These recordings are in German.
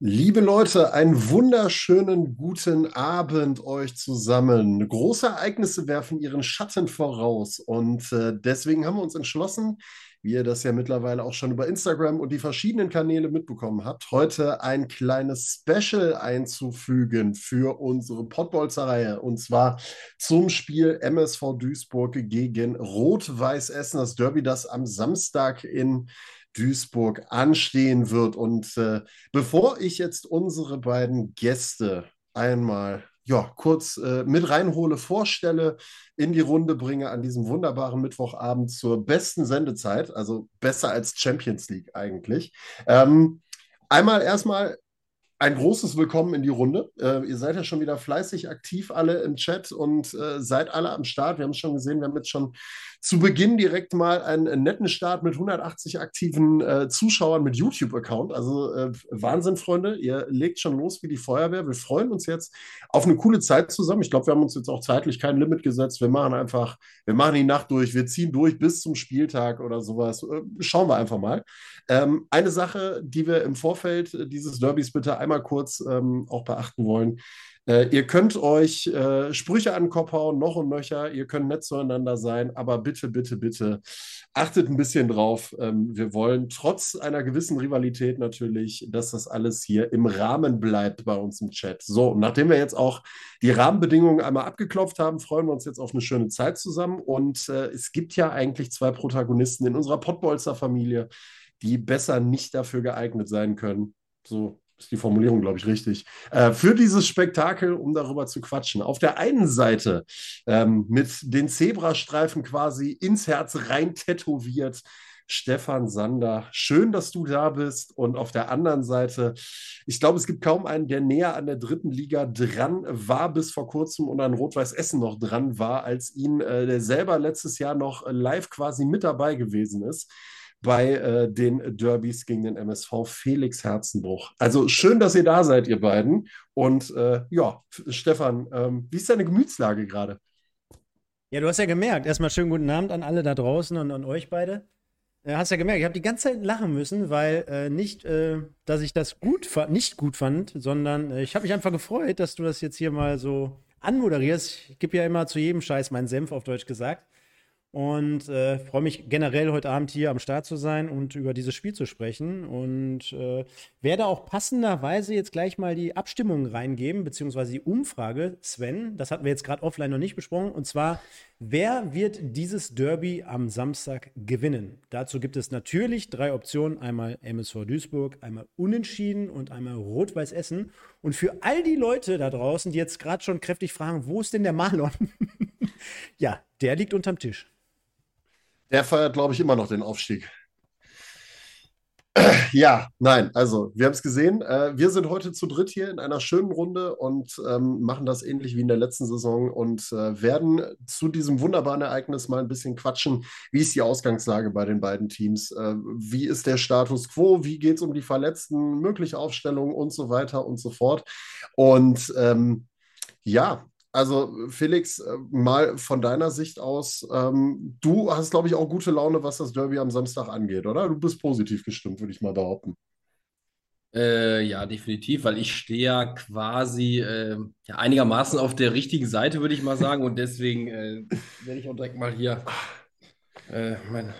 Liebe Leute, einen wunderschönen guten Abend euch zusammen. Große Ereignisse werfen ihren Schatten voraus und äh, deswegen haben wir uns entschlossen, wie ihr das ja mittlerweile auch schon über Instagram und die verschiedenen Kanäle mitbekommen habt, heute ein kleines Special einzufügen für unsere Pottbolzer-Reihe und zwar zum Spiel MSV Duisburg gegen Rot-Weiß Essen, das Derby, das am Samstag in Duisburg anstehen wird. Und äh, bevor ich jetzt unsere beiden Gäste einmal ja, kurz äh, mit reinhole, vorstelle, in die Runde bringe an diesem wunderbaren Mittwochabend zur besten Sendezeit, also besser als Champions League eigentlich. Ähm, einmal erstmal ein großes Willkommen in die Runde. Äh, ihr seid ja schon wieder fleißig aktiv alle im Chat und äh, seid alle am Start. Wir haben es schon gesehen, wir haben jetzt schon zu Beginn direkt mal einen, netten Start mit 180 aktiven äh, Zuschauern mit YouTube-Account. Also äh, Wahnsinn, Freunde. Ihr legt schon los wie die Feuerwehr. Wir freuen uns jetzt auf eine coole Zeit zusammen. Ich glaube, wir haben uns jetzt auch zeitlich kein Limit gesetzt. Wir machen einfach, wir machen die Nacht durch, wir ziehen durch bis zum Spieltag oder sowas. Äh, schauen wir einfach mal. Ähm, eine Sache, die wir im Vorfeld dieses Derbys bitte einmal kurz ähm, auch beachten wollen. Äh, ihr könnt euch äh, Sprüche an den Kopf hauen, noch und nöcher. Ihr könnt nett zueinander sein, aber bitte, bitte, bitte achtet ein bisschen drauf. Ähm, wir wollen trotz einer gewissen Rivalität natürlich, dass das alles hier im Rahmen bleibt bei uns im Chat. So, nachdem wir jetzt auch die Rahmenbedingungen einmal abgeklopft haben, freuen wir uns jetzt auf eine schöne Zeit zusammen. Und äh, es gibt ja eigentlich zwei Protagonisten in unserer Pottbolzer-Familie, die besser nicht dafür geeignet sein können. So, ist die Formulierung, glaube ich, richtig, äh, für dieses Spektakel, um darüber zu quatschen. Auf der einen Seite ähm, mit den Zebrastreifen quasi ins Herz rein tätowiert. Stefan Sander, schön, dass du da bist. Und auf der anderen Seite, ich glaube, es gibt kaum einen, der näher an der dritten Liga dran war bis vor kurzem und an Rot-Weiß Essen noch dran war, als ihn, äh, der selber letztes Jahr noch live quasi mit dabei gewesen ist bei äh, den Derbys gegen den MSV Felix Herzenbruch. Also schön, dass ihr da seid, ihr beiden. Und äh, ja, Stefan, ähm, wie ist deine Gemütslage gerade? Ja, du hast ja gemerkt, erstmal schönen guten Abend an alle da draußen und an euch beide. Äh, hast ja gemerkt, ich habe die ganze Zeit lachen müssen, weil äh, nicht, äh, dass ich das gut nicht gut fand, sondern äh, ich habe mich einfach gefreut, dass du das jetzt hier mal so anmoderierst. Ich gebe ja immer zu jedem Scheiß meinen Senf auf Deutsch gesagt und äh, freue mich generell heute Abend hier am Start zu sein und über dieses Spiel zu sprechen und äh, werde auch passenderweise jetzt gleich mal die Abstimmung reingeben, beziehungsweise die Umfrage, Sven, das hatten wir jetzt gerade offline noch nicht besprochen, und zwar, wer wird dieses Derby am Samstag gewinnen? Dazu gibt es natürlich drei Optionen, einmal MSV Duisburg, einmal Unentschieden und einmal Rot-Weiß Essen. Und für all die Leute da draußen, die jetzt gerade schon kräftig fragen, wo ist denn der Marlon? ja, der liegt unterm Tisch. Der feiert, glaube ich, immer noch den Aufstieg. Ja, nein, also wir haben es gesehen. Äh, wir sind heute zu dritt hier in einer schönen Runde und ähm, machen das ähnlich wie in der letzten Saison und äh, werden zu diesem wunderbaren Ereignis mal ein bisschen quatschen. Wie ist die Ausgangslage bei den beiden Teams? Äh, wie ist der Status quo? Wie geht es um die Verletzten, mögliche Aufstellungen und so weiter und so fort? Und ähm, ja, also Felix, äh, mal von deiner Sicht aus, ähm, du hast, glaube ich, auch gute Laune, was das Derby am Samstag angeht, oder? Du bist positiv gestimmt, würde ich mal behaupten. Äh, ja, definitiv, weil ich stehe ja quasi äh, ja, einigermaßen auf der richtigen Seite, würde ich mal sagen. Und deswegen äh, werde ich auch direkt mal hier äh, mein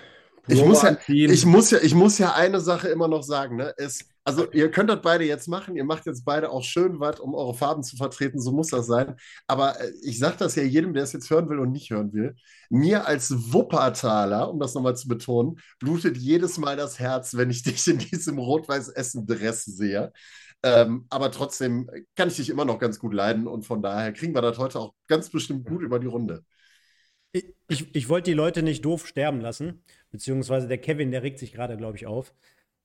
ich muss, ja, ich, muss ja, ich muss ja eine Sache immer noch sagen. Ne? Es, also ihr könnt das beide jetzt machen, ihr macht jetzt beide auch schön was, um eure Farben zu vertreten, so muss das sein. Aber äh, ich sage das ja jedem, der es jetzt hören will und nicht hören will. Mir als Wuppertaler, um das nochmal zu betonen, blutet jedes Mal das Herz, wenn ich dich in diesem Rot-Weiß-Essen-Dress sehe. Ähm, aber trotzdem kann ich dich immer noch ganz gut leiden und von daher kriegen wir das heute auch ganz bestimmt gut über die Runde. Ich, ich, ich wollte die Leute nicht doof sterben lassen, beziehungsweise der Kevin, der regt sich gerade, glaube ich, auf.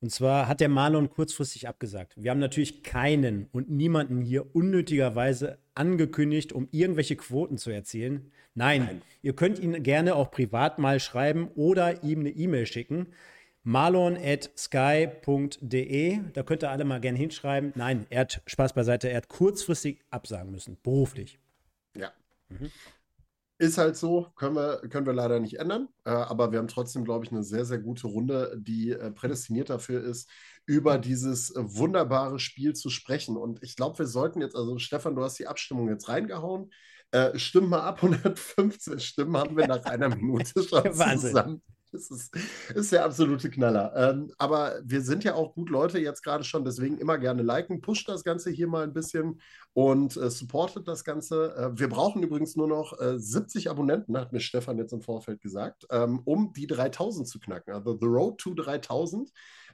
Und zwar hat der Marlon kurzfristig abgesagt. Wir haben natürlich keinen und niemanden hier unnötigerweise angekündigt, um irgendwelche Quoten zu erzielen. Nein, Nein. ihr könnt ihn gerne auch privat mal schreiben oder ihm eine E-Mail schicken. Marlon at sky.de, da könnt ihr alle mal gerne hinschreiben. Nein, er hat Spaß beiseite, er hat kurzfristig absagen müssen, beruflich. Ja. Mhm. Ist halt so, können wir, können wir leider nicht ändern. Äh, aber wir haben trotzdem, glaube ich, eine sehr, sehr gute Runde, die äh, prädestiniert dafür ist, über dieses äh, wunderbare Spiel zu sprechen. Und ich glaube, wir sollten jetzt, also Stefan, du hast die Abstimmung jetzt reingehauen. Äh, stimmen mal ab, 115 Stimmen haben wir nach einer Minute schon Wahnsinn. zusammen. Das ist, ist der absolute Knaller. Ähm, aber wir sind ja auch gut Leute jetzt gerade schon, deswegen immer gerne liken, pusht das Ganze hier mal ein bisschen und äh, supportet das Ganze. Äh, wir brauchen übrigens nur noch äh, 70 Abonnenten, hat mir Stefan jetzt im Vorfeld gesagt, ähm, um die 3000 zu knacken. Also The Road to 3000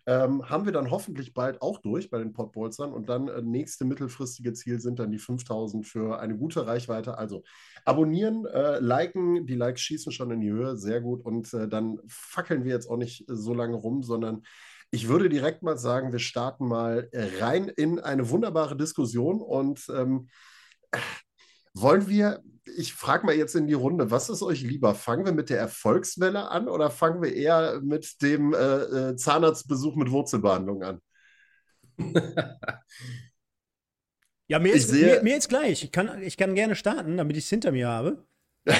ähm, haben wir dann hoffentlich bald auch durch bei den Podbolzern und dann äh, nächste mittelfristige Ziel sind dann die 5000 für eine gute Reichweite. Also abonnieren, äh, liken, die Likes schießen schon in die Höhe, sehr gut. Und äh, dann fackeln wir jetzt auch nicht so lange rum, sondern ich würde direkt mal sagen, wir starten mal rein in eine wunderbare Diskussion. Und ähm, wollen wir, ich frage mal jetzt in die Runde, was ist euch lieber? Fangen wir mit der Erfolgswelle an oder fangen wir eher mit dem äh, äh Zahnarztbesuch mit Wurzelbehandlung an? ja, mir ist, mir, mir ist gleich. Ich kann, ich kann gerne starten, damit ich es hinter mir habe.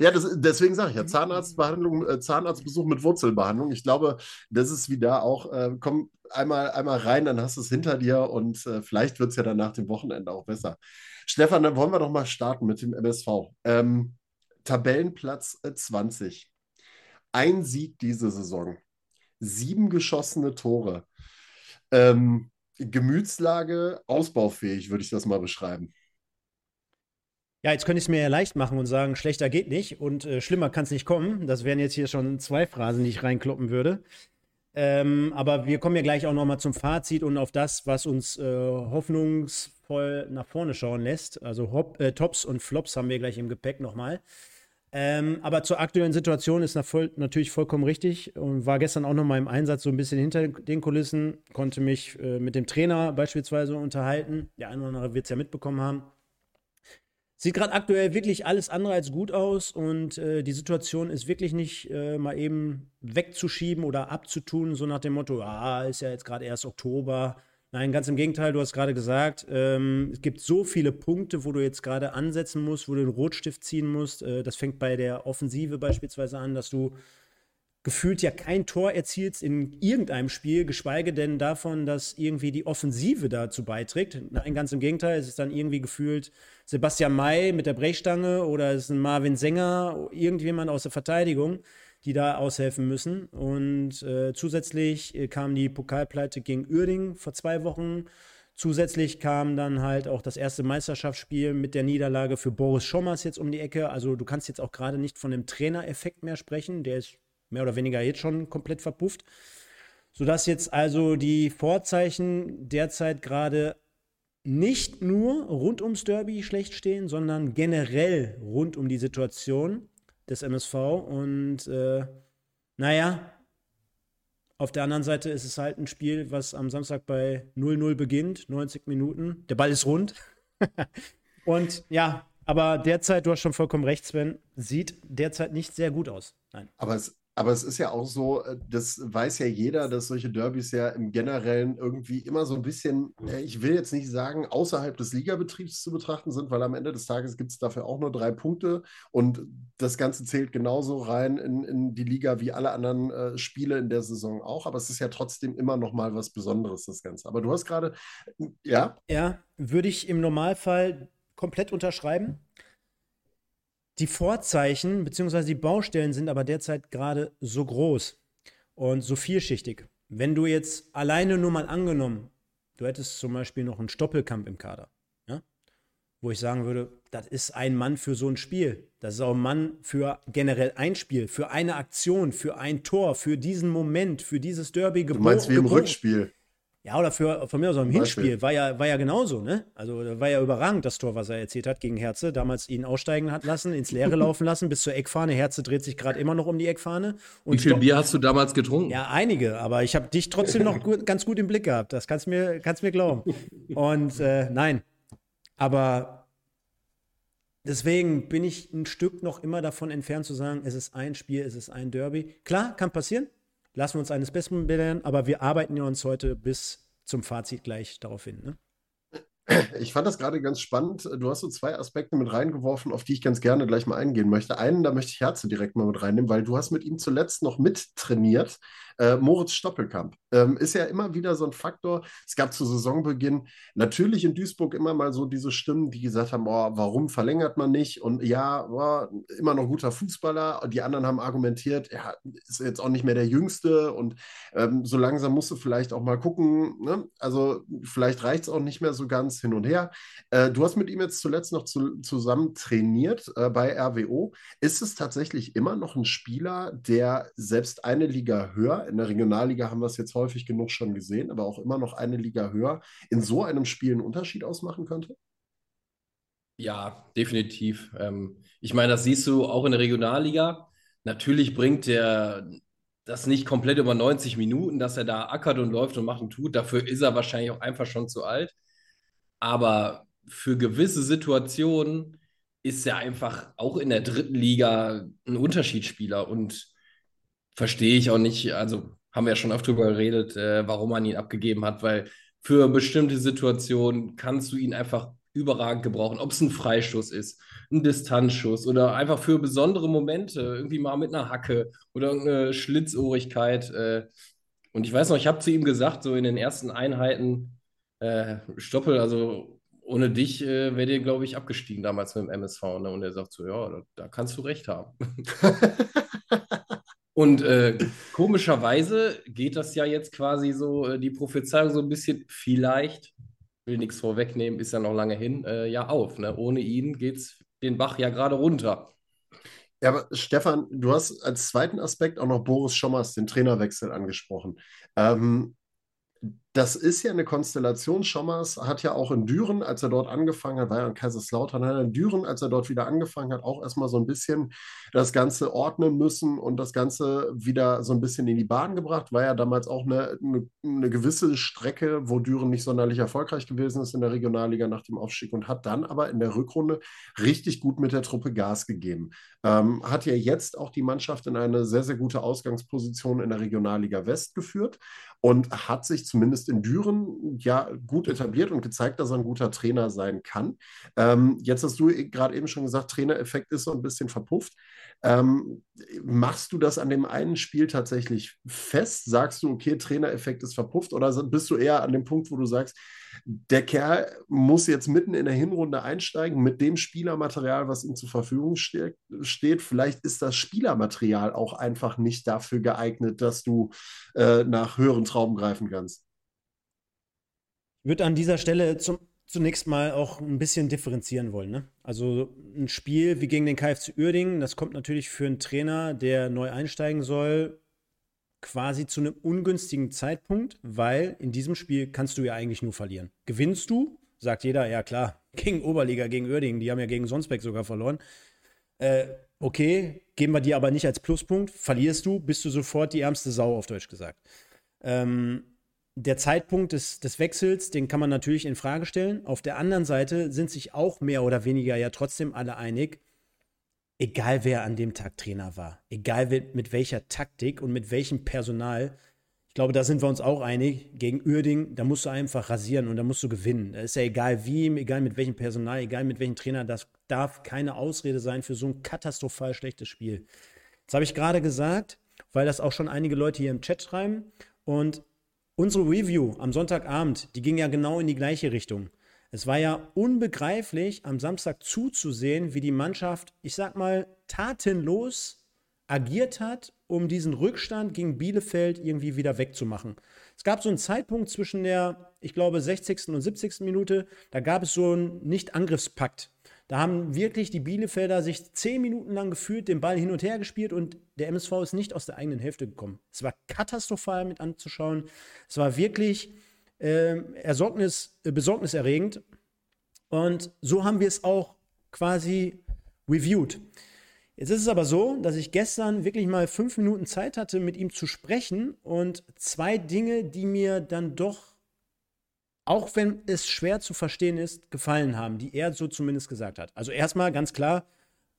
Ja, das, deswegen sage ich ja, Zahnarztbehandlung, äh, Zahnarztbesuch mit Wurzelbehandlung. Ich glaube, das ist wie da auch, äh, komm einmal, einmal rein, dann hast du es hinter dir und äh, vielleicht wird es ja dann nach dem Wochenende auch besser. Stefan, dann wollen wir doch mal starten mit dem MSV. Ähm, Tabellenplatz 20. Äh, Ein Sieg diese Saison. Sieben geschossene Tore. Ähm, Gemütslage ausbaufähig, würde ich das mal beschreiben. Ja, jetzt könnte ich es mir ja leicht machen und sagen, schlechter geht nicht und äh, schlimmer kann es nicht kommen. Das wären jetzt hier schon zwei Phrasen, die ich reinkloppen würde. Ähm, aber wir kommen ja gleich auch nochmal zum Fazit und auf das, was uns äh, hoffnungsvoll nach vorne schauen lässt. Also Hop, äh, Tops und Flops haben wir gleich im Gepäck nochmal. Ähm, aber zur aktuellen Situation ist voll, natürlich vollkommen richtig und war gestern auch nochmal im Einsatz so ein bisschen hinter den Kulissen, konnte mich äh, mit dem Trainer beispielsweise unterhalten. Der eine oder andere wird es ja mitbekommen haben. Sieht gerade aktuell wirklich alles andere als gut aus und äh, die Situation ist wirklich nicht äh, mal eben wegzuschieben oder abzutun, so nach dem Motto, ah, ist ja jetzt gerade erst Oktober. Nein, ganz im Gegenteil, du hast gerade gesagt, ähm, es gibt so viele Punkte, wo du jetzt gerade ansetzen musst, wo du den Rotstift ziehen musst. Äh, das fängt bei der Offensive beispielsweise an, dass du gefühlt ja kein Tor erzielst in irgendeinem Spiel, geschweige denn davon, dass irgendwie die Offensive dazu beiträgt. Nein, ganz im Gegenteil, es ist dann irgendwie gefühlt Sebastian May mit der Brechstange oder es ist ein Marvin Sänger, irgendjemand aus der Verteidigung, die da aushelfen müssen. Und äh, zusätzlich äh, kam die Pokalpleite gegen Uerding vor zwei Wochen. Zusätzlich kam dann halt auch das erste Meisterschaftsspiel mit der Niederlage für Boris Schommers jetzt um die Ecke. Also du kannst jetzt auch gerade nicht von dem Trainereffekt mehr sprechen. Der ist mehr oder weniger jetzt schon komplett verpufft. Sodass jetzt also die Vorzeichen derzeit gerade nicht nur rund ums Derby schlecht stehen, sondern generell rund um die Situation des MSV. Und äh, naja, auf der anderen Seite ist es halt ein Spiel, was am Samstag bei 0-0 beginnt, 90 Minuten. Der Ball ist rund. Und ja, aber derzeit, du hast schon vollkommen recht, Sven, sieht derzeit nicht sehr gut aus. Nein. Aber es aber es ist ja auch so, äh, das weiß ja jeder, dass solche Derbys ja im Generellen irgendwie immer so ein bisschen, äh, ich will jetzt nicht sagen, außerhalb des Ligabetriebs zu betrachten sind, weil am Ende des Tages gibt es dafür auch nur drei Punkte und das Ganze zählt genauso rein in, in die Liga wie alle anderen äh, Spiele in der Saison auch. Aber es ist ja trotzdem immer noch mal was Besonderes, das Ganze. Aber du hast gerade, ja? Ja, würde ich im Normalfall komplett unterschreiben. Die Vorzeichen bzw. die Baustellen sind aber derzeit gerade so groß und so vielschichtig. Wenn du jetzt alleine nur mal angenommen, du hättest zum Beispiel noch einen Stoppelkamp im Kader, ja? wo ich sagen würde, das ist ein Mann für so ein Spiel. Das ist auch ein Mann für generell ein Spiel, für eine Aktion, für ein Tor, für diesen Moment, für dieses Derby. Du meinst wie im Rückspiel. Ja, oder für, von mir aus auch im Hinspiel, war ja, war ja genauso, ne? Also war ja überragend, das Tor, was er erzählt hat gegen Herze. Damals ihn aussteigen hat lassen, ins Leere laufen lassen, bis zur Eckfahne. Herze dreht sich gerade immer noch um die Eckfahne. Und Wie viel Bier hast du damals getrunken? Ja, einige, aber ich habe dich trotzdem noch gut, ganz gut im Blick gehabt. Das kannst du mir, kannst mir glauben. Und äh, nein, aber deswegen bin ich ein Stück noch immer davon entfernt zu sagen, es ist ein Spiel, es ist ein Derby. Klar, kann passieren, lassen wir uns eines Besseren belehren, aber wir arbeiten ja uns heute bis zum Fazit gleich darauf hin. Ne? Ich fand das gerade ganz spannend. Du hast so zwei Aspekte mit reingeworfen, auf die ich ganz gerne gleich mal eingehen möchte. Einen, da möchte ich Herze direkt mal mit reinnehmen, weil du hast mit ihm zuletzt noch mittrainiert. Äh, Moritz Stoppelkamp ähm, ist ja immer wieder so ein Faktor. Es gab zu Saisonbeginn natürlich in Duisburg immer mal so diese Stimmen, die gesagt haben, oh, warum verlängert man nicht? Und ja, oh, immer noch guter Fußballer. Die anderen haben argumentiert, er ist jetzt auch nicht mehr der Jüngste und ähm, so langsam musst du vielleicht auch mal gucken. Ne? Also vielleicht reicht es auch nicht mehr so ganz hin und her. Äh, du hast mit ihm jetzt zuletzt noch zu, zusammen trainiert äh, bei RWO. Ist es tatsächlich immer noch ein Spieler, der selbst eine Liga höher, in der Regionalliga haben wir es jetzt häufig genug schon gesehen, aber auch immer noch eine Liga höher, in so einem Spiel einen Unterschied ausmachen könnte? Ja, definitiv. Ähm, ich meine, das siehst du auch in der Regionalliga. Natürlich bringt der das nicht komplett über 90 Minuten, dass er da ackert und läuft und macht und tut. Dafür ist er wahrscheinlich auch einfach schon zu alt. Aber für gewisse Situationen ist er einfach auch in der dritten Liga ein Unterschiedsspieler und verstehe ich auch nicht, also haben wir ja schon oft drüber geredet, äh, warum man ihn abgegeben hat, weil für bestimmte Situationen kannst du ihn einfach überragend gebrauchen, ob es ein Freistoß ist, ein Distanzschuss oder einfach für besondere Momente, irgendwie mal mit einer Hacke oder eine Schlitzohrigkeit. Äh, und ich weiß noch, ich habe zu ihm gesagt, so in den ersten Einheiten, äh, Stoppel, also ohne dich äh, wäre dir, glaube ich, abgestiegen damals mit dem MSV. Ne? Und er sagt so, ja, da, da kannst du recht haben. Und äh, komischerweise geht das ja jetzt quasi so, äh, die Prophezeiung so ein bisschen, vielleicht, will nichts vorwegnehmen, ist ja noch lange hin, äh, ja auf. Ne? Ohne ihn geht es den Bach ja gerade runter. Ja, aber Stefan, du hast als zweiten Aspekt auch noch Boris Schommers, den Trainerwechsel, angesprochen. Ähm, das ist ja eine Konstellation. Schommers hat ja auch in Düren, als er dort angefangen hat, war ja in Kaiserslautern, hat er in Düren, als er dort wieder angefangen hat, auch erstmal so ein bisschen das Ganze ordnen müssen und das Ganze wieder so ein bisschen in die Bahn gebracht. War ja damals auch eine, eine, eine gewisse Strecke, wo Düren nicht sonderlich erfolgreich gewesen ist in der Regionalliga nach dem Aufstieg und hat dann aber in der Rückrunde richtig gut mit der Truppe Gas gegeben. Ähm, hat ja jetzt auch die Mannschaft in eine sehr, sehr gute Ausgangsposition in der Regionalliga West geführt und hat sich zumindest in Düren ja gut etabliert und gezeigt, dass er ein guter Trainer sein kann. Ähm, jetzt hast du gerade eben schon gesagt, Trainereffekt ist so ein bisschen verpufft. Ähm, machst du das an dem einen Spiel tatsächlich fest? Sagst du, okay, Trainereffekt ist verpufft? Oder bist du eher an dem Punkt, wo du sagst, der Kerl muss jetzt mitten in der Hinrunde einsteigen mit dem Spielermaterial, was ihm zur Verfügung ste steht. Vielleicht ist das Spielermaterial auch einfach nicht dafür geeignet, dass du äh, nach höheren Trauben greifen kannst. Würde an dieser Stelle zum, zunächst mal auch ein bisschen differenzieren wollen. Ne? Also ein Spiel wie gegen den KFC Uerdingen, das kommt natürlich für einen Trainer, der neu einsteigen soll, quasi zu einem ungünstigen Zeitpunkt, weil in diesem Spiel kannst du ja eigentlich nur verlieren. Gewinnst du, sagt jeder, ja klar, gegen Oberliga, gegen Uerdingen, die haben ja gegen Sonsbeck sogar verloren. Äh, okay, geben wir dir aber nicht als Pluspunkt. Verlierst du, bist du sofort die ärmste Sau, auf Deutsch gesagt. Ähm, der Zeitpunkt des, des Wechsels, den kann man natürlich in Frage stellen. Auf der anderen Seite sind sich auch mehr oder weniger ja trotzdem alle einig, egal wer an dem Tag Trainer war, egal mit welcher Taktik und mit welchem Personal, ich glaube, da sind wir uns auch einig, gegen Uerding, da musst du einfach rasieren und da musst du gewinnen. Da ist ja egal wie, egal mit welchem Personal, egal mit welchem Trainer, das darf keine Ausrede sein für so ein katastrophal schlechtes Spiel. Das habe ich gerade gesagt, weil das auch schon einige Leute hier im Chat schreiben und unsere Review am Sonntagabend, die ging ja genau in die gleiche Richtung. Es war ja unbegreiflich, am Samstag zuzusehen, wie die Mannschaft, ich sag mal, tatenlos agiert hat, um diesen Rückstand gegen Bielefeld irgendwie wieder wegzumachen. Es gab so einen Zeitpunkt zwischen der, ich glaube, 60. und 70. Minute, da gab es so einen Nicht-Angriffspakt. Da haben wirklich die Bielefelder sich zehn Minuten lang gefühlt den Ball hin und her gespielt und der MSV ist nicht aus der eigenen Hälfte gekommen. Es war katastrophal mit anzuschauen. Es war wirklich äh, Ersorgnis, äh, besorgniserregend. Und so haben wir es auch quasi reviewed. Jetzt ist es aber so, dass ich gestern wirklich mal fünf Minuten Zeit hatte, mit ihm zu sprechen und zwei Dinge, die mir dann doch, auch wenn es schwer zu verstehen ist, gefallen haben, die er so zumindest gesagt hat. Also erstmal ganz klar,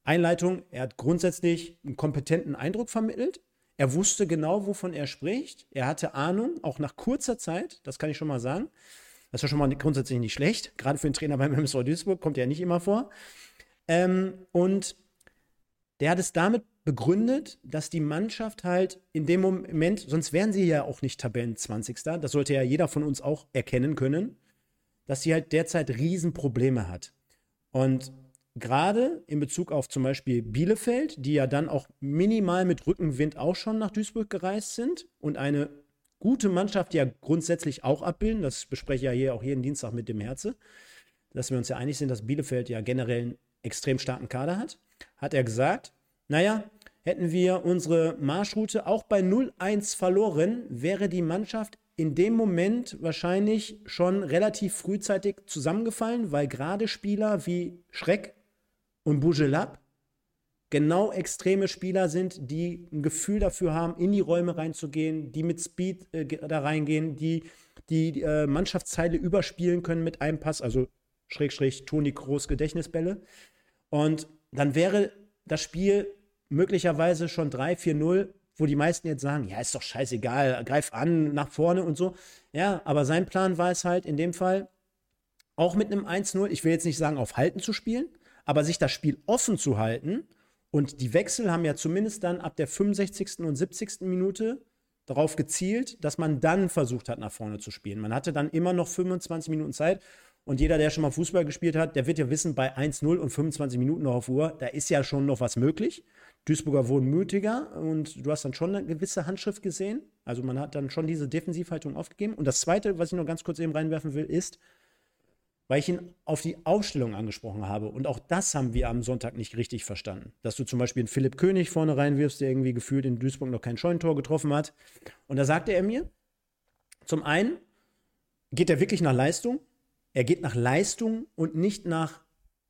Einleitung, er hat grundsätzlich einen kompetenten Eindruck vermittelt. Er wusste genau, wovon er spricht. Er hatte Ahnung, auch nach kurzer Zeit, das kann ich schon mal sagen. Das ja schon mal grundsätzlich nicht schlecht. Gerade für einen Trainer beim MSV Duisburg kommt ja nicht immer vor. Ähm, und der hat es damit begründet, dass die Mannschaft halt in dem Moment, sonst wären sie ja auch nicht Tabellen 20. Das sollte ja jeder von uns auch erkennen können, dass sie halt derzeit Riesenprobleme hat. Und gerade in Bezug auf zum Beispiel Bielefeld, die ja dann auch minimal mit Rückenwind auch schon nach Duisburg gereist sind und eine gute Mannschaft ja grundsätzlich auch abbilden, das bespreche ich ja hier auch jeden Dienstag mit dem Herze, dass wir uns ja einig sind, dass Bielefeld ja generell einen extrem starken Kader hat, hat er gesagt, naja, hätten wir unsere Marschroute auch bei 0-1 verloren, wäre die Mannschaft in dem Moment wahrscheinlich schon relativ frühzeitig zusammengefallen, weil gerade Spieler wie Schreck und Bujelab genau extreme Spieler sind, die ein Gefühl dafür haben, in die Räume reinzugehen, die mit Speed äh, da reingehen, die die äh, Mannschaftsteile überspielen können mit einem Pass, also Schrägstrich Toni Kroos Gedächtnisbälle. Und dann wäre das Spiel möglicherweise schon 3-4-0, wo die meisten jetzt sagen, ja, ist doch scheißegal, greif an, nach vorne und so. Ja, aber sein Plan war es halt in dem Fall, auch mit einem 1-0, ich will jetzt nicht sagen, auf Halten zu spielen, aber sich das Spiel offen zu halten. Und die Wechsel haben ja zumindest dann ab der 65. und 70. Minute darauf gezielt, dass man dann versucht hat, nach vorne zu spielen. Man hatte dann immer noch 25 Minuten Zeit. Und jeder, der schon mal Fußball gespielt hat, der wird ja wissen, bei 1-0 und 25 Minuten noch auf Uhr, da ist ja schon noch was möglich. Duisburger wurden mutiger und du hast dann schon eine gewisse Handschrift gesehen. Also man hat dann schon diese Defensivhaltung aufgegeben. Und das Zweite, was ich noch ganz kurz eben reinwerfen will, ist, weil ich ihn auf die Aufstellung angesprochen habe. Und auch das haben wir am Sonntag nicht richtig verstanden. Dass du zum Beispiel einen Philipp König vorne reinwirfst, der irgendwie gefühlt in Duisburg noch kein Scheunentor getroffen hat. Und da sagte er mir, zum einen geht er wirklich nach Leistung. Er geht nach Leistung und nicht nach,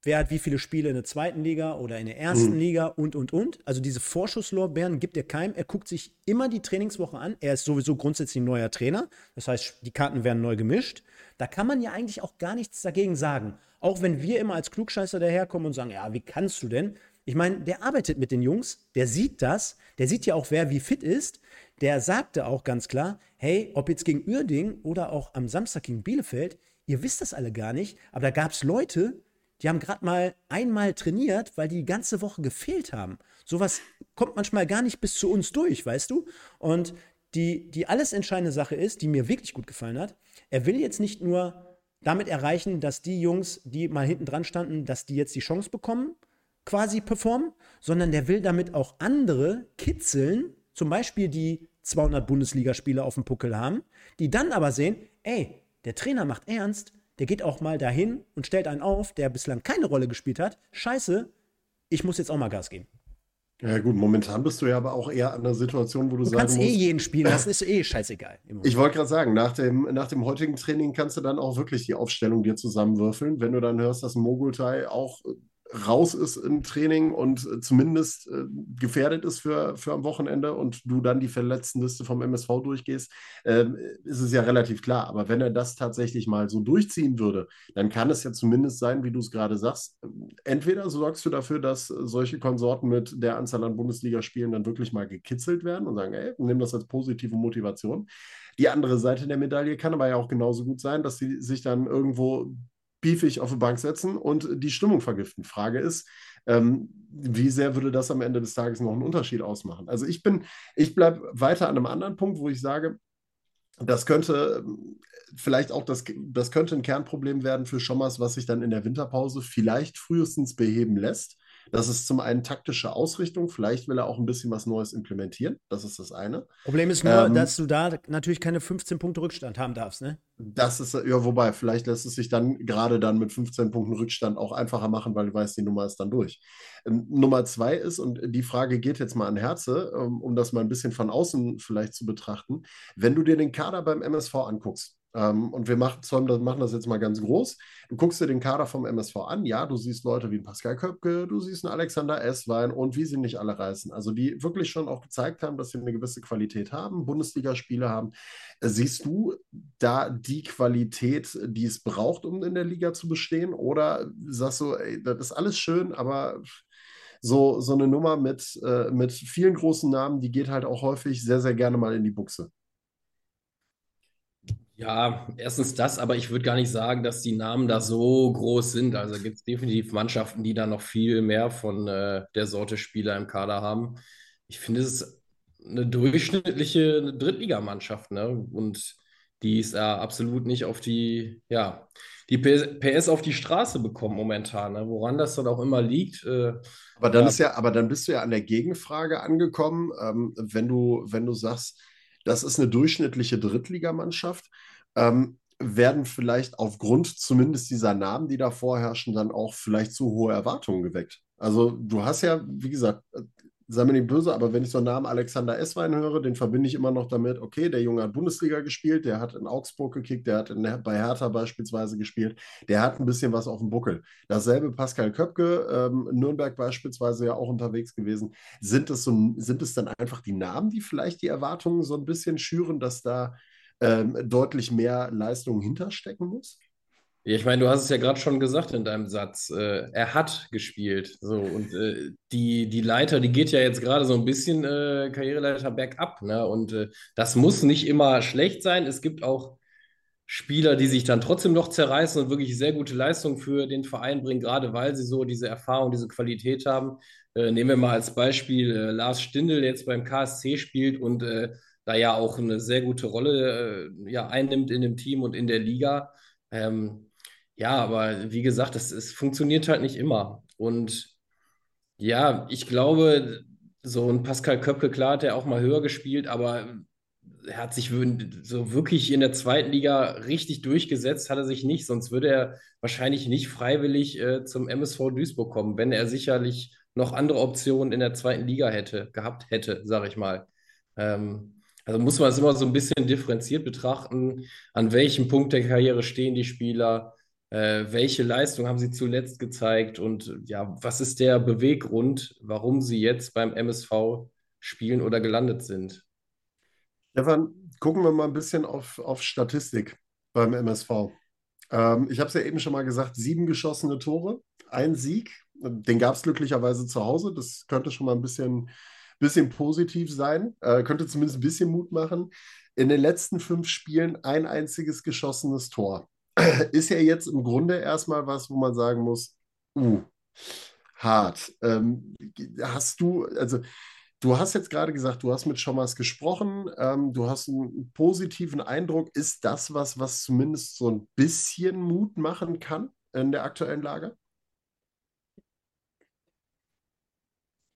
wer hat wie viele Spiele in der zweiten Liga oder in der ersten mhm. Liga und, und, und. Also diese Vorschusslorbeeren gibt er keinem. Er guckt sich immer die Trainingswoche an. Er ist sowieso grundsätzlich ein neuer Trainer. Das heißt, die Karten werden neu gemischt. Da kann man ja eigentlich auch gar nichts dagegen sagen. Auch wenn wir immer als Klugscheißer daherkommen und sagen, ja, wie kannst du denn? Ich meine, der arbeitet mit den Jungs, der sieht das, der sieht ja auch, wer wie fit ist. Der sagte auch ganz klar, hey, ob jetzt gegen Uerding oder auch am Samstag gegen Bielefeld, ihr wisst das alle gar nicht, aber da gab es Leute, die haben gerade mal einmal trainiert, weil die die ganze Woche gefehlt haben. Sowas kommt manchmal gar nicht bis zu uns durch, weißt du? Und die, die alles entscheidende Sache ist, die mir wirklich gut gefallen hat, er will jetzt nicht nur damit erreichen, dass die Jungs, die mal hinten dran standen, dass die jetzt die Chance bekommen, quasi performen, sondern der will damit auch andere kitzeln, zum Beispiel die 200 Bundesligaspieler auf dem Puckel haben, die dann aber sehen, ey, der Trainer macht ernst, der geht auch mal dahin und stellt einen auf, der bislang keine Rolle gespielt hat. Scheiße, ich muss jetzt auch mal Gas geben. Ja gut, momentan bist du ja aber auch eher an der Situation, wo du, du sagen kannst eh jeden spielen, das ist eh scheißegal. Ich wollte gerade sagen, nach dem, nach dem heutigen Training kannst du dann auch wirklich die Aufstellung dir zusammenwürfeln. Wenn du dann hörst, dass Mogultai auch raus ist im Training und äh, zumindest äh, gefährdet ist für, für am Wochenende und du dann die Verletztenliste vom MSV durchgehst, äh, ist es ja relativ klar. Aber wenn er das tatsächlich mal so durchziehen würde, dann kann es ja zumindest sein, wie du es gerade sagst, entweder sorgst du dafür, dass solche Konsorten mit der Anzahl an Bundesligaspielen dann wirklich mal gekitzelt werden und sagen, ey, nimm das als positive Motivation. Die andere Seite der Medaille kann aber ja auch genauso gut sein, dass sie sich dann irgendwo beefig auf die Bank setzen und die Stimmung vergiften. Frage ist, ähm, wie sehr würde das am Ende des Tages noch einen Unterschied ausmachen? Also ich bin, ich bleibe weiter an einem anderen Punkt, wo ich sage, das könnte ähm, vielleicht auch das, das könnte ein Kernproblem werden für Schommers, was sich dann in der Winterpause vielleicht frühestens beheben lässt. Das ist zum einen taktische Ausrichtung. Vielleicht will er auch ein bisschen was Neues implementieren. Das ist das eine. Problem ist nur, ähm, dass du da natürlich keine 15 Punkte Rückstand haben darfst, ne? Das ist, ja, wobei, vielleicht lässt es sich dann gerade dann mit 15 Punkten Rückstand auch einfacher machen, weil du weißt, die Nummer ist dann durch. Ähm, Nummer zwei ist, und die Frage geht jetzt mal an Herze, ähm, um das mal ein bisschen von außen vielleicht zu betrachten. Wenn du dir den Kader beim MSV anguckst, ähm, und wir machen, machen das jetzt mal ganz groß. Du guckst dir den Kader vom MSV an. Ja, du siehst Leute wie Pascal Köpke, du siehst einen Alexander Esswein und wie sie nicht alle reißen. Also die wirklich schon auch gezeigt haben, dass sie eine gewisse Qualität haben, Bundesligaspiele haben. Äh, siehst du da die Qualität, die es braucht, um in der Liga zu bestehen? Oder sagst du, ey, das ist alles schön, aber so, so eine Nummer mit, äh, mit vielen großen Namen, die geht halt auch häufig sehr, sehr gerne mal in die Buchse. Ja, erstens das, aber ich würde gar nicht sagen, dass die Namen da so groß sind. Also gibt es definitiv Mannschaften, die da noch viel mehr von äh, der Sorte Spieler im Kader haben. Ich finde, es ist eine durchschnittliche Drittligamannschaft, ne? Und die ist ja absolut nicht auf die, ja, die PS auf die Straße bekommen momentan, ne? Woran das dann auch immer liegt. Äh, aber dann ja. ist ja, aber dann bist du ja an der Gegenfrage angekommen, ähm, wenn du, wenn du sagst, das ist eine durchschnittliche Drittligamannschaft. Ähm, werden vielleicht aufgrund zumindest dieser Namen, die da vorherrschen, dann auch vielleicht zu hohe Erwartungen geweckt. Also du hast ja, wie gesagt, sei mir nicht böse, aber wenn ich so einen Namen Alexander Esswein höre, den verbinde ich immer noch damit, okay, der Junge hat Bundesliga gespielt, der hat in Augsburg gekickt, der hat in, bei Hertha beispielsweise gespielt, der hat ein bisschen was auf dem Buckel. Dasselbe Pascal Köpke, ähm, Nürnberg beispielsweise ja auch unterwegs gewesen. Sind es, so, sind es dann einfach die Namen, die vielleicht die Erwartungen so ein bisschen schüren, dass da ähm, deutlich mehr Leistung hinterstecken muss? Ich meine, du hast es ja gerade schon gesagt in deinem Satz. Äh, er hat gespielt. So, und äh, die, die Leiter, die geht ja jetzt gerade so ein bisschen äh, Karriereleiter bergab. Ne? Und äh, das muss nicht immer schlecht sein. Es gibt auch Spieler, die sich dann trotzdem noch zerreißen und wirklich sehr gute Leistungen für den Verein bringen, gerade weil sie so diese Erfahrung, diese Qualität haben. Äh, nehmen wir mal als Beispiel äh, Lars Stindl, der jetzt beim KSC spielt und da ja auch eine sehr gute Rolle ja, einnimmt in dem Team und in der Liga. Ähm, ja, aber wie gesagt, es, es funktioniert halt nicht immer. Und ja, ich glaube, so ein Pascal Köpke, klar hat er auch mal höher gespielt, aber er hat sich so wirklich in der zweiten Liga richtig durchgesetzt, hat er sich nicht, sonst würde er wahrscheinlich nicht freiwillig äh, zum MSV Duisburg kommen, wenn er sicherlich noch andere Optionen in der zweiten Liga hätte, gehabt hätte, sage ich mal. Ähm, also muss man es immer so ein bisschen differenziert betrachten, an welchem Punkt der Karriere stehen die Spieler äh, welche Leistung haben sie zuletzt gezeigt und ja, was ist der Beweggrund, warum sie jetzt beim MSV spielen oder gelandet sind? Stefan, gucken wir mal ein bisschen auf, auf Statistik beim MSV. Ähm, ich habe es ja eben schon mal gesagt, sieben geschossene Tore, ein Sieg. Den gab es glücklicherweise zu Hause. Das könnte schon mal ein bisschen, bisschen positiv sein, äh, könnte zumindest ein bisschen Mut machen. In den letzten fünf Spielen ein einziges geschossenes Tor ist ja jetzt im Grunde erstmal was, wo man sagen muss, uh, hart. Ähm, hast du, also du hast jetzt gerade gesagt, du hast mit Schommers gesprochen, ähm, du hast einen positiven Eindruck. Ist das was, was zumindest so ein bisschen Mut machen kann in der aktuellen Lage?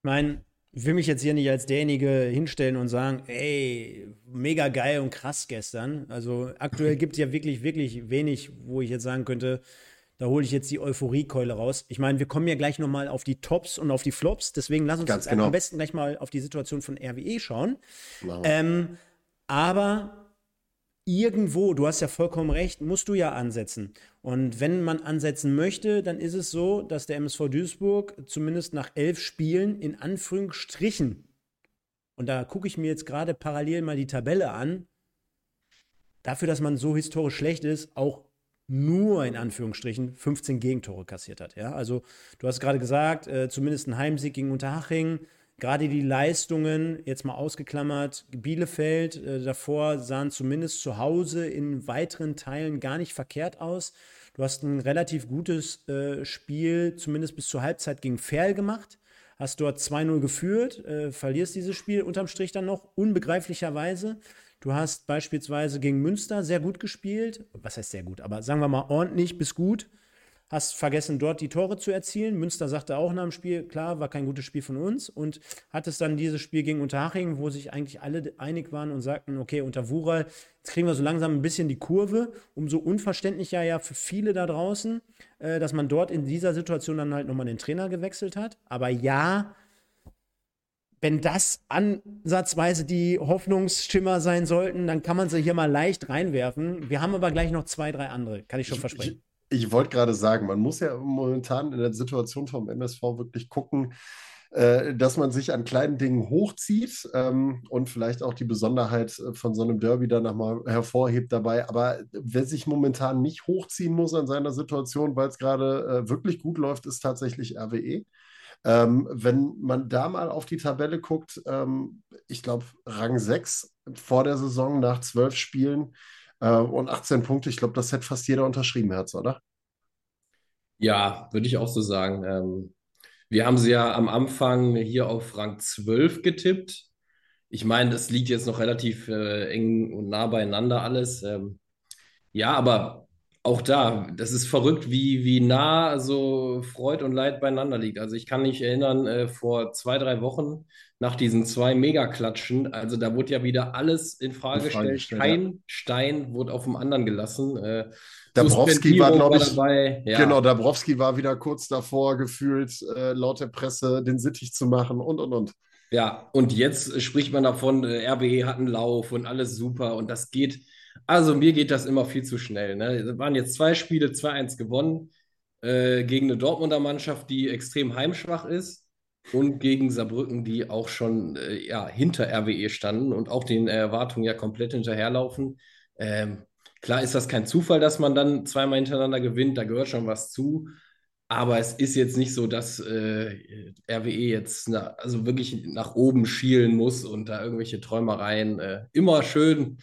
Ich meine, ich will mich jetzt hier nicht als derjenige hinstellen und sagen, ey, mega geil und krass gestern. Also aktuell gibt es ja wirklich, wirklich wenig, wo ich jetzt sagen könnte, da hole ich jetzt die Euphoriekeule raus. Ich meine, wir kommen ja gleich nochmal auf die Tops und auf die Flops. Deswegen lass uns Ganz genau. am besten gleich mal auf die Situation von RWE schauen. Ähm, aber irgendwo, du hast ja vollkommen recht, musst du ja ansetzen. Und wenn man ansetzen möchte, dann ist es so, dass der MSV Duisburg zumindest nach elf Spielen in Anführungsstrichen, und da gucke ich mir jetzt gerade parallel mal die Tabelle an, dafür, dass man so historisch schlecht ist, auch nur in Anführungsstrichen 15 Gegentore kassiert hat. Ja? Also du hast gerade gesagt, äh, zumindest ein Heimsieg gegen Unterhaching, Gerade die Leistungen, jetzt mal ausgeklammert, Bielefeld äh, davor sahen zumindest zu Hause in weiteren Teilen gar nicht verkehrt aus. Du hast ein relativ gutes äh, Spiel, zumindest bis zur Halbzeit gegen Ferl gemacht. Hast dort 2-0 geführt, äh, verlierst dieses Spiel unterm Strich dann noch, unbegreiflicherweise. Du hast beispielsweise gegen Münster sehr gut gespielt. Was heißt sehr gut? Aber sagen wir mal ordentlich bis gut hast vergessen, dort die Tore zu erzielen. Münster sagte auch nach dem Spiel, klar, war kein gutes Spiel von uns und hat es dann dieses Spiel gegen Unterhaching, wo sich eigentlich alle einig waren und sagten, okay, unter Wural, jetzt kriegen wir so langsam ein bisschen die Kurve. Umso unverständlicher ja für viele da draußen, äh, dass man dort in dieser Situation dann halt nochmal den Trainer gewechselt hat. Aber ja, wenn das ansatzweise die Hoffnungsschimmer sein sollten, dann kann man sie hier mal leicht reinwerfen. Wir haben aber gleich noch zwei, drei andere, kann ich schon versprechen. Ich wollte gerade sagen, man muss ja momentan in der Situation vom MSV wirklich gucken, äh, dass man sich an kleinen Dingen hochzieht ähm, und vielleicht auch die Besonderheit äh, von so einem Derby dann nochmal hervorhebt dabei. Aber wer sich momentan nicht hochziehen muss an seiner Situation, weil es gerade äh, wirklich gut läuft, ist tatsächlich RWE. Ähm, wenn man da mal auf die Tabelle guckt, ähm, ich glaube, Rang 6 vor der Saison nach zwölf Spielen Äh, und 18 Punkte, ich glaube, das hätte fast jeder unterschrieben, Herz, oder? Ja, würde ich auch so sagen. Ähm, wir haben sie ja am Anfang hier auf Rang 12 getippt. Ich meine, das liegt jetzt noch relativ äh, eng und nah beieinander alles. Ähm, ja, aber auch da, das ist verrückt, wie, wie nah so Freud und Leid beieinander liegt. Also ich kann mich erinnern, äh, vor zwei, drei Wochen nach diesen zwei Megaklatschen, also da wurde ja wieder alles in Frage, In Frage gestellt. gestellt, Kein ja. Stein wurde auf dem anderen gelassen. Äh, Dabrowski war, glaube ich, dabei. Ja. genau, Dabrowski war wieder kurz davor, gefühlt äh, laut der Presse den Sittich zu machen und, und, und. Ja, und jetzt spricht man davon, äh, RWE hat einen Lauf und alles super und das geht, also mir geht das immer viel zu schnell. Ne? Es waren jetzt zwei Spiele, 2-1 gewonnen äh, gegen eine Dortmunder Mannschaft, die extrem heimschwach ist und gegen Saarbrücken, die auch schon äh, ja, hinter RWE standen und auch den Erwartungen ja komplett hinterherlaufen. Ähm, klar ist das kein Zufall, dass man dann zweimal hintereinander gewinnt, da gehört schon was zu. Aber es ist jetzt nicht so, dass äh, RWE jetzt na, also wirklich nach oben schielen muss und da irgendwelche Träumereien äh, immer schön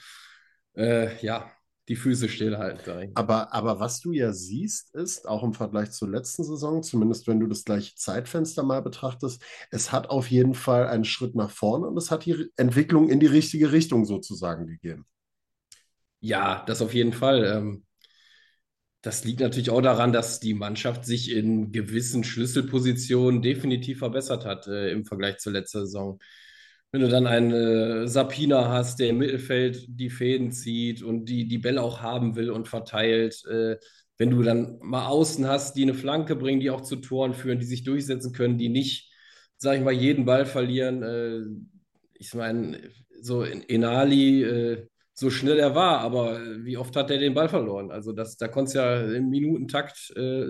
äh, ja, die Füße stillhalten. Aber, aber was du ja siehst, ist, auch im Vergleich zur letzten Saison, zumindest wenn du das gleiche Zeitfenster mal betrachtest, es hat auf jeden Fall einen Schritt nach vorne und es hat die Entwicklung in die richtige Richtung sozusagen gegeben. Ja, das auf jeden Fall. Ähm, das liegt natürlich auch daran, dass die Mannschaft sich in gewissen Schlüsselpositionen definitiv verbessert hat äh, im Vergleich zur letzten Saison. Wenn du dann einen äh, Sapina hast, der im Mittelfeld die Fäden zieht und die, die Bälle auch haben will und verteilt, äh, wenn du dann mal Außen hast, die eine Flanke bringen, die auch zu Toren führen, die sich durchsetzen können, die nicht, sag ich mal, jeden Ball verlieren. Äh, ich meine, so in Enali, äh, so schnell er war, aber wie oft hat er den Ball verloren? Also das, da konnte es ja im Minutentakt, äh,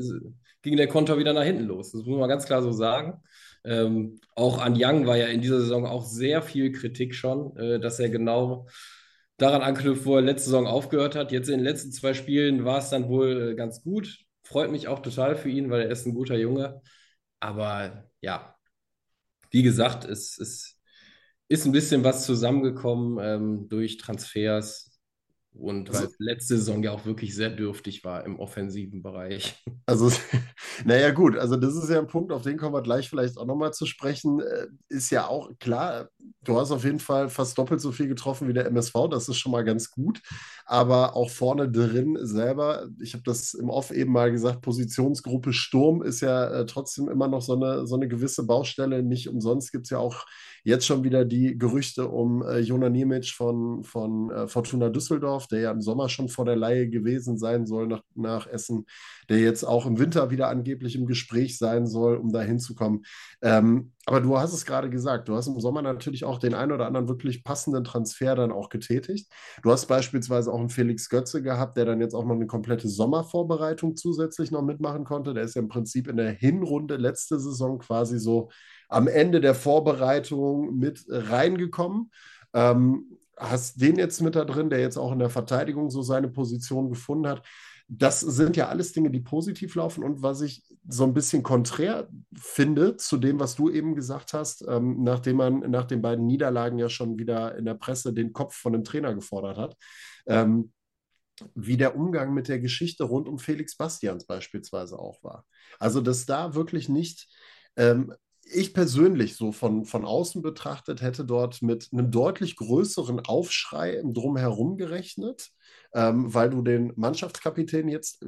ging der Konter wieder nach hinten los. Das muss man ganz klar so sagen. Ähm, auch an Young war ja in dieser Saison auch sehr viel Kritik schon, äh, dass er genau daran anknüpft, wo er letzte Saison aufgehört hat. Jetzt in den letzten zwei Spielen war es dann wohl äh, ganz gut. Freut mich auch total für ihn, weil er ist ein guter Junge. Aber ja, wie gesagt, es, es ist ein bisschen was zusammengekommen ähm, durch Transfers und weil Also, letzte Saison ja auch wirklich sehr dürftig war im offensiven Bereich. Also, naja, gut, also das ist ja ein Punkt, auf den kommen wir gleich vielleicht auch nochmal zu sprechen. Äh, Ist ja auch klar, du hast auf jeden Fall fast doppelt so viel getroffen wie der MSV, das ist schon mal ganz gut. Aber auch vorne drin selber, ich habe das im Off eben mal gesagt, Positionsgruppe Sturm ist ja äh, trotzdem immer noch so eine, so eine gewisse Baustelle. Nicht umsonst gibt es ja auch jetzt schon wieder die Gerüchte um äh, Jona Niemic von, von äh, Fortuna Düsseldorf, der ja im Sommer schon vor der Leihe gewesen sein soll nach, nach Essen der jetzt auch im Winter wieder angeblich im Gespräch sein soll, um da hinzukommen. Ähm, aber du hast es gerade gesagt, du hast im Sommer natürlich auch den einen oder anderen wirklich passenden Transfer dann auch getätigt. Du hast beispielsweise auch einen Felix Götze gehabt, der dann jetzt auch mal eine komplette Sommervorbereitung zusätzlich noch mitmachen konnte. Der ist ja im Prinzip in der Hinrunde letzte Saison quasi so am Ende der Vorbereitung mit reingekommen. Ähm, hast den jetzt mit da drin, der jetzt auch in der Verteidigung so seine Position gefunden hat. Das sind ja alles Dinge, die positiv laufen und was ich so ein bisschen konträr finde zu dem, was du eben gesagt hast, ähm, nachdem man nach den beiden Niederlagen ja schon wieder in der Presse den Kopf von dem Trainer gefordert hat, ähm, wie der Umgang mit der Geschichte rund um Felix Bastians beispielsweise auch war. Also, dass da wirklich nicht ähm, ich persönlich so von, von außen betrachtet hätte dort mit einem deutlich größeren Aufschrei Drumherum gerechnet, ähm, weil du den Mannschaftskapitän jetzt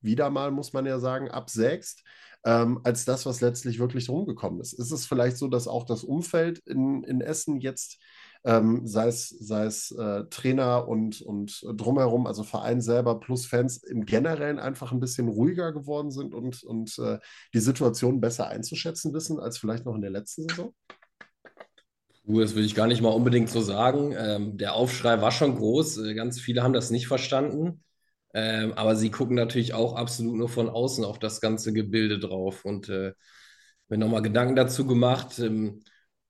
wieder mal, muss man ja sagen, absägst, ähm, als das, was letztlich wirklich rumgekommen ist. Ist es vielleicht so, dass auch das Umfeld in, in Essen jetzt, ähm, sei es, sei es äh, Trainer und, und drumherum, also Verein selber plus Fans im Generellen einfach ein bisschen ruhiger geworden sind und, und äh, die Situation besser einzuschätzen wissen als vielleicht noch in der letzten Saison? Das will ich gar nicht mal unbedingt so sagen. Ähm, der Aufschrei war schon groß. Äh, ganz viele haben das nicht verstanden. Ähm, aber sie gucken natürlich auch absolut nur von außen auf das ganze Gebilde drauf. Und äh, mir nochmal Gedanken dazu gemacht. Ähm,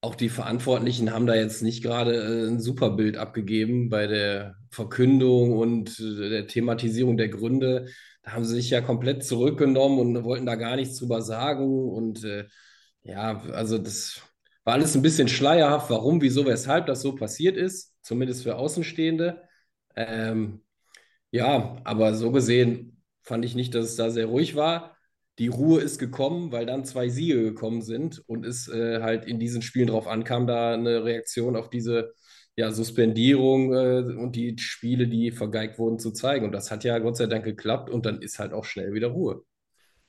auch die Verantwortlichen haben da jetzt nicht gerade äh, ein super Bild abgegeben bei der Verkündung und äh, der Thematisierung der Gründe. Da haben sie sich ja komplett zurückgenommen und wollten da gar nichts drüber sagen. Und äh, ja, also das war alles ein bisschen schleierhaft, warum, wieso, weshalb das so passiert ist, zumindest für Außenstehende. Ähm, Ja, aber so gesehen fand ich nicht, dass es da sehr ruhig war. Die Ruhe ist gekommen, weil dann zwei Siege gekommen sind und es äh, halt in diesen Spielen drauf ankam, da eine Reaktion auf diese ja, Suspendierung äh, und die Spiele, die vergeigt wurden, zu zeigen. Und das hat ja Gott sei Dank geklappt und dann ist halt auch schnell wieder Ruhe.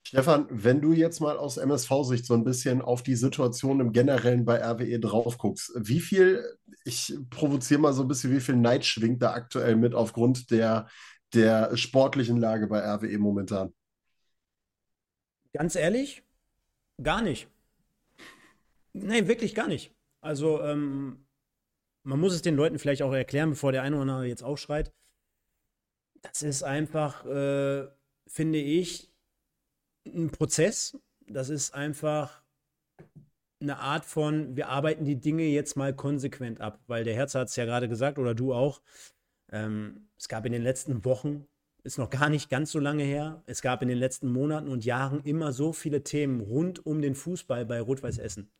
Stefan, wenn du jetzt mal aus MSV-Sicht so ein bisschen auf die Situation im Generellen bei RWE drauf guckst, wie viel, ich provoziere mal so ein bisschen, wie viel Neid schwingt da aktuell mit aufgrund der, der sportlichen Lage bei RWE momentan? Ganz ehrlich, gar nicht. Nein, wirklich gar nicht. Also, ähm, man muss es den Leuten vielleicht auch erklären, bevor der eine oder andere jetzt aufschreit. Das ist einfach, äh, finde ich, ein Prozess. Das ist einfach eine Art von, wir arbeiten die Dinge jetzt mal konsequent ab, weil der Herz hat es ja gerade gesagt oder du auch. Ähm, es gab in den letzten Wochen, ist noch gar nicht ganz so lange her, es gab in den letzten Monaten und Jahren immer so viele Themen rund um den Fußball bei Rot-Weiß Essen.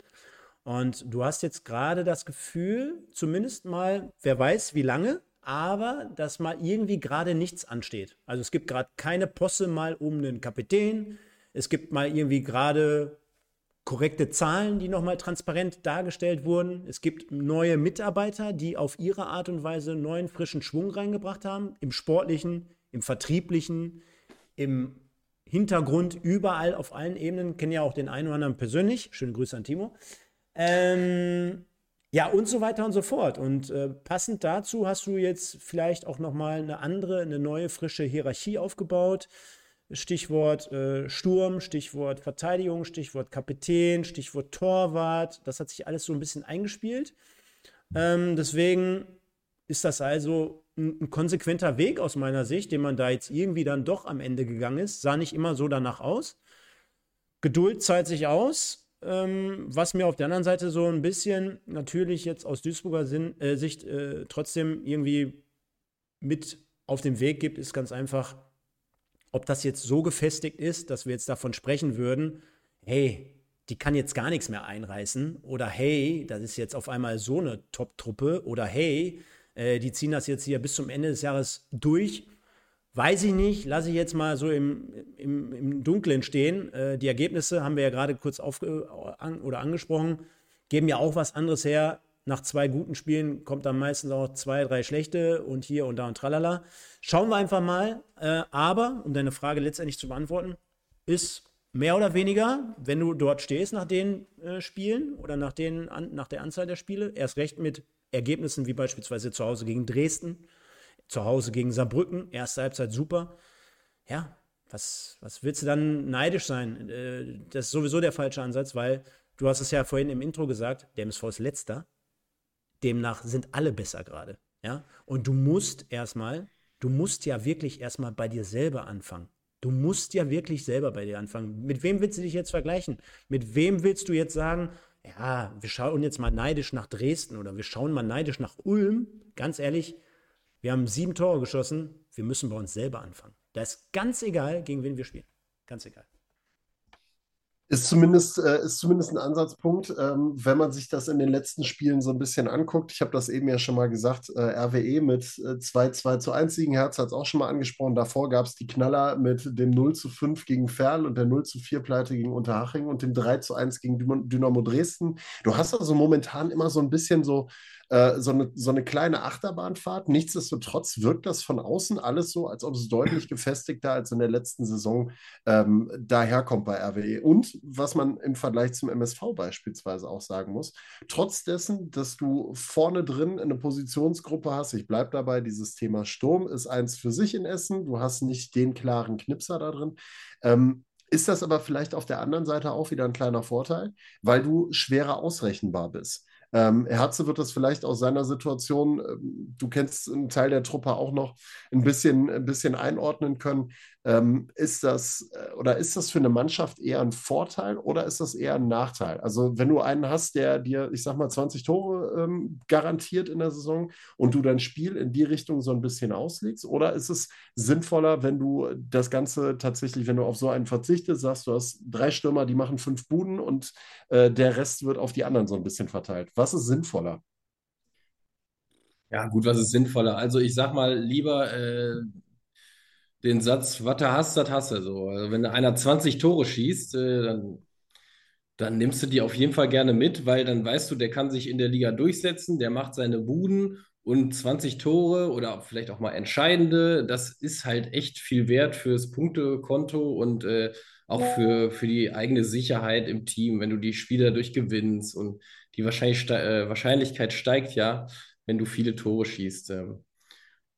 Und du hast jetzt gerade das Gefühl, zumindest mal, wer weiß wie lange, aber dass mal irgendwie gerade nichts ansteht. Also es gibt gerade keine Posse mal um einen Kapitän, es gibt mal irgendwie gerade korrekte Zahlen, die nochmal transparent dargestellt wurden. Es gibt neue Mitarbeiter, die auf ihre Art und Weise neuen, frischen Schwung reingebracht haben. Im sportlichen, im vertrieblichen, im Hintergrund, überall auf allen Ebenen. Kennen ja auch den einen oder anderen persönlich. Schöne Grüße an Timo. Ähm, ja, und so weiter und so fort. Und äh, passend dazu hast du jetzt vielleicht auch nochmal eine andere, eine neue, frische Hierarchie aufgebaut. Stichwort äh, Sturm, Stichwort Verteidigung, Stichwort Kapitän, Stichwort Torwart. Das hat sich alles so ein bisschen eingespielt. Ähm, deswegen ist das also ein, ein, konsequenter Weg aus meiner Sicht, den man da jetzt irgendwie dann doch am Ende gegangen ist. Sah nicht immer so danach aus. Geduld zahlt sich aus. Ähm, was mir auf der anderen Seite so ein bisschen natürlich jetzt aus Duisburger Sinn, äh, Sicht äh, trotzdem irgendwie mit auf den Weg gibt, ist ganz einfach, ob das jetzt so gefestigt ist, dass wir jetzt davon sprechen würden, hey, die kann jetzt gar nichts mehr einreißen oder hey, das ist jetzt auf einmal so eine Top-Truppe oder hey, äh, die ziehen das jetzt hier bis zum Ende des Jahres durch. Weiß ich nicht, lasse ich jetzt mal so im, im, im Dunkeln stehen. Äh, die Ergebnisse haben wir ja gerade kurz aufge an, oder angesprochen, geben ja auch was anderes her nach zwei guten Spielen kommt dann meistens auch zwei, drei schlechte und hier und da und tralala. Schauen wir einfach mal. Äh, aber, um deine Frage letztendlich zu beantworten, ist mehr oder weniger, wenn du dort stehst nach den äh, Spielen oder nach, den, an, nach der Anzahl der Spiele, erst recht mit Ergebnissen wie beispielsweise zu Hause gegen Dresden, zu Hause gegen Saarbrücken, erste Halbzeit super. Ja, was, was willst du dann neidisch sein? Äh, das ist sowieso der falsche Ansatz, weil du hast es ja vorhin im Intro gesagt, der MSV ist letzter. Demnach sind alle besser gerade. Ja? Und du musst erstmal, du musst ja wirklich erstmal bei dir selber anfangen. Du musst ja wirklich selber bei dir anfangen. Mit wem willst du dich jetzt vergleichen? Mit wem willst du jetzt sagen, ja, wir schauen jetzt mal neidisch nach Dresden oder wir schauen mal neidisch nach Ulm? Ganz ehrlich, wir haben sieben Tore geschossen. Wir müssen bei uns selber anfangen. Da ist ganz egal, gegen wen wir spielen. Ganz egal. Ist zumindest, äh, ist zumindest ein Ansatzpunkt, ähm, wenn man sich das in den letzten Spielen so ein bisschen anguckt. Ich habe das eben ja schon mal gesagt, äh, RWE mit äh, 2-2 zu 1 Siegen, Herz hat es auch schon mal angesprochen. Davor gab es die Knaller mit dem 0 zu 5 gegen Ferl und der 0 zu 4 Pleite gegen Unterhaching und dem 3 zu 1 gegen Dynamo Dresden. Du hast also momentan immer so ein bisschen so äh, so, eine, so eine kleine Achterbahnfahrt. Nichtsdestotrotz wirkt das von außen alles so, als ob es deutlich gefestigter als in der letzten Saison ähm, daherkommt bei RWE. Und was man im Vergleich zum MSV beispielsweise auch sagen muss, trotz dessen, dass du vorne drin eine Positionsgruppe hast, ich bleibe dabei, dieses Thema Sturm ist eins für sich in Essen, du hast nicht den klaren Knipser da drin. Ähm, ist das aber vielleicht auf der anderen Seite auch wieder ein kleiner Vorteil, weil du schwerer ausrechenbar bist. Ähm, Herze wird das vielleicht aus seiner Situation, ähm, du kennst einen Teil der Truppe auch noch, ein bisschen, ein bisschen einordnen können. Ähm, ist das äh, oder ist das für eine Mannschaft eher ein Vorteil oder ist das eher ein Nachteil? Also, wenn du einen hast, der dir, ich sag mal, 20 Tore ähm, garantiert in der Saison und du dein Spiel in die Richtung so ein bisschen auslegst, oder ist es sinnvoller, wenn du das Ganze tatsächlich, wenn du auf so einen verzichtest, sagst, du hast drei Stürmer, die machen fünf Buden und äh, der Rest wird auf die anderen so ein bisschen verteilt? Was ist sinnvoller? Ja, gut, was ist sinnvoller? Also ich sag mal lieber, äh, den Satz, was du hast, das hast du so. Also wenn einer 20 Tore schießt, äh, dann, dann nimmst du die auf jeden Fall gerne mit, weil dann weißt du, der kann sich in der Liga durchsetzen, der macht seine Buden und 20 Tore oder vielleicht auch mal entscheidende, das ist halt echt viel wert fürs Punktekonto und äh, auch für, für die eigene Sicherheit im Team, wenn du die Spiele dadurch gewinnst und die Wahrscheinlich äh, Wahrscheinlichkeit steigt ja, wenn du viele Tore schießt. Ähm.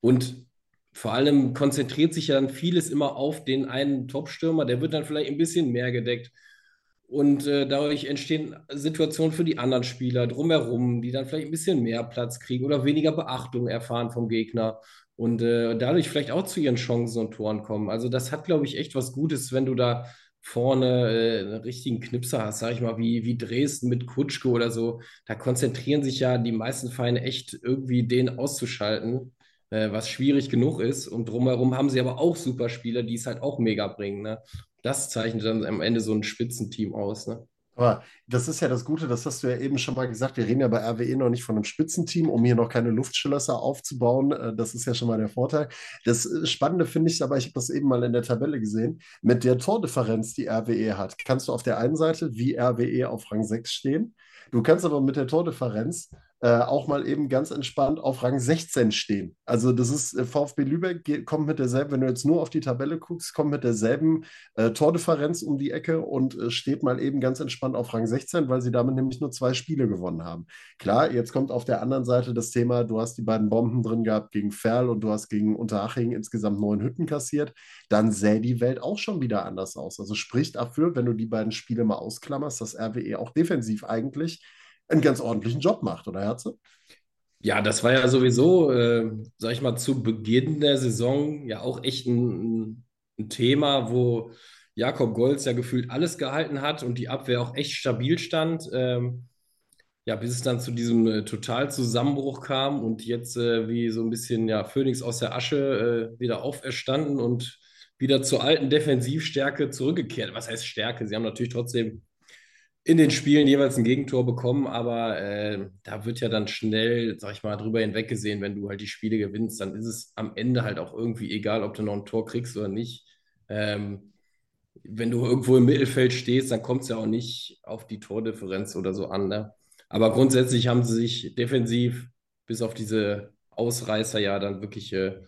Und vor allem konzentriert sich ja dann vieles immer auf den einen Top-Stürmer, der wird dann vielleicht ein bisschen mehr gedeckt. Und äh, dadurch entstehen Situationen für die anderen Spieler drumherum, die dann vielleicht ein bisschen mehr Platz kriegen oder weniger Beachtung erfahren vom Gegner und äh, dadurch vielleicht auch zu ihren Chancen und Toren kommen. Also das hat, glaube ich, echt was Gutes, wenn du da vorne äh, einen richtigen Knipser hast, sag ich mal, wie, wie Dresden mit Kutschke oder so. Da konzentrieren sich ja die meisten Vereine echt irgendwie den auszuschalten äh, was schwierig genug ist. Und drumherum haben sie aber auch super Spieler, die es halt auch mega bringen. Ne? Das zeichnet dann am Ende so ein Spitzenteam aus. Ne? Aber das ist ja das Gute, das hast du ja eben schon mal gesagt. Wir reden ja bei RWE noch nicht von einem Spitzenteam, um hier noch keine Luftschlösser aufzubauen. Äh, das ist ja schon mal der Vorteil. Das äh, Spannende finde ich aber, ich habe das eben mal in der Tabelle gesehen, mit der Tordifferenz, die RWE hat, kannst du auf der einen Seite wie RWE auf Rang 6 stehen. Du kannst aber mit der Tordifferenz äh, auch mal eben ganz entspannt auf Rang 16 stehen. Also das ist, äh, VfB Lübeck kommt mit derselben, wenn du jetzt nur auf die Tabelle guckst, kommt mit derselben äh, Tordifferenz um die Ecke und äh, steht mal eben ganz entspannt auf Rang 16, weil sie damit nämlich nur zwei Spiele gewonnen haben. Klar, jetzt kommt auf der anderen Seite das Thema, du hast die beiden Bomben drin gehabt gegen Ferl und du hast gegen Unterhaching insgesamt neun Hütten kassiert, dann sähe die Welt auch schon wieder anders aus. Also spricht dafür, wenn du die beiden Spiele mal ausklammerst, dass RWE auch defensiv eigentlich einen ganz ordentlichen Job macht, oder Herze? Ja, das war ja sowieso, äh, sag ich mal, zu Beginn der Saison ja auch echt ein, ein Thema, wo Jakob Golz ja gefühlt alles gehalten hat und die Abwehr auch echt stabil stand. Ähm, ja, bis es dann zu diesem äh, Totalzusammenbruch kam und jetzt äh, wie so ein bisschen ja Phönix aus der Asche äh, wieder auferstanden und wieder zur alten Defensivstärke zurückgekehrt. Was heißt Stärke? Sie haben natürlich trotzdem in den Spielen jeweils ein Gegentor bekommen, aber äh, da wird ja dann schnell, sag ich mal, drüber hinweggesehen, wenn du halt die Spiele gewinnst, dann ist es am Ende halt auch irgendwie egal, ob du noch ein Tor kriegst oder nicht. Ähm, wenn du irgendwo im Mittelfeld stehst, dann kommt es ja auch nicht auf die Tordifferenz oder so an. Ne? Aber grundsätzlich haben sie sich defensiv bis auf diese Ausreißer ja dann wirklich äh,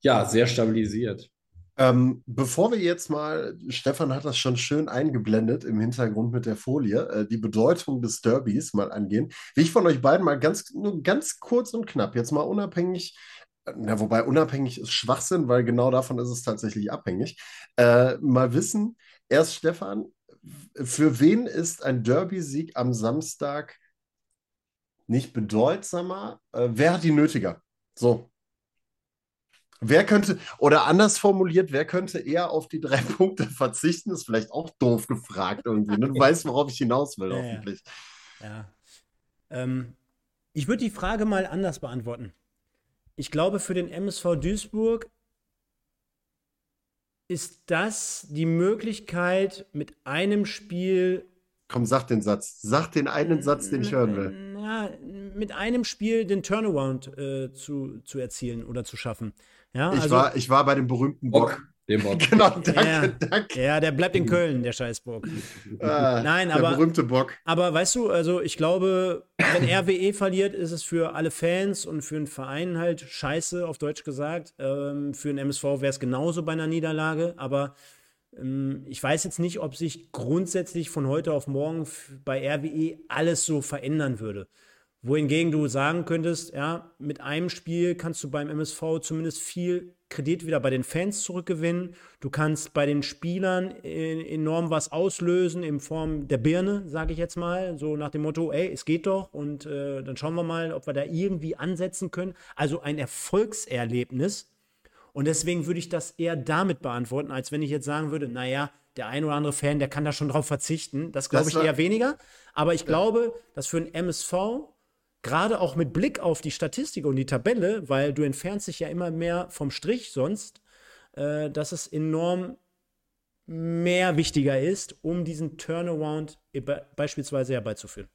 ja, sehr stabilisiert. Ähm, bevor wir jetzt mal, Stefan hat das schon schön eingeblendet im Hintergrund mit der Folie, äh, die Bedeutung des Derbys mal angehen, will ich von euch beiden mal ganz, nur ganz kurz und knapp, jetzt mal unabhängig, na, wobei unabhängig ist Schwachsinn, weil genau davon ist es tatsächlich abhängig, äh, mal wissen, erst Stefan, für wen ist ein Derby-Sieg am Samstag nicht bedeutsamer? Äh, wer hat die nötiger? So, Wer könnte, oder anders formuliert, wer könnte eher auf die drei Punkte verzichten? Ist vielleicht auch doof gefragt irgendwie. Ne? Du weißt, worauf ich hinaus will, ja, hoffentlich. Ja. ja. Ähm, ich würde die Frage mal anders beantworten. Ich glaube, für den MSV Duisburg ist das die Möglichkeit, mit einem Spiel. Komm, sag den Satz. Sag den einen Satz, den ich hören will. Ja, mit einem Spiel den Turnaround äh, zu, zu erzielen oder zu schaffen. Ja, ich, also, war, ich war bei dem berühmten Bock. Dem Bock. genau, danke, ja, danke. Ja, der bleibt in Köln, der Scheißbock. Ah, Nein, aber. Der berühmte Bock. Aber weißt du, also ich glaube, wenn RWE verliert, ist es für alle Fans und für einen Verein halt scheiße, auf Deutsch gesagt. Ähm, für einen MSV wäre es genauso bei einer Niederlage, aber ähm, ich weiß jetzt nicht, ob sich grundsätzlich von heute auf morgen bei RWE alles so verändern würde wohingegen du sagen könntest, ja, mit einem Spiel kannst du beim MSV zumindest viel Kredit wieder bei den Fans zurückgewinnen. Du kannst bei den Spielern enorm was auslösen in Form der Birne, sage ich jetzt mal. So nach dem Motto, ey, es geht doch und äh, dann schauen wir mal, ob wir da irgendwie ansetzen können. Also ein Erfolgserlebnis. Und deswegen würde ich das eher damit beantworten, als wenn ich jetzt sagen würde, naja, der ein oder andere Fan, der kann da schon drauf verzichten. Das glaube ich eher weniger. Aber ich ja. glaube, dass für ein MSV Gerade auch mit Blick auf die Statistik und die Tabelle, weil du entfernst dich ja immer mehr vom Strich sonst, äh, dass es enorm mehr wichtiger ist, um diesen Turnaround beispielsweise herbeizuführen.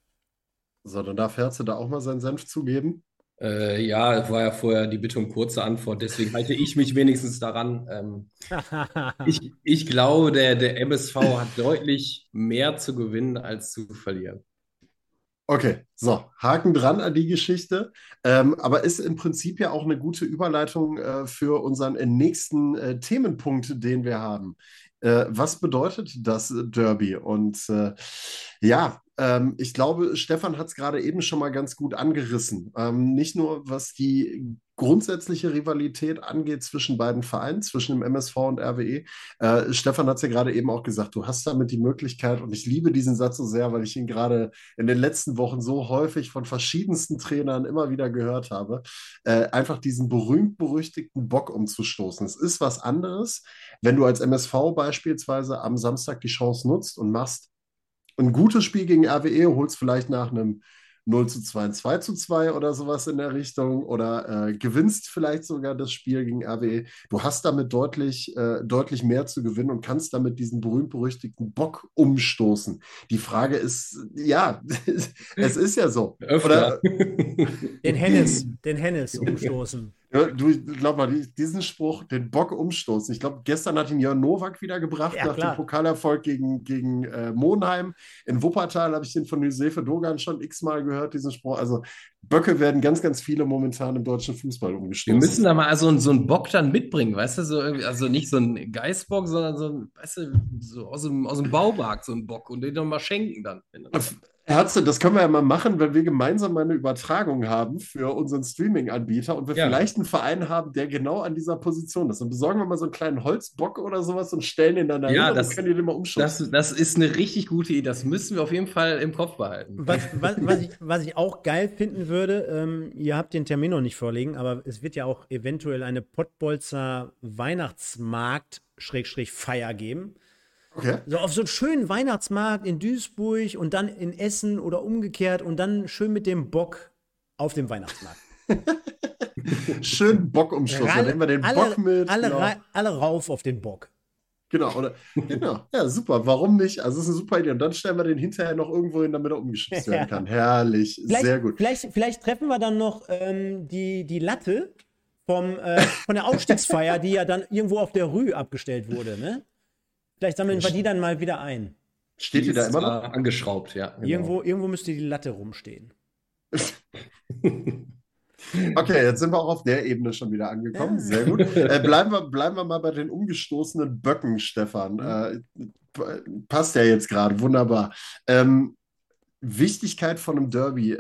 So, dann darf Herze da auch mal seinen Senf zugeben. Äh, ja, war ja vorher die Bitte um kurze Antwort, deswegen halte ich mich wenigstens daran. Ähm, ich, ich glaube, der, der MSV hat deutlich mehr zu gewinnen als zu verlieren. Okay, so, Haken dran an die Geschichte. Ähm, aber ist im Prinzip ja auch eine gute Überleitung äh, für unseren äh, nächsten äh, Themenpunkt, den wir haben. Äh, was bedeutet das Derby? Und äh, ja, ähm, ich glaube, Stefan hat es gerade eben schon mal ganz gut angerissen. Ähm, nicht nur was die grundsätzliche Rivalität angeht zwischen beiden Vereinen, zwischen dem MSV und RWE. Äh, Stefan hat es ja gerade eben auch gesagt, du hast damit die Möglichkeit, und ich liebe diesen Satz so sehr, weil ich ihn gerade in den letzten Wochen so häufig von verschiedensten Trainern immer wieder gehört habe, äh, einfach diesen berühmt-berüchtigten Bock umzustoßen. Es ist was anderes, wenn du als MSV beispielsweise am Samstag die Chance nutzt und machst ein gutes Spiel gegen RWE, holst vielleicht nach einem 0 zu 2, 2 zu 2 oder sowas in der Richtung oder äh, gewinnst vielleicht sogar das Spiel gegen RWE. Du hast damit deutlich, äh, deutlich mehr zu gewinnen und kannst damit diesen berühmt-berüchtigten Bock umstoßen. Die Frage ist, ja, es ist ja so. Öfter. Oder, den Hennis, den Hennis umstoßen. Ja, du, glaub mal, diesen Spruch, den Bock umstoßen. Ich glaube, gestern hat ihn Jörn Nowak wieder gebracht ja, nach klar. dem Pokalerfolg gegen, gegen äh, Monheim. In Wuppertal habe ich den von Josefe Dogan schon x-mal gehört, diesen Spruch. Also Böcke werden ganz, ganz viele momentan im deutschen Fußball umgestoßen. Wir müssen da mal so, so einen Bock dann mitbringen, weißt du? So also nicht so ein Geistbock, sondern so ein, weißt du, so aus dem, aus dem Baumarkt so ein Bock und den doch mal schenken dann. Herze, das können wir ja mal machen, wenn wir gemeinsam eine Übertragung haben für unseren Streaming-Anbieter und wir ja. vielleicht einen Verein haben, der genau an dieser Position ist. Dann besorgen wir mal so einen kleinen Holzbock oder sowas und stellen ihn dann da ja, das, und können den mal umschauen. Das, das ist eine richtig gute Idee. Das müssen wir auf jeden Fall im Kopf behalten. Was, was, was, ich, was ich, auch geil finden würde, ähm, ihr habt den Termin noch nicht vorliegen, aber es wird ja auch eventuell eine Pottbolzer Weihnachtsmarkt-Feier geben. Okay. So auf so einen schönen Weihnachtsmarkt in Duisburg und dann in Essen oder umgekehrt und dann schön mit dem Bock auf dem Weihnachtsmarkt. schön Bock umschluss. Dann nehmen wir den alle, Bock mit. Alle, genau. alle rauf auf den Bock. Genau, oder, genau. Ja, super. Warum nicht? Also, das ist eine super Idee. Und dann stellen wir den hinterher noch irgendwo hin, damit er umgeschubst werden kann. Herrlich. Vielleicht, Sehr gut. Vielleicht, vielleicht treffen wir dann noch ähm, die, die Latte vom, äh, von der Aufstiegsfeier, die ja dann irgendwo auf der Rue abgestellt wurde, ne? Vielleicht sammeln wir die dann mal wieder ein. Steht die, die da immer noch? Angeschraubt, ja. Genau. Irgendwo, irgendwo müsste die Latte rumstehen. Okay, jetzt sind wir auch auf der Ebene schon wieder angekommen. Ja. Sehr gut. Äh, bleiben, wir, bleiben wir mal bei den umgestoßenen Böcken, Stefan. Mhm. Äh, passt ja jetzt gerade, wunderbar. Ähm, Wichtigkeit von einem Derby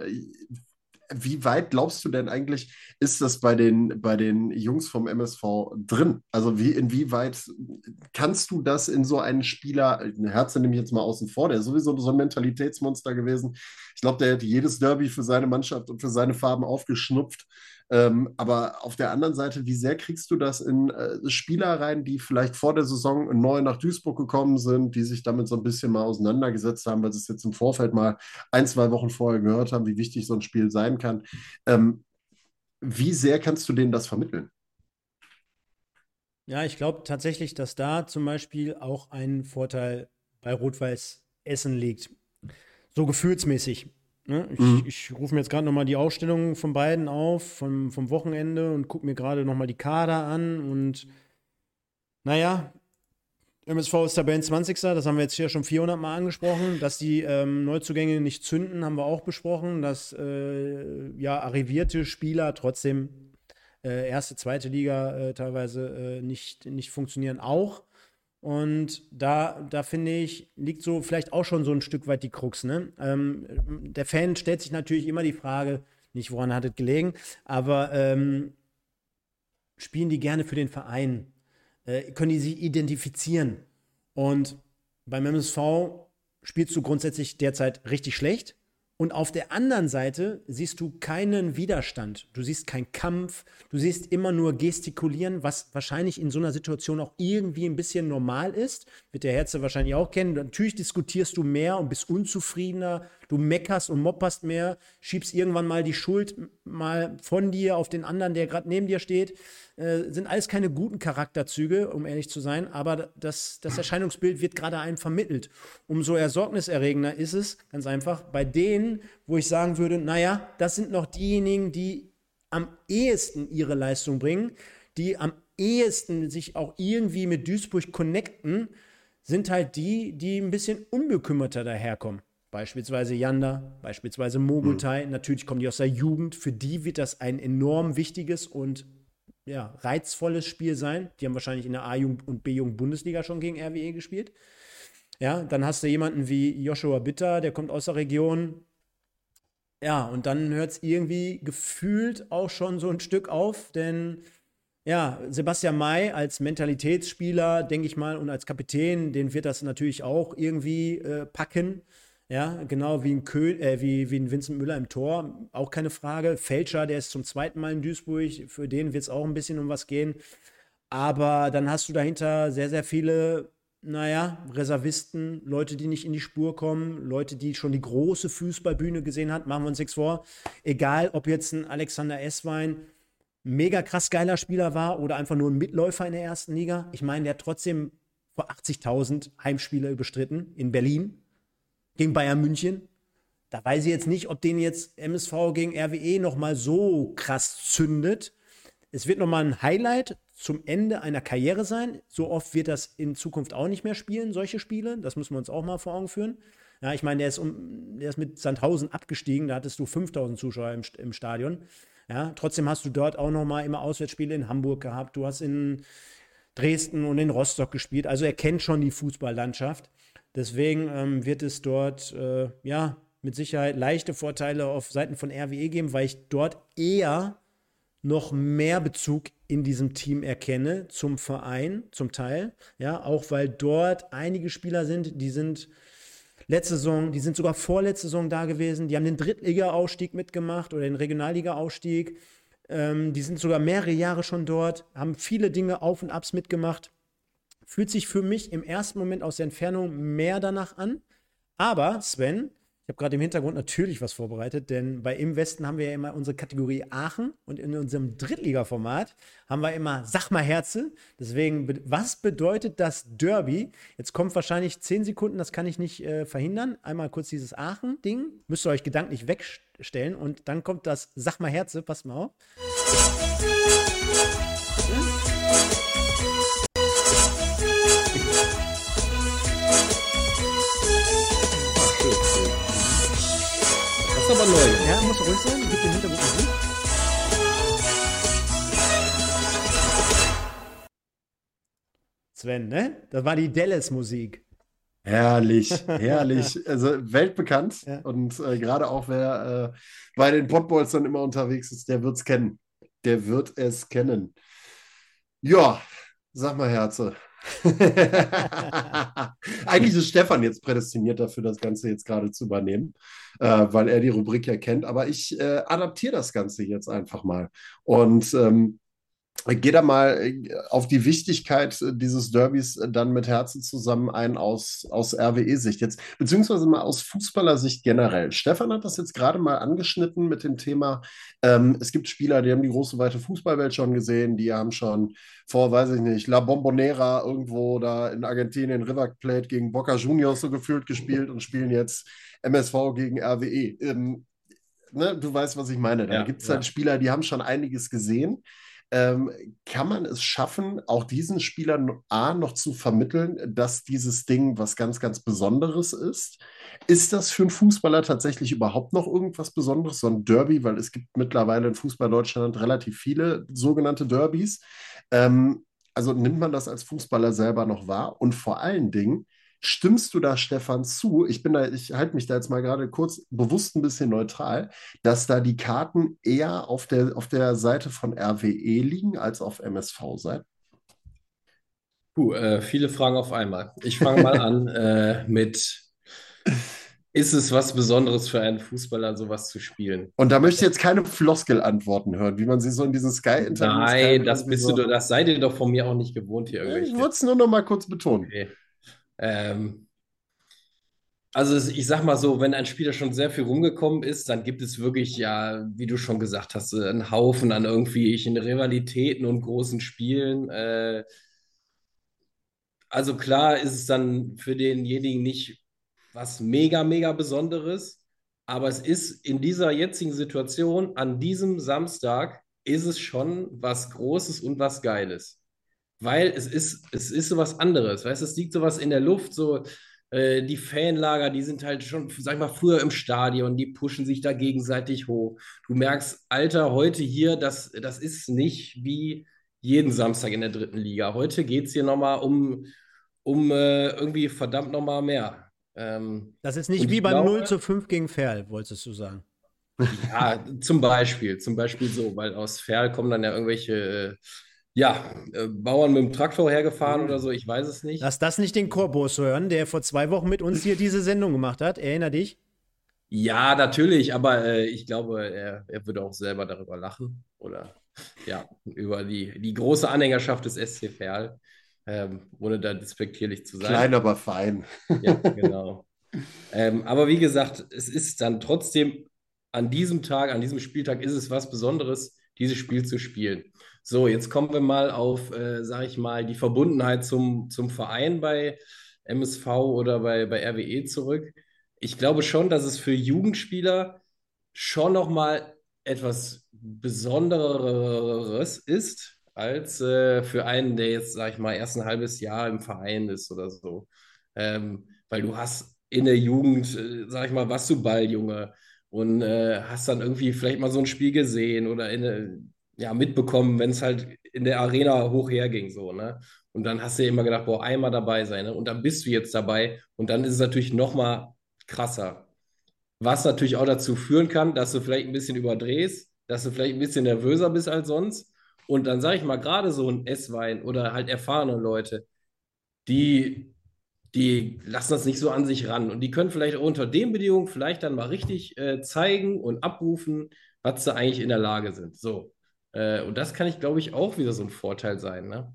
wie weit glaubst du denn eigentlich, ist das bei den, bei den Jungs vom MSV drin? Also wie, inwieweit kannst du das in so einen Spieler, Herze nehme ich jetzt mal außen vor, der ist sowieso so ein Mentalitätsmonster gewesen. Ich glaube, der hätte jedes Derby für seine Mannschaft und für seine Farben aufgeschnupft. Ähm, aber auf der anderen Seite, wie sehr kriegst du das in äh, Spieler rein, die vielleicht vor der Saison neu nach Duisburg gekommen sind, die sich damit so ein bisschen mal auseinandergesetzt haben, weil sie es jetzt im Vorfeld mal ein, zwei Wochen vorher gehört haben, wie wichtig so ein Spiel sein kann. Ähm, wie sehr kannst du denen das vermitteln? Ja, ich glaube tatsächlich, dass da zum Beispiel auch ein Vorteil bei Rot-Weiß Essen liegt. So gefühlsmäßig. Ne? Ich, mhm. ich rufe mir jetzt gerade nochmal die Ausstellung von beiden auf, vom, vom Wochenende und gucke mir gerade nochmal die Kader an. Und naja, MSV ist Tabellen 20. Das haben wir jetzt hier schon 400 Mal angesprochen. Dass die ähm, Neuzugänge nicht zünden, haben wir auch besprochen. Dass äh, ja arrivierte Spieler trotzdem äh, erste, zweite Liga äh, teilweise äh, nicht, nicht funktionieren, auch. Und da, da finde ich, liegt so vielleicht auch schon so ein Stück weit die Krux. Ne? Ähm, der Fan stellt sich natürlich immer die Frage, nicht woran hat es gelegen, aber ähm, spielen die gerne für den Verein? Äh, können die sich identifizieren? Und beim MSV spielst du grundsätzlich derzeit richtig schlecht. Und auf der anderen Seite siehst du keinen Widerstand. Du siehst keinen Kampf. Du siehst immer nur gestikulieren, was wahrscheinlich in so einer Situation auch irgendwie ein bisschen normal ist. Wird der Herze wahrscheinlich auch kennen. Natürlich diskutierst du mehr und bist unzufriedener. Du meckerst und mopperst mehr. Schiebst irgendwann mal die Schuld mal von dir auf den anderen, der gerade neben dir steht. Äh, sind alles keine guten Charakterzüge, um ehrlich zu sein, aber das, das Erscheinungsbild wird gerade einem vermittelt. Umso ersorgniserregender ist es, ganz einfach, bei denen, wo ich sagen würde, naja, das sind noch diejenigen, die am ehesten ihre Leistung bringen, die am ehesten sich auch irgendwie mit Duisburg connecten, sind halt die, die ein bisschen unbekümmerter daherkommen. Beispielsweise Yanda, beispielsweise Mogutai. Mhm. Natürlich kommen die aus der Jugend. Für die wird das ein enorm wichtiges und ja, reizvolles Spiel sein. Die haben wahrscheinlich in der A-Jugend und B-Jugend Bundesliga schon gegen RWE gespielt. Ja, dann hast du jemanden wie Joshua Bitter, der kommt aus der Region. Ja, und dann hört es irgendwie gefühlt auch schon so ein Stück auf, denn ja, Sebastian May als Mentalitätsspieler, denke ich mal, und als Kapitän, den wird das natürlich auch irgendwie äh, packen. Ja, genau wie ein, Kö äh, wie, wie ein Vincent Müller im Tor, auch keine Frage. Fälscher, der ist zum zweiten Mal in Duisburg, für den wird es auch ein bisschen um was gehen. Aber dann hast du dahinter sehr, sehr viele, naja, Reservisten, Leute, die nicht in die Spur kommen, Leute, die schon die große Fußballbühne gesehen haben. Machen wir uns nichts vor. Egal, ob jetzt ein Alexander Esswein mega krass geiler Spieler war oder einfach nur ein Mitläufer in der ersten Liga. Ich meine, der hat trotzdem vor 80.000 Heimspiele bestritten in Berlin gegen Bayern München. Da weiß ich jetzt nicht, ob den jetzt MSV gegen RWE nochmal so krass zündet. Es wird nochmal ein Highlight zum Ende einer Karriere sein. So oft wird das in Zukunft auch nicht mehr spielen, solche Spiele. Das müssen wir uns auch mal vor Augen führen. Ja, ich meine, der ist, um, der ist mit Sandhausen abgestiegen, da hattest du 5000 Zuschauer im, im Stadion. Ja, trotzdem hast du dort auch nochmal immer Auswärtsspiele in Hamburg gehabt. Du hast in Dresden und in Rostock gespielt. Also er kennt schon die Fußballlandschaft. Deswegen ähm, wird es dort, äh, ja, mit Sicherheit leichte Vorteile auf Seiten von RWE geben, weil ich dort eher noch mehr Bezug in diesem Team erkenne zum Verein, zum Teil. Ja, auch weil dort einige Spieler sind, die sind letzte Saison, die sind sogar vorletzte Saison da gewesen, die haben den Drittliga-Aufstieg mitgemacht oder den Regionalliga-Aufstieg. Ähm, die sind sogar mehrere Jahre schon dort, haben viele Dinge auf und abs mitgemacht. Fühlt sich für mich im ersten Moment aus der Entfernung mehr danach an. Aber, Sven, ich habe gerade im Hintergrund natürlich was vorbereitet, denn bei Im Westen haben wir ja immer unsere Kategorie Aachen und in unserem Drittliga-Format haben wir immer Sag mal Herze. Deswegen, was bedeutet das Derby? Jetzt kommt wahrscheinlich zehn Sekunden, das kann ich nicht äh, verhindern. Einmal kurz dieses Aachen-Ding. Müsst ihr euch gedanklich wegstellen und dann kommt das Sag mal Herze. Passt mal auf. Aber neu. Ja, muss ruhig sein. Gib den Hintergrund Musik. Sven, ne? Das war die Dallas-Musik. Herrlich, herrlich. Also weltbekannt. Ja. Und äh, gerade auch wer äh, bei den Potballs dann immer unterwegs ist, der wird es kennen. Der wird es kennen. Ja, sag mal, Herze. Eigentlich ist Stefan jetzt prädestiniert dafür, das Ganze jetzt gerade zu übernehmen, äh, weil er die Rubrik ja kennt. Aber ich äh, adaptiere das Ganze jetzt einfach mal. Und ähm, Geh da mal äh, auf die Wichtigkeit äh, dieses Derbys äh, dann mit Herzen zusammen ein aus, aus RWE-Sicht jetzt, beziehungsweise mal aus Fußballersicht generell. Stefan hat das jetzt gerade mal angeschnitten mit dem Thema, ähm, es gibt Spieler, die haben die große, weite Fußballwelt schon gesehen, die haben schon vor, weiß ich nicht, La Bombonera irgendwo da in Argentinien River Plate gegen Boca Juniors so gefühlt gespielt und spielen jetzt MSV gegen RWE. Ähm, ne, du weißt, was ich meine. Da ja, gibt es halt ja. Spieler, die haben schon einiges gesehen ähm, kann man es schaffen, auch diesen Spielern A noch zu vermitteln, dass dieses Ding was ganz, ganz Besonderes ist? Ist das für einen Fußballer tatsächlich überhaupt noch irgendwas Besonderes, so ein Derby? Weil es gibt mittlerweile in Fußball Deutschland relativ viele sogenannte Derbys. Ähm, also nimmt man das als Fußballer selber noch wahr? Und vor allen Dingen, Stimmst du da, Stefan, zu? Ich bin da, ich halte mich da jetzt mal gerade kurz bewusst ein bisschen neutral, dass da die Karten eher auf der, auf der Seite von RWE liegen als auf MSV-Seite? Puh, äh, viele Fragen auf einmal. Ich fange mal an äh, mit ist es was Besonderes für einen Fußballer, sowas zu spielen? Und da möchte ich jetzt keine Floskel-Antworten hören, wie man sie so in diesen Sky-Interviews Nein, das bist so. du, das seid ihr doch von mir auch nicht gewohnt hier Ich wollte es nur noch mal kurz betonen. Okay. Ähm, also ich sag mal so, wenn ein Spieler schon sehr viel rumgekommen ist, dann gibt es wirklich ja, wie du schon gesagt hast, äh, einen Haufen an irgendwie in Rivalitäten und großen Spielen. Äh, also klar ist es dann für denjenigen nicht was mega, mega Besonderes. Aber es ist in dieser jetzigen Situation, an diesem Samstag, ist es schon was Großes und was Geiles. Weil es ist, es ist so was anderes. Weißt du, es liegt sowas in der Luft, so äh, die Fanlager, die sind halt schon, sag ich mal, früher im Stadion, die pushen sich da gegenseitig hoch. Du merkst, Alter, heute hier, das, das ist nicht wie jeden Samstag in der dritten Liga. Heute geht es hier nochmal um, um äh, irgendwie verdammt nochmal mehr. Ähm, das ist nicht wie beim glaube, 0 zu 5 gegen Ferl, wolltest du sagen. Ja, zum Beispiel, zum Beispiel so, weil aus Ferl kommen dann ja irgendwelche äh, ja, äh, Bauern mit dem Traktor hergefahren oder so, ich weiß es nicht. Lass das nicht den Korbos hören, der vor zwei Wochen mit uns hier diese Sendung gemacht hat. Erinner dich? Ja, natürlich, aber äh, ich glaube, er, er würde auch selber darüber lachen. Oder ja, über die, die große Anhängerschaft des SC Verl, ähm, ohne da despektierlich zu sein. Klein, aber fein. Ja, genau. ähm, aber wie gesagt, es ist dann trotzdem an diesem Tag, an diesem Spieltag ist es was Besonderes, dieses Spiel zu spielen. So, jetzt kommen wir mal auf, äh, sage ich mal, die Verbundenheit zum, zum Verein bei MSV oder bei, bei RWE zurück. Ich glaube schon, dass es für Jugendspieler schon nochmal etwas Besonderes ist, als äh, für einen, der jetzt, sage ich mal, erst ein halbes Jahr im Verein ist oder so. Ähm, weil du hast in der Jugend, äh, sag ich mal, warst du Balljunge und äh, hast dann irgendwie vielleicht mal so ein Spiel gesehen oder in, ja, mitbekommen, wenn es halt in der Arena hoch herging, so, ne? Und dann hast du ja immer gedacht, boah, einmal dabei sein, ne? Und dann bist du jetzt dabei und dann ist es natürlich noch mal krasser. Was natürlich auch dazu führen kann, dass du vielleicht ein bisschen überdrehst, dass du vielleicht ein bisschen nervöser bist als sonst. Und dann sage ich mal, gerade so ein Esswein oder halt erfahrene Leute, die, die lassen das nicht so an sich ran. Und die können vielleicht auch unter den Bedingungen vielleicht dann mal richtig äh, zeigen und abrufen, was sie eigentlich in der Lage sind. So. Äh, und das kann ich, glaube ich, auch wieder so ein Vorteil sein. Ne?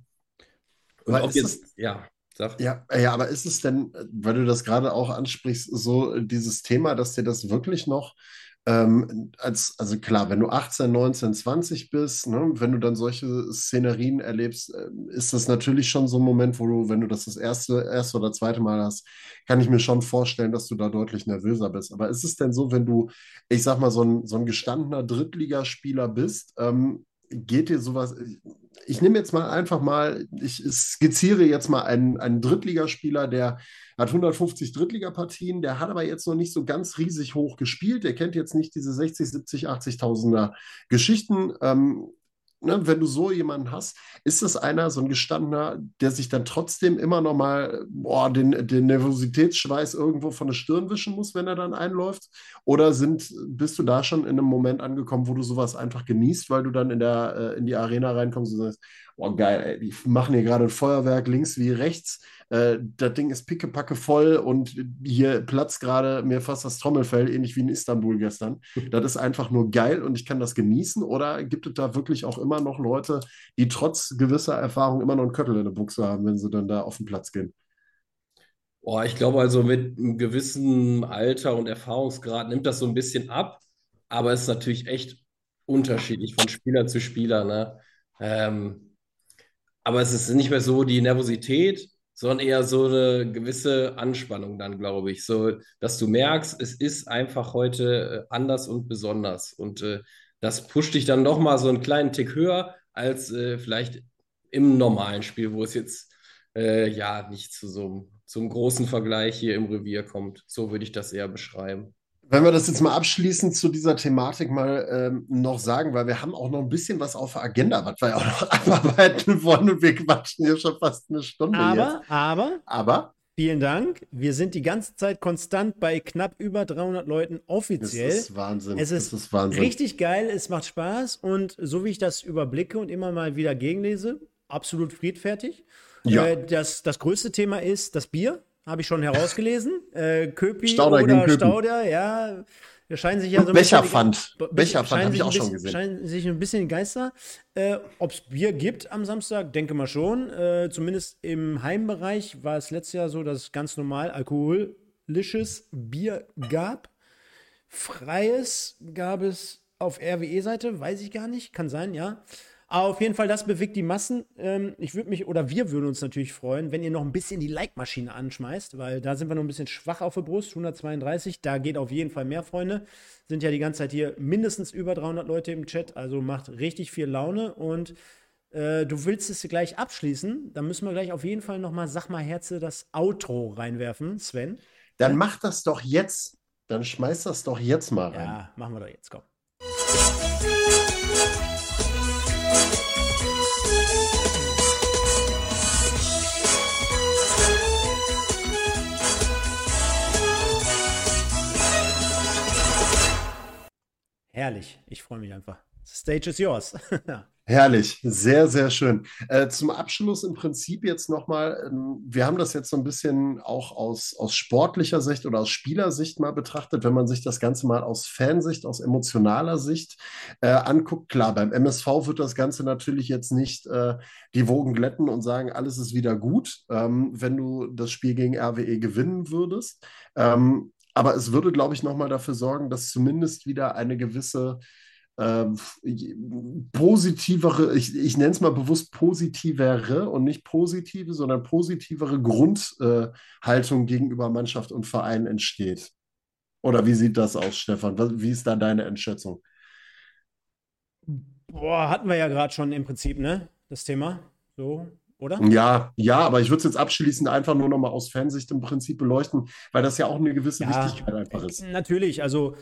Und aber ob jetzt, das, ja, sag. Ja, ja, aber ist es denn, weil du das gerade auch ansprichst, so dieses Thema, dass dir das wirklich noch ähm, als, also klar, wenn du 18, 19, 20 bist, ne, wenn du dann solche Szenerien erlebst, äh, ist das natürlich schon so ein Moment, wo du, wenn du das das erste, erste oder zweite Mal hast, kann ich mir schon vorstellen, dass du da deutlich nervöser bist. Aber ist es denn so, wenn du, ich sag mal, so ein, so ein gestandener Drittligaspieler bist, ähm, geht dir sowas, ich nehme jetzt mal einfach mal, ich skizziere jetzt mal einen, einen Drittligaspieler, der hat 150 Drittligapartien, der hat aber jetzt noch nicht so ganz riesig hoch gespielt, der kennt jetzt nicht diese 60, 70, 80.000er Geschichten. Ähm, ne, wenn du so jemanden hast, ist das einer, so ein gestandener, der sich dann trotzdem immer noch mal boah, den, den Nervositätsschweiß irgendwo von der Stirn wischen muss, wenn er dann einläuft? Oder sind, bist du da schon in einem Moment angekommen, wo du sowas einfach genießt, weil du dann in, der, äh, in die Arena reinkommst und sagst, oh geil, ey, die machen hier gerade ein Feuerwerk links wie rechts. Äh, das Ding ist pickepacke voll und hier platzt gerade mir fast das Trommelfell, ähnlich wie in Istanbul gestern. das ist einfach nur geil und ich kann das genießen. Oder gibt es da wirklich auch immer noch Leute, die trotz gewisser Erfahrung immer noch einen Köttel in der Buchse haben, wenn sie dann da auf den Platz gehen? Boah, ich glaube also mit einem gewissen Alter und Erfahrungsgrad nimmt das so ein bisschen ab, aber es ist natürlich echt unterschiedlich von Spieler zu Spieler. Ne? Ähm, aber es ist nicht mehr so die Nervosität, sondern eher so eine gewisse Anspannung dann, glaube ich. So, dass du merkst, es ist einfach heute äh, anders und besonders. Und äh, das pusht dich dann noch mal so einen kleinen Tick höher als äh, vielleicht im normalen Spiel, wo es jetzt äh, ja nicht zu so, so einem großen Vergleich hier im Revier kommt. So würde ich das eher beschreiben. Wenn wir das jetzt mal abschließend zu dieser Thematik mal ähm, noch sagen, weil wir haben auch noch ein bisschen was auf der Agenda, was wir auch noch abarbeiten wollen und wir quatschen hier schon fast eine Stunde aber, jetzt. Aber, aber, vielen Dank. Wir sind die ganze Zeit konstant bei knapp über 300 Leuten offiziell. Das ist Wahnsinn. Es ist, ist Wahnsinn. richtig geil, es macht Spaß und so wie ich das überblicke und immer mal wieder gegenlese, absolut friedfertig. Ja. Äh, das, das größte Thema ist das Bier habe ich schon herausgelesen. Äh, Köpi Stauder oder. Stauder, ja. Scheinen sich ja so ein Becherpfand. Becherpfand habe ich auch schon gesehen. Scheinen sich ein bisschen Geister. Äh, Ob es Bier gibt am Samstag, denke mal schon. Äh, zumindest im Heimbereich war es letztes Jahr so, dass es ganz normal alkoholisches Bier gab. Freies gab es auf RWE-Seite, weiß ich gar nicht. Kann sein, ja. Auf jeden Fall, das bewegt die Massen. Ähm, ich würde mich, oder wir würden uns natürlich freuen, wenn ihr noch ein bisschen die Like-Maschine anschmeißt, weil da sind wir noch ein bisschen schwach auf der Brust, 132. Da geht auf jeden Fall mehr, Freunde. Sind ja die ganze Zeit hier mindestens über 300 Leute im Chat, also macht richtig viel Laune und äh, du willst es gleich abschließen. Dann müssen wir gleich auf jeden Fall nochmal, sag mal, Herze, das Outro reinwerfen, Sven. Dann ja? mach das doch jetzt. Dann schmeiß das doch jetzt mal rein. Ja, machen wir doch jetzt, komm. Herrlich, ich freue mich einfach. Stage is yours. Herrlich, sehr, sehr schön. Äh, zum Abschluss im Prinzip jetzt nochmal, ähm, wir haben das jetzt so ein bisschen auch aus, aus sportlicher Sicht oder aus Spielersicht mal betrachtet, wenn man sich das Ganze mal aus Fansicht, aus emotionaler Sicht äh, anguckt. Klar, beim MSV wird das Ganze natürlich jetzt nicht äh, die Wogen glätten und sagen, alles ist wieder gut, ähm, wenn du das Spiel gegen RWE gewinnen würdest. Ähm, aber es würde, glaube ich, nochmal dafür sorgen, dass zumindest wieder eine gewisse äh, positivere, ich, ich nenne es mal bewusst positivere und nicht positive, sondern positivere Grundhaltung äh, gegenüber Mannschaft und Verein entsteht. Oder wie sieht das aus, Stefan? Wie ist da deine Einschätzung? Boah, hatten wir ja gerade schon im Prinzip, ne? Das Thema. So, oder? Ja, ja, aber ich würde es jetzt abschließend einfach nur nochmal aus Fansicht im Prinzip beleuchten, weil das ja auch eine gewisse ja, Wichtigkeit einfach ist. Natürlich, also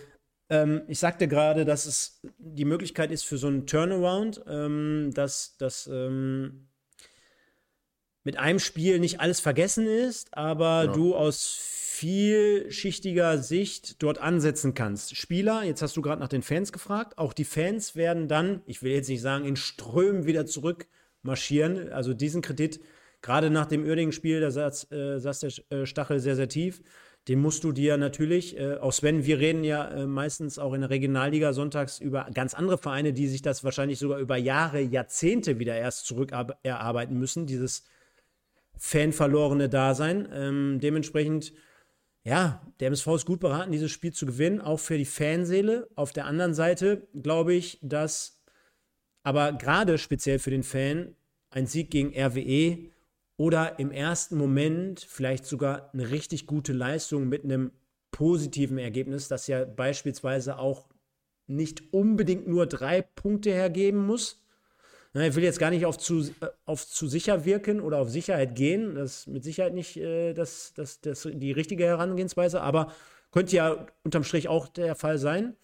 ähm, ich sagte gerade, dass es die Möglichkeit ist für so einen Turnaround, ähm, dass, dass ähm, mit einem Spiel nicht alles vergessen ist, aber ja. du aus vielschichtiger Sicht dort ansetzen kannst. Spieler, jetzt hast du gerade nach den Fans gefragt, auch die Fans werden dann, ich will jetzt nicht sagen, in Strömen wieder zurück marschieren. Also diesen Kredit, gerade nach dem Uerdingen-Spiel, da saß, äh, saß der äh, Stachel sehr, sehr tief. Den musst du dir natürlich, äh, auch Sven, wir reden ja äh, meistens auch in der Regionalliga sonntags über ganz andere Vereine, die sich das wahrscheinlich sogar über Jahre, Jahrzehnte wieder erst zurück erarbeiten müssen, dieses fanverlorene Dasein. Ähm, dementsprechend, ja, der MSV ist gut beraten, dieses Spiel zu gewinnen, auch für die Fanseele. Auf der anderen Seite glaube ich, dass aber gerade speziell für den Fan ein Sieg gegen RWE oder im ersten Moment vielleicht sogar eine richtig gute Leistung mit einem positiven Ergebnis, das ja beispielsweise auch nicht unbedingt nur drei Punkte hergeben muss. Ich will jetzt gar nicht auf zu, äh, auf zu sicher wirken oder auf Sicherheit gehen. Das ist mit Sicherheit nicht äh, das, das, das, die richtige Herangehensweise, aber könnte ja unterm Strich auch der Fall sein.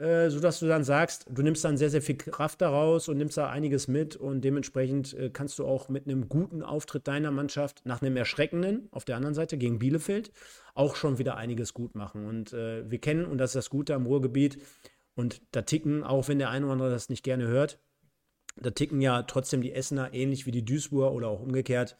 Äh, sodass du dann sagst, du nimmst dann sehr, sehr viel Kraft daraus und nimmst da einiges mit und dementsprechend äh, kannst du auch mit einem guten Auftritt deiner Mannschaft nach einem erschreckenden auf der anderen Seite gegen Bielefeld auch schon wieder einiges gut machen. Und äh, wir kennen, und das ist das Gute am Ruhrgebiet, und da ticken, auch wenn der eine oder andere das nicht gerne hört, da ticken ja trotzdem die Essener ähnlich wie die Duisburger oder auch umgekehrt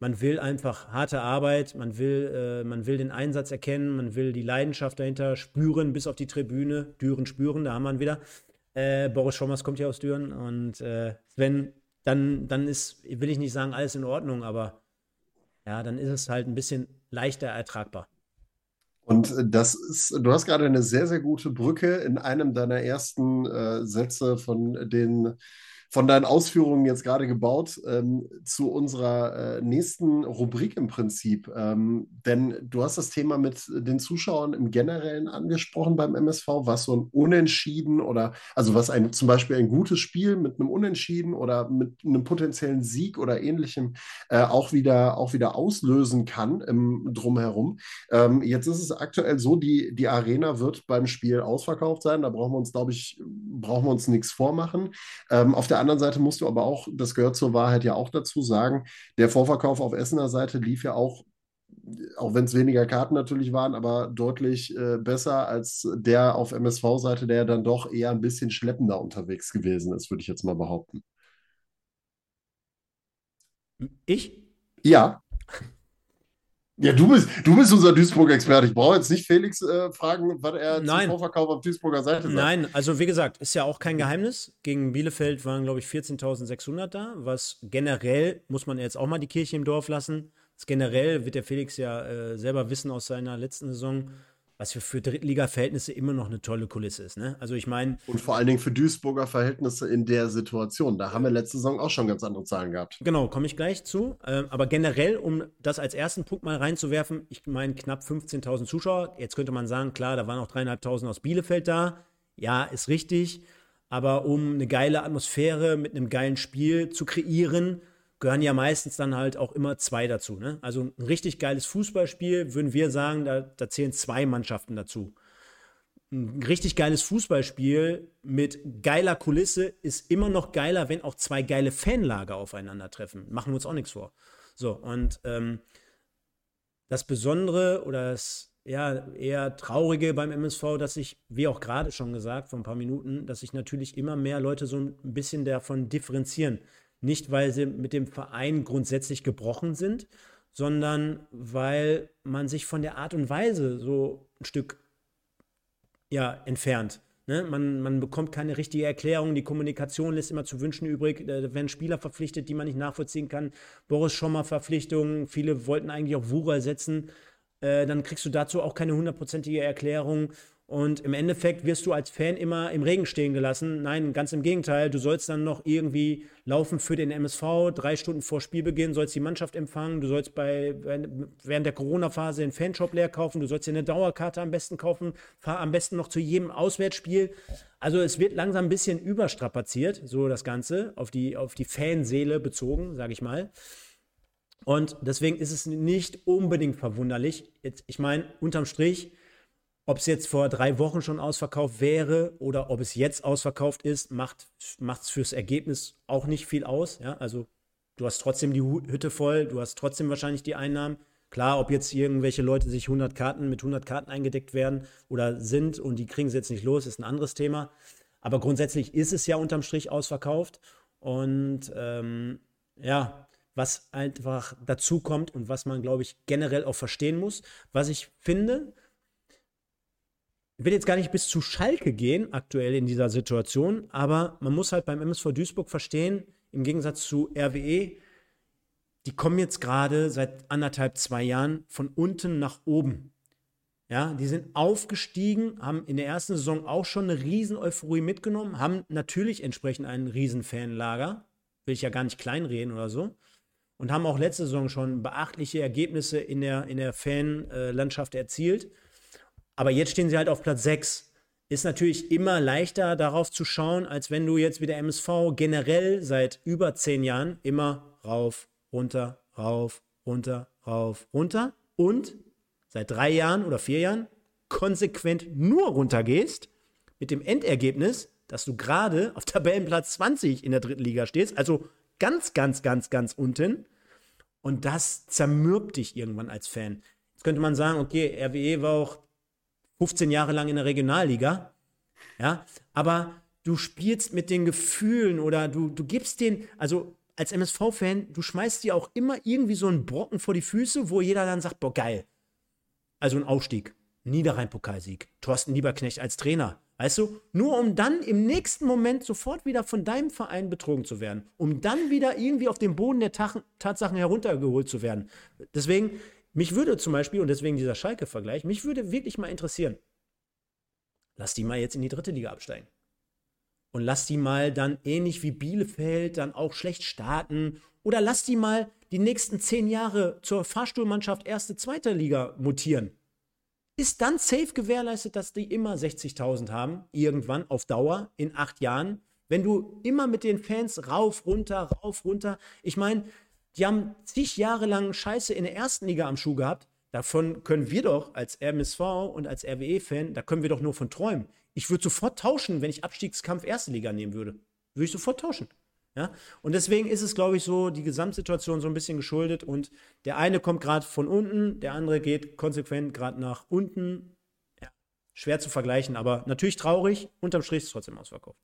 man will einfach harte Arbeit, man will, äh, man will den Einsatz erkennen, man will die Leidenschaft dahinter spüren, bis auf die Tribüne. Düren spüren, da haben wir ihn wieder. Äh, Boris Schommers kommt ja aus Düren und äh, Sven, dann, dann ist, will ich nicht sagen, alles in Ordnung, aber ja, dann ist es halt ein bisschen leichter ertragbar. Und das ist, du hast gerade eine sehr, sehr gute Brücke in einem deiner ersten äh, Sätze von den von deinen Ausführungen jetzt gerade gebaut ähm, zu unserer äh, nächsten Rubrik im Prinzip. Ähm, denn du hast das Thema mit den Zuschauern im Generellen angesprochen beim MSV, was so ein Unentschieden oder also was ein zum Beispiel ein gutes Spiel mit einem Unentschieden oder mit einem potenziellen Sieg oder ähnlichem äh, auch wieder auch wieder auslösen kann im Drumherum. Ähm, jetzt ist es aktuell so, die, die Arena wird beim Spiel ausverkauft sein. Da brauchen wir uns, glaube ich, brauchen wir uns nichts vormachen. Ähm, auf der anderen Seite musst du aber auch, das gehört zur Wahrheit ja auch dazu sagen, der Vorverkauf auf Essener Seite lief ja auch auch wenn es weniger Karten natürlich waren, aber deutlich äh, besser als der auf MSV-Seite, der dann doch eher ein bisschen schleppender unterwegs gewesen ist, würde ich jetzt mal behaupten. Ich? Ja. Ja, du bist, du bist unser Duisburg-Experte. Ich brauche jetzt nicht Felix äh, fragen, was er Nein. zum Vorverkauf auf Duisburger Seite sagt. Nein, also wie gesagt, ist ja auch kein Geheimnis. Gegen Bielefeld waren, glaube ich, 14.600 da, was generell, muss man jetzt auch mal die Kirche im Dorf lassen, generell wird der Felix ja äh, selber wissen aus seiner letzten Saison, was für, für Drittliga-Verhältnisse immer noch eine tolle Kulisse ist. Ne? Also ich meine. Und vor allen Dingen für Duisburger Verhältnisse in der Situation. Da haben wir letzte Saison auch schon ganz andere Zahlen gehabt. Genau, komme ich gleich zu. Ähm, aber generell, um das als ersten Punkt mal reinzuwerfen, ich meine knapp 15.000 Zuschauer. Jetzt könnte man sagen, klar, da waren auch dreieinhalbtausend aus Bielefeld da. Ja, ist richtig. Aber um eine geile Atmosphäre mit einem geilen Spiel zu kreieren, gehören ja meistens dann halt auch immer zwei dazu. Ne? Also ein richtig geiles Fußballspiel, würden wir sagen, da, da zählen zwei Mannschaften dazu. Ein richtig geiles Fußballspiel mit geiler Kulisse ist immer noch geiler, wenn auch zwei geile Fanlager aufeinandertreffen. Machen wir uns auch nichts vor. So, und ähm, das Besondere oder das ja, eher Traurige beim MSV, dass sich, wie auch gerade schon gesagt, vor ein paar Minuten, dass sich natürlich immer mehr Leute so ein bisschen davon differenzieren. Nicht, weil sie mit dem Verein grundsätzlich gebrochen sind, sondern weil man sich von der Art und Weise so ein Stück ja, entfernt. Ne? Man, man bekommt keine richtige Erklärung, die Kommunikation lässt immer zu wünschen übrig. Da werden Spieler verpflichtet, die man nicht nachvollziehen kann. Boris Schommer Verpflichtungen, viele wollten eigentlich auch Wura setzen. Äh, dann kriegst du dazu auch keine hundertprozentige Erklärung. Und im Endeffekt wirst du als Fan immer im Regen stehen gelassen. Nein, ganz im Gegenteil. Du sollst dann noch irgendwie laufen für den MSV. Drei Stunden vor Spielbeginn sollst die Mannschaft empfangen. Du sollst bei, während der Corona-Phase den Fanshop leer kaufen. Du sollst dir eine Dauerkarte am besten kaufen. Fahr am besten noch zu jedem Auswärtsspiel. Also es wird langsam ein bisschen überstrapaziert, so das Ganze, auf die, auf die Fanseele bezogen, sage ich mal. Und deswegen ist es nicht unbedingt verwunderlich. Jetzt, ich meine, unterm Strich, ob es jetzt vor drei Wochen schon ausverkauft wäre oder ob es jetzt ausverkauft ist, macht es fürs Ergebnis auch nicht viel aus. Ja? Also du hast trotzdem die Hütte voll, du hast trotzdem wahrscheinlich die Einnahmen. Klar, ob jetzt irgendwelche Leute sich 100 Karten mit 100 Karten eingedeckt werden oder sind und die kriegen sie jetzt nicht los, ist ein anderes Thema. Aber grundsätzlich ist es ja unterm Strich ausverkauft. Und ähm, ja, was einfach dazu kommt und was man, glaube ich, generell auch verstehen muss. Was ich finde, ich will jetzt gar nicht bis zu Schalke gehen, aktuell in dieser Situation, aber man muss halt beim MSV Duisburg verstehen, im Gegensatz zu RWE, die kommen jetzt gerade seit anderthalb, zwei Jahren von unten nach oben. Ja, die sind aufgestiegen, haben in der ersten Saison auch schon eine riesen Euphorie mitgenommen, haben natürlich entsprechend einen riesen Fanlager, will ich ja gar nicht kleinreden oder so, und haben auch letzte Saison schon beachtliche Ergebnisse in der, in der Fanlandschaft erzielt. Aber jetzt stehen sie halt auf Platz 6. Ist natürlich immer leichter darauf zu schauen, als wenn du jetzt wie der MSV generell seit über zehn Jahren immer rauf, runter, rauf, runter, rauf, runter und seit drei Jahren oder vier Jahren konsequent nur runter gehst, mit dem Endergebnis, dass du gerade auf Tabellenplatz 20 in der dritten Liga stehst, also ganz, ganz, ganz, ganz unten. Und das zermürbt dich irgendwann als Fan. Jetzt könnte man sagen, okay, RWE war auch 15 Jahre lang in der Regionalliga. Ja, aber du spielst mit den Gefühlen oder du, du gibst den, also als MSV-Fan, du schmeißt dir auch immer irgendwie so einen Brocken vor die Füße, wo jeder dann sagt, boah, geil. Also ein Aufstieg, Niederrhein-Pokalsieg, Thorsten Lieberknecht als Trainer. Weißt du, nur um dann im nächsten Moment sofort wieder von deinem Verein betrogen zu werden, um dann wieder irgendwie auf den Boden der Tatsachen heruntergeholt zu werden. Deswegen, mich würde zum Beispiel, und deswegen dieser Schalke-Vergleich, mich würde wirklich mal interessieren, lass die mal jetzt in die dritte Liga absteigen. Und lass die mal dann ähnlich wie Bielefeld dann auch schlecht starten. Oder lass die mal die nächsten zehn Jahre zur Fahrstuhlmannschaft erste, zweite Liga mutieren. Ist dann safe gewährleistet, dass die immer 60.000 haben, irgendwann auf Dauer in acht Jahren. Wenn du immer mit den Fans rauf, runter, rauf, runter. Ich meine, die haben zig Jahre lang Scheiße in der ersten Liga am Schuh gehabt. Davon können wir doch als MSV und als RWE-Fan, da können wir doch nur von träumen. Ich würde sofort tauschen, wenn ich Abstiegskampf erste Liga nehmen würde. Würde ich sofort tauschen. Ja? Und deswegen ist es, glaube ich, so die Gesamtsituation so ein bisschen geschuldet. Und der eine kommt gerade von unten, der andere geht konsequent gerade nach unten. Ja, schwer zu vergleichen, aber natürlich traurig. Unterm Strich ist es trotzdem ausverkauft.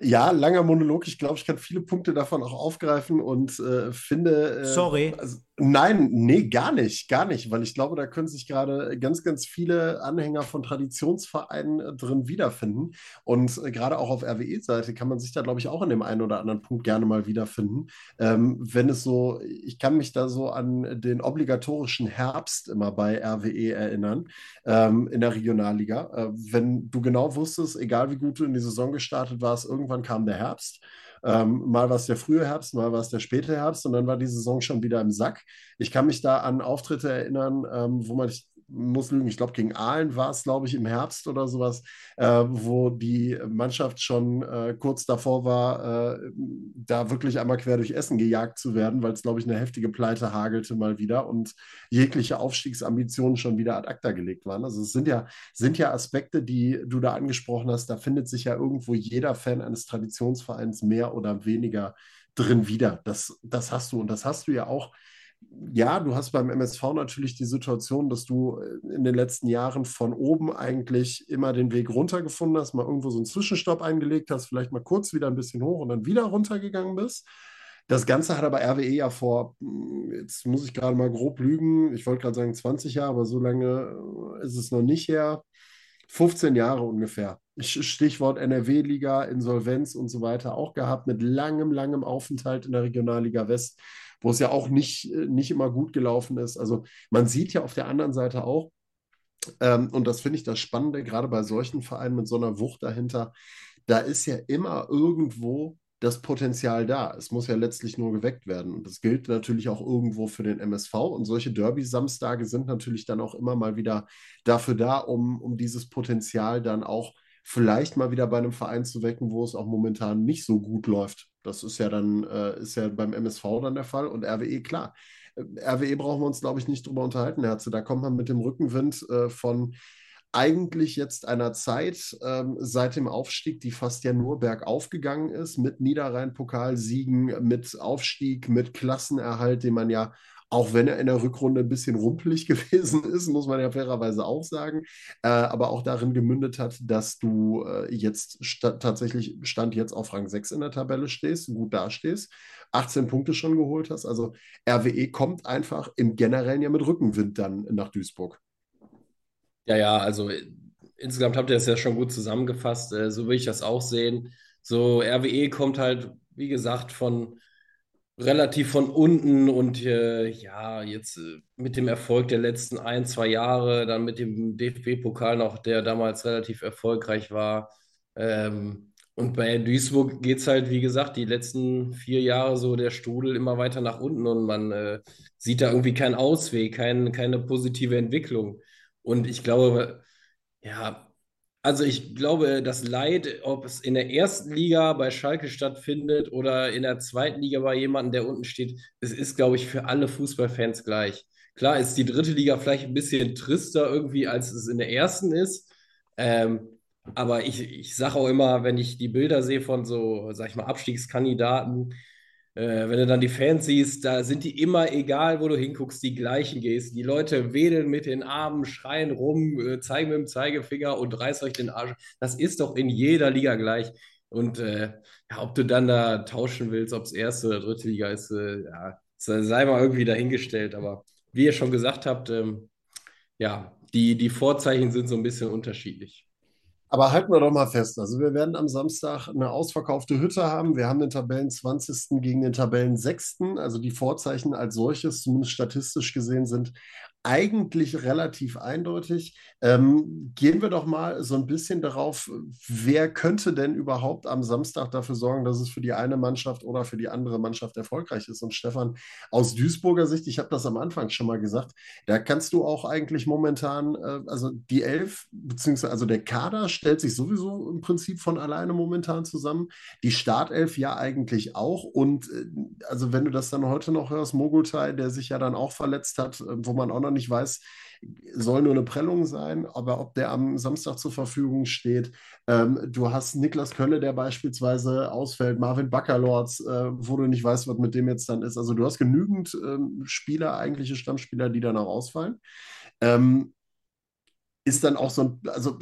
Ja, langer Monolog. Ich glaube, ich kann viele Punkte davon auch aufgreifen und äh, finde. Äh, Sorry. Also, Nein, nee, gar nicht, gar nicht, weil ich glaube, da können sich gerade ganz, ganz viele Anhänger von Traditionsvereinen äh, drin wiederfinden. Und äh, gerade auch auf RWE-Seite kann man sich da, glaube ich, auch in dem einen oder anderen Punkt gerne mal wiederfinden. Ähm, wenn es so, ich kann mich da so an den obligatorischen Herbst immer bei RWE erinnern, ähm, in der Regionalliga. Äh, wenn du genau wusstest, egal wie gut du in die Saison gestartet warst, irgendwann kam der Herbst. Ähm, mal war es der frühe Herbst, mal war es der späte Herbst und dann war die Saison schon wieder im Sack. Ich kann mich da an Auftritte erinnern, ähm, wo man, muss lügen, ich glaube, gegen Aalen war es, glaube ich, im Herbst oder sowas, äh, wo die Mannschaft schon äh, kurz davor war, äh, da wirklich einmal quer durch Essen gejagt zu werden, weil es, glaube ich, eine heftige Pleite hagelte mal wieder und jegliche Aufstiegsambitionen schon wieder ad acta gelegt waren. Also es sind ja, sind ja Aspekte, die du da angesprochen hast, da findet sich ja irgendwo jeder Fan eines Traditionsvereins mehr oder weniger drin wieder. Das, das hast du und das hast du ja auch ja, du hast beim MSV natürlich die Situation, dass du äh, in den letzten Jahren von oben eigentlich immer den Weg runtergefunden hast, mal irgendwo so einen Zwischenstopp eingelegt hast, vielleicht mal kurz wieder ein bisschen hoch und dann wieder runtergegangen bist. Das Ganze hat aber RWE ja vor, hm, jetzt muss ich gerade mal grob lügen, ich wollte gerade sagen 20 Jahre, aber so lange äh, ist es noch nicht her. 15 Jahre ungefähr. Stichwort NRW-Liga, Insolvenz und so weiter auch gehabt, mit langem, langem Aufenthalt in der Regionalliga West wo es ja auch nicht, äh, nicht immer gut gelaufen ist. Also man sieht ja auf der anderen Seite auch, ähm, und das finde ich das Spannende, gerade bei solchen Vereinen mit so einer Wucht dahinter, da ist ja immer irgendwo das Potenzial da. Es muss ja letztlich nur geweckt werden. Und das gilt natürlich auch irgendwo für den MSV. Und solche Derby-Samstage sind natürlich dann auch immer mal wieder dafür da, um, um dieses Potenzial dann auch vielleicht mal wieder bei einem Verein zu wecken, wo es auch momentan nicht so gut läuft. Das ist ja dann, äh, ist ja beim MSV dann der Fall und RWE, klar. Äh, RWE brauchen wir uns, glaube ich, nicht drüber unterhalten, Herze. Da kommt man mit dem Rückenwind äh, von eigentlich jetzt einer Zeit ähm, seit dem Aufstieg, die fast ja nur bergauf gegangen ist, mit Niederrhein-Pokalsiegen, mit Aufstieg, mit Klassenerhalt, den man ja auch wenn er in der Rückrunde ein bisschen rumpelig gewesen ist, muss man ja fairerweise auch sagen, äh, aber auch darin gemündet hat, dass du äh, jetzt sta tatsächlich Stand jetzt auf Rang 6 in der Tabelle stehst, gut dastehst, 18 Punkte schon geholt hast. Also RWE kommt einfach im Generellen ja mit Rückenwind dann nach Duisburg. Ja, ja, also insgesamt habt ihr das ja schon gut zusammengefasst. Äh, so will ich das auch sehen. So, RWE kommt halt, wie gesagt, von relativ von unten und äh, ja, jetzt äh, mit dem Erfolg der letzten ein, zwei Jahre, dann mit dem DFB-Pokal noch, der damals relativ erfolgreich war. Ähm, und bei Duisburg geht es halt, wie gesagt, die letzten vier Jahre so der Strudel immer weiter nach unten und man äh, sieht da irgendwie keinen Ausweg, kein, keine positive Entwicklung. Und ich glaube, ja, also ich glaube, das Leid, ob es in der ersten Liga bei Schalke stattfindet oder in der zweiten Liga bei jemandem, der unten steht, es ist, glaube ich, für alle Fußballfans gleich. Klar ist die dritte Liga vielleicht ein bisschen trister irgendwie, als es in der ersten ist. Ähm, aber ich, ich sage auch immer, wenn ich die Bilder sehe von so, sag ich mal, Abstiegskandidaten, äh, wenn du dann die Fans siehst, da sind die immer, egal wo du hinguckst, die gleichen Gesten. Die Leute wedeln mit den Armen, schreien rum, äh, zeigen mit dem Zeigefinger und reißt euch den Arsch. Das ist doch in jeder Liga gleich. Und äh, ja, ob du dann da tauschen willst, ob es erste oder dritte Liga ist, äh, ja, sei mal irgendwie dahingestellt. Aber wie ihr schon gesagt habt, ähm, ja, die, die Vorzeichen sind so ein bisschen unterschiedlich. Aber halten wir doch mal fest. Also wir werden am Samstag eine ausverkaufte Hütte haben. Wir haben den Tabellen 20. gegen den Tabellen 6. Also die Vorzeichen als solches, zumindest statistisch gesehen, sind eigentlich relativ eindeutig. Ähm, gehen wir doch mal so ein bisschen darauf, wer könnte denn überhaupt am Samstag dafür sorgen, dass es für die eine Mannschaft oder für die andere Mannschaft erfolgreich ist. Und Stefan, aus Duisburger Sicht, ich habe das am Anfang schon mal gesagt, da kannst du auch eigentlich momentan, äh, also die Elf, beziehungsweise also der Kader stellt sich sowieso im Prinzip von alleine momentan zusammen. Die Startelf ja eigentlich auch. Und äh, also wenn du das dann heute noch hörst, Mogultai, der sich ja dann auch verletzt hat, äh, wo man auch noch nicht weiß, soll nur eine Prellung sein, aber ob der am Samstag zur Verfügung steht. Ähm, du hast Niklas Kölle, der beispielsweise ausfällt, Marvin Baccalords, äh, wo du nicht weißt, was mit dem jetzt dann ist. Also du hast genügend ähm, Spieler, eigentliche Stammspieler, die dann auch ausfallen. Ähm, ist dann auch so ein, also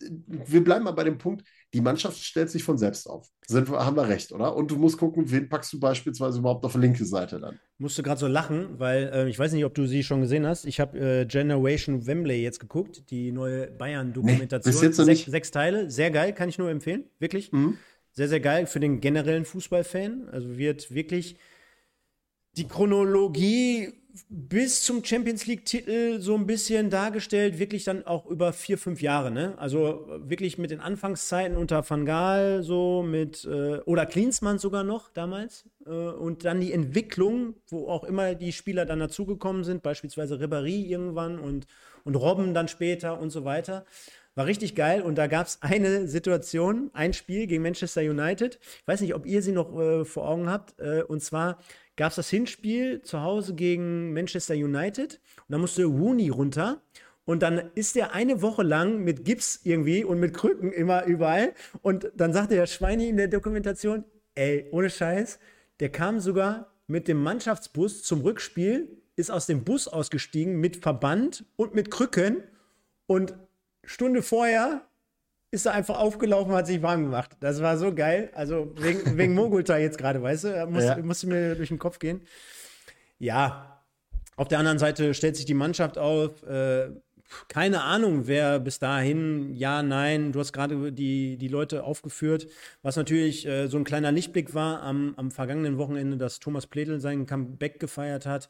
wir bleiben mal bei dem Punkt, die Mannschaft stellt sich von selbst auf. Sind, haben wir recht, oder? Und du musst gucken, wen packst du beispielsweise überhaupt auf die linke Seite dann. Musste gerade so lachen, weil äh, ich weiß nicht, ob du sie schon gesehen hast. Ich habe äh, Generation Wembley jetzt geguckt, die neue Bayern-Dokumentation. Nee, bis jetzt noch sechs, nicht. sechs Teile, sehr geil, kann ich nur empfehlen, wirklich. Mhm. Sehr, sehr geil für den generellen Fußballfan. Also wird wirklich die Chronologie bis zum Champions League-Titel so ein bisschen dargestellt, wirklich dann auch über vier, fünf Jahre, ne? Also wirklich mit den Anfangszeiten unter Van Gaal, so mit, äh, oder Klinsmann sogar noch damals. Äh, und dann die Entwicklung, wo auch immer die Spieler dann dazugekommen sind, beispielsweise Ribéry irgendwann und, und Robben dann später und so weiter. War richtig geil und da gab es eine Situation, ein Spiel gegen Manchester United. Ich weiß nicht, ob ihr sie noch äh, vor Augen habt. Äh, und zwar gab es das Hinspiel zu Hause gegen Manchester United und da musste Rooney runter. Und dann ist er eine Woche lang mit Gips irgendwie und mit Krücken immer überall. Und dann sagte der Schweini in der Dokumentation, ey, ohne Scheiß, der kam sogar mit dem Mannschaftsbus zum Rückspiel, ist aus dem Bus ausgestiegen mit Verband und mit Krücken. Und Stunde vorher ist er einfach aufgelaufen, hat sich warm gemacht. Das war so geil. Also wegen, wegen Mogulta jetzt gerade, weißt du? Muss, Ja. Musste mir durch den Kopf gehen. Ja, auf der anderen Seite stellt sich die Mannschaft auf. Äh, keine Ahnung, wer bis dahin, ja, nein, du hast gerade die, die Leute aufgeführt, was natürlich äh, so ein kleiner Lichtblick war am, am vergangenen Wochenende, dass Thomas Pledel seinen Comeback gefeiert hat.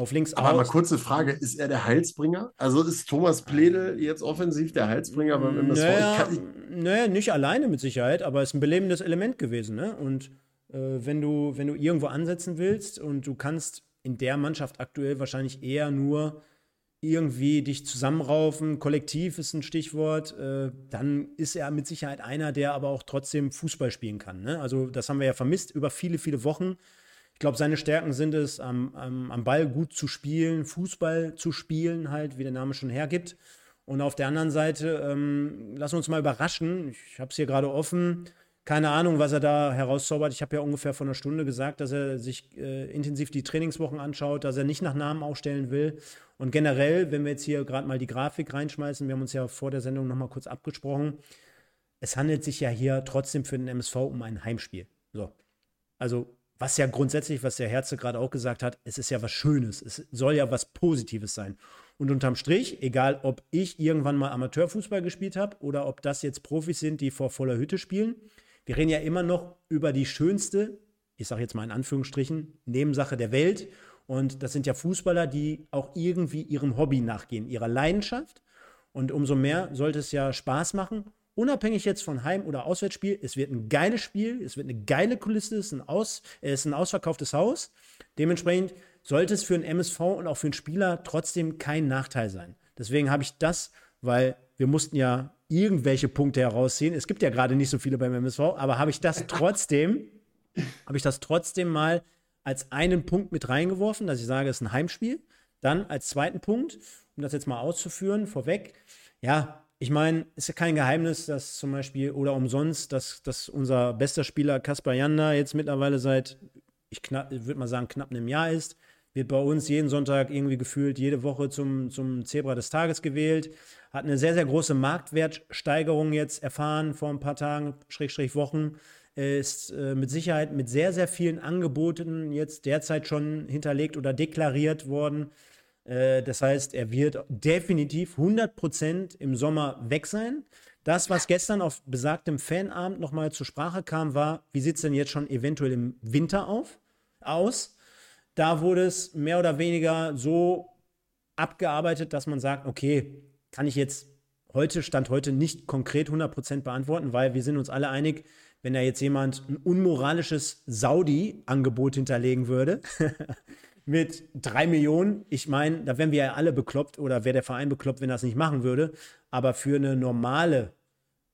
Auf links Aber mal aus. kurze Frage: Ist er der Heilsbringer? Also ist Thomas Pledel jetzt offensiv der Heilsbringer beim MSV? Naja, Ich ich, naja, nicht alleine mit Sicherheit, aber es ist ein belebendes Element gewesen. Ne? Und äh, wenn, du, wenn du irgendwo ansetzen willst und du kannst in der Mannschaft aktuell wahrscheinlich eher nur irgendwie dich zusammenraufen, kollektiv ist ein Stichwort, äh, dann ist er mit Sicherheit einer, der aber auch trotzdem Fußball spielen kann. Ne? Also das haben wir ja vermisst über viele, viele Wochen. Ich glaube, seine Stärken sind es, am, am, am Ball gut zu spielen, Fußball zu spielen, halt, wie der Name schon hergibt. Und auf der anderen Seite, ähm, lass uns mal überraschen. Ich habe es hier gerade offen. Keine Ahnung, was er da herauszaubert. Ich habe ja ungefähr vor einer Stunde gesagt, dass er sich äh, intensiv die Trainingswochen anschaut, dass er nicht nach Namen aufstellen will. Und generell, wenn wir jetzt hier gerade mal die Grafik reinschmeißen, wir haben uns ja vor der Sendung nochmal kurz abgesprochen, es handelt sich ja hier trotzdem für den MSV um ein Heimspiel. So. Also, was ja grundsätzlich, was der Herze gerade auch gesagt hat, es ist ja was Schönes. Es soll ja was Positives sein. Und unterm Strich, egal ob ich irgendwann mal Amateurfußball gespielt habe oder ob das jetzt Profis sind, die vor voller Hütte spielen, wir reden ja immer noch über die schönste, ich sage jetzt mal in Anführungsstrichen, Nebensache der Welt. Und das sind ja Fußballer, die auch irgendwie ihrem Hobby nachgehen, ihrer Leidenschaft. Und umso mehr sollte es ja Spaß machen, unabhängig jetzt von Heim- oder Auswärtsspiel. Es wird ein geiles Spiel, es wird eine geile Kulisse, es ist ein, Aus, es ist ein ausverkauftes Haus. Dementsprechend sollte es für einen MSV und auch für einen Spieler trotzdem kein Nachteil sein. Deswegen habe ich das, weil wir mussten ja irgendwelche Punkte herausziehen. Es gibt ja gerade nicht so viele beim MSV, aber habe ich das trotzdem, habe ich das trotzdem mal als einen Punkt mit reingeworfen, dass ich sage, es ist ein Heimspiel. Dann als zweiten Punkt, um das jetzt mal auszuführen, vorweg, ja, ich meine, ist ja kein Geheimnis, dass zum Beispiel oder umsonst, dass, dass unser bester Spieler Kaspar Janda jetzt mittlerweile seit, ich würde mal sagen, knapp einem Jahr ist, wird bei uns jeden Sonntag irgendwie gefühlt jede Woche zum, zum Zebra des Tages gewählt, hat eine sehr, sehr große Marktwertsteigerung jetzt erfahren vor ein paar Tagen, Schrägstrich Wochen, ist äh, mit Sicherheit mit sehr, sehr vielen Angeboten jetzt derzeit schon hinterlegt oder deklariert worden. Äh, das heißt, er wird definitiv 100% im Sommer weg sein. Das, was gestern auf besagtem Fanabend nochmal zur Sprache kam, war, wie sieht es denn jetzt schon eventuell im Winter auf, aus? Da wurde es mehr oder weniger so abgearbeitet, dass man sagt, okay, kann ich jetzt heute, Stand heute, nicht konkret 100% beantworten, weil wir sind uns alle einig, wenn da jetzt jemand ein unmoralisches Saudi-Angebot hinterlegen würde, mit drei Millionen, ich meine, da wären wir ja alle bekloppt oder wäre der Verein bekloppt, wenn er das nicht machen würde. Aber für eine normale,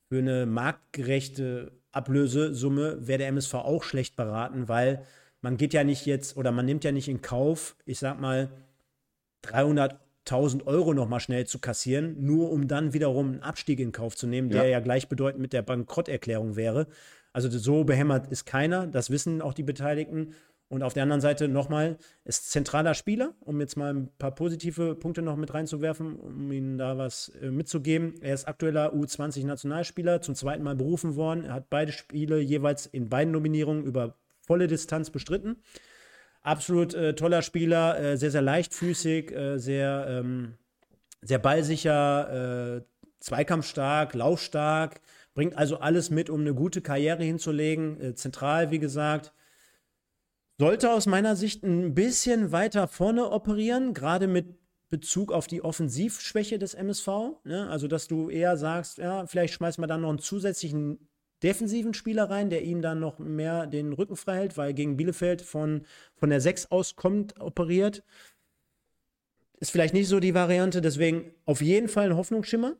für eine marktgerechte Ablösesumme wäre der MSV auch schlecht beraten, weil man geht ja nicht jetzt oder man nimmt ja nicht in Kauf, ich sag mal, 300.000 Euro nochmal schnell zu kassieren, nur um dann wiederum einen Abstieg in Kauf zu nehmen, der Ja. ja gleichbedeutend mit der Bankrotterklärung wäre. Also so behämmert ist keiner, das wissen auch die Beteiligten. Und auf der anderen Seite nochmal, ist zentraler Spieler, um jetzt mal ein paar positive Punkte noch mit reinzuwerfen, um Ihnen da was äh, mitzugeben. Er ist aktueller U20-Nationalspieler, zum zweiten Mal berufen worden. Er hat beide Spiele jeweils in beiden Nominierungen über volle Distanz bestritten. Absolut äh, toller Spieler, äh, sehr, sehr leichtfüßig, äh, sehr, ähm, sehr ballsicher, äh, zweikampfstark, laufstark, bringt also alles mit, um eine gute Karriere hinzulegen. Äh, zentral, wie gesagt sollte aus meiner Sicht ein bisschen weiter vorne operieren, gerade mit Bezug auf die Offensivschwäche des MSV. Ne? Also, dass du eher sagst, ja, vielleicht schmeißt man dann noch einen zusätzlichen defensiven Spieler rein, der ihm dann noch mehr den Rücken frei hält, weil gegen Bielefeld von, von der 6 aus kommt, operiert. Ist vielleicht nicht so die Variante, deswegen auf jeden Fall ein Hoffnungsschimmer.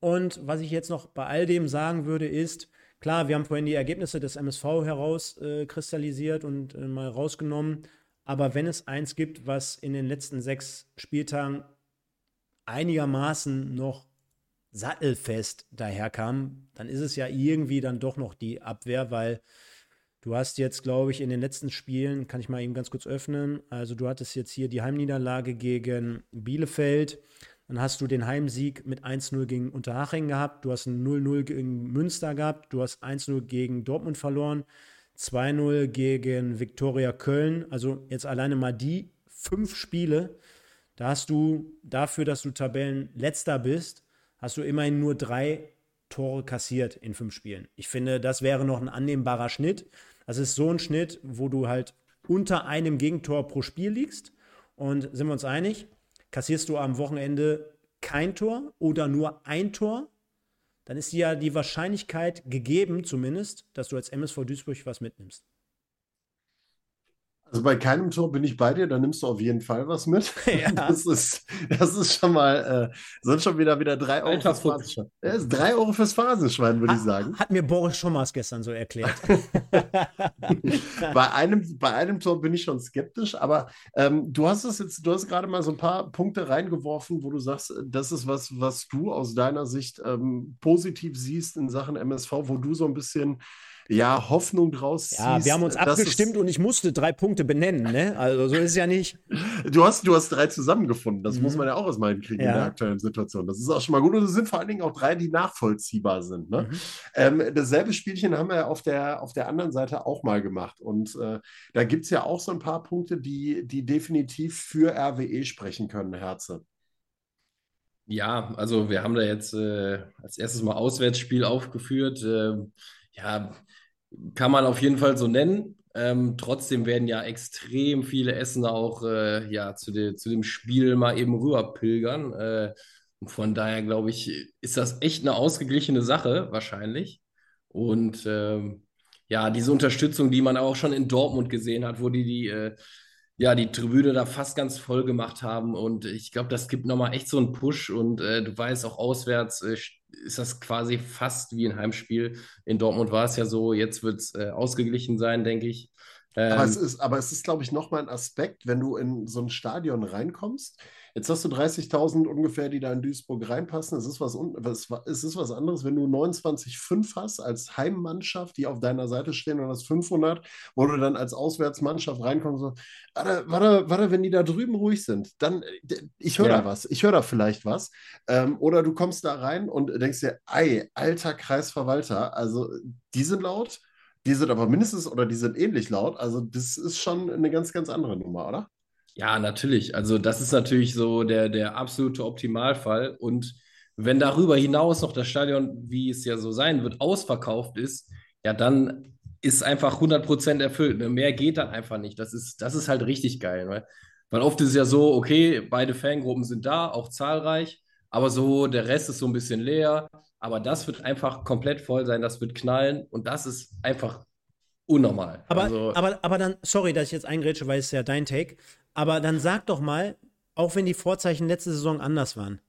Und was ich jetzt noch bei all dem sagen würde, ist, Klar, wir haben vorhin die Ergebnisse des MSV herauskristallisiert äh, und äh, mal rausgenommen. Aber wenn es eins gibt, was in den letzten sechs Spieltagen einigermaßen noch sattelfest daherkam, dann ist es ja irgendwie dann doch noch die Abwehr, weil du hast jetzt, glaube ich, in den letzten Spielen, kann ich mal eben ganz kurz öffnen, also du hattest jetzt hier die Heimniederlage gegen Bielefeld, dann hast du den Heimsieg mit 1-0 gegen Unterhaching gehabt. Du hast ein 0-0 gegen Münster gehabt. Du hast 1-0 gegen Dortmund verloren. 2-0 gegen Viktoria Köln. Also jetzt alleine mal die fünf Spiele. Da hast du dafür, dass du Tabellenletzter bist, hast du immerhin nur drei Tore kassiert in fünf Spielen. Ich finde, das wäre noch ein annehmbarer Schnitt. Das ist so ein Schnitt, wo du halt unter einem Gegentor pro Spiel liegst. Und sind wir uns einig, Kassierst du am Wochenende kein Tor oder nur ein Tor, dann ist ja die Wahrscheinlichkeit gegeben, zumindest, dass du als MSV Duisburg was mitnimmst. Also bei keinem Tor bin ich bei dir, da nimmst du auf jeden Fall was mit. Ja. Das, ist, das ist schon mal, äh, sind schon wieder, wieder drei Euro fürs Phrasenschwein. Ja, ist drei Euro fürs Phrasenschwein, würde ich sagen. Hat mir Boris Schommers gestern so erklärt. bei, einem, bei einem Tor bin ich schon skeptisch, aber ähm, du hast es jetzt, du hast gerade mal so ein paar Punkte reingeworfen, wo du sagst, das ist was, was du aus deiner Sicht ähm, positiv siehst in Sachen MSV, wo du so ein bisschen ja, Hoffnung draus Ja, ziehst, wir haben uns abgestimmt und ich musste drei Punkte benennen, ne? Also so ist es ja nicht. Du hast, du hast drei zusammengefunden. Das mhm. muss man ja auch erstmal hinkriegen ja. in der aktuellen Situation. Das ist auch schon mal gut. Und es sind vor allen Dingen auch drei, die nachvollziehbar sind. Ne? Mhm. Ähm, dasselbe Spielchen haben wir auf der, auf der anderen Seite auch mal gemacht. Und äh, da gibt es ja auch so ein paar Punkte, die, die definitiv für RWE sprechen können, Herze. Ja, also wir haben da jetzt äh, als erstes mal Auswärtsspiel aufgeführt. Äh, ja, kann man auf jeden Fall so nennen. Ähm, trotzdem werden ja extrem viele Essener auch äh, ja, zu, de, zu dem Spiel mal eben rüber pilgern. Äh, von daher glaube ich, ist das echt eine ausgeglichene Sache, wahrscheinlich. Und ähm, ja, diese Unterstützung, die man auch schon in Dortmund gesehen hat, wo die die, äh, ja, die Tribüne da fast ganz voll gemacht haben. Und ich glaube, das gibt nochmal echt so einen Push. Und äh, du weißt auch auswärts, äh, ist das quasi fast wie ein Heimspiel. In Dortmund war es ja so, jetzt wird es äh, ausgeglichen sein, denke ich. Ähm, aber es ist, aber es ist, glaube ich, nochmal ein Aspekt, wenn du in so ein Stadion reinkommst. Jetzt hast du 30.000 ungefähr, die da in Duisburg reinpassen. Es ist was, was, es ist was anderes, wenn du 29,5 hast als Heimmannschaft, die auf deiner Seite stehen und hast 500, wo du dann als Auswärtsmannschaft reinkommst. So, warte, warte, warte, wenn die da drüben ruhig sind, dann, ich höre ja. da was, ich höre da vielleicht was. Ähm, oder du kommst da rein und denkst dir, ei, alter Kreisverwalter, also die sind laut die sind aber mindestens oder die sind ähnlich laut. Also das ist schon eine ganz, ganz andere Nummer, oder? Ja, natürlich. Also das ist natürlich so der, der absolute Optimalfall. Und wenn darüber hinaus noch das Stadion, wie es ja so sein wird, ausverkauft ist, ja, dann ist einfach 100% erfüllt. Ne? Mehr geht dann einfach nicht. Das ist, das ist halt richtig geil. Ne? Weil oft ist es ja so, okay, beide Fangruppen sind da, auch zahlreich, aber so der Rest ist so ein bisschen leer. Aber das wird einfach komplett voll sein, das wird knallen und das ist einfach unnormal. Aber, also, aber, aber dann, sorry, dass ich jetzt eingrätsche, weil es ja dein Take, aber dann sag doch mal, auch wenn die Vorzeichen letzte Saison anders waren,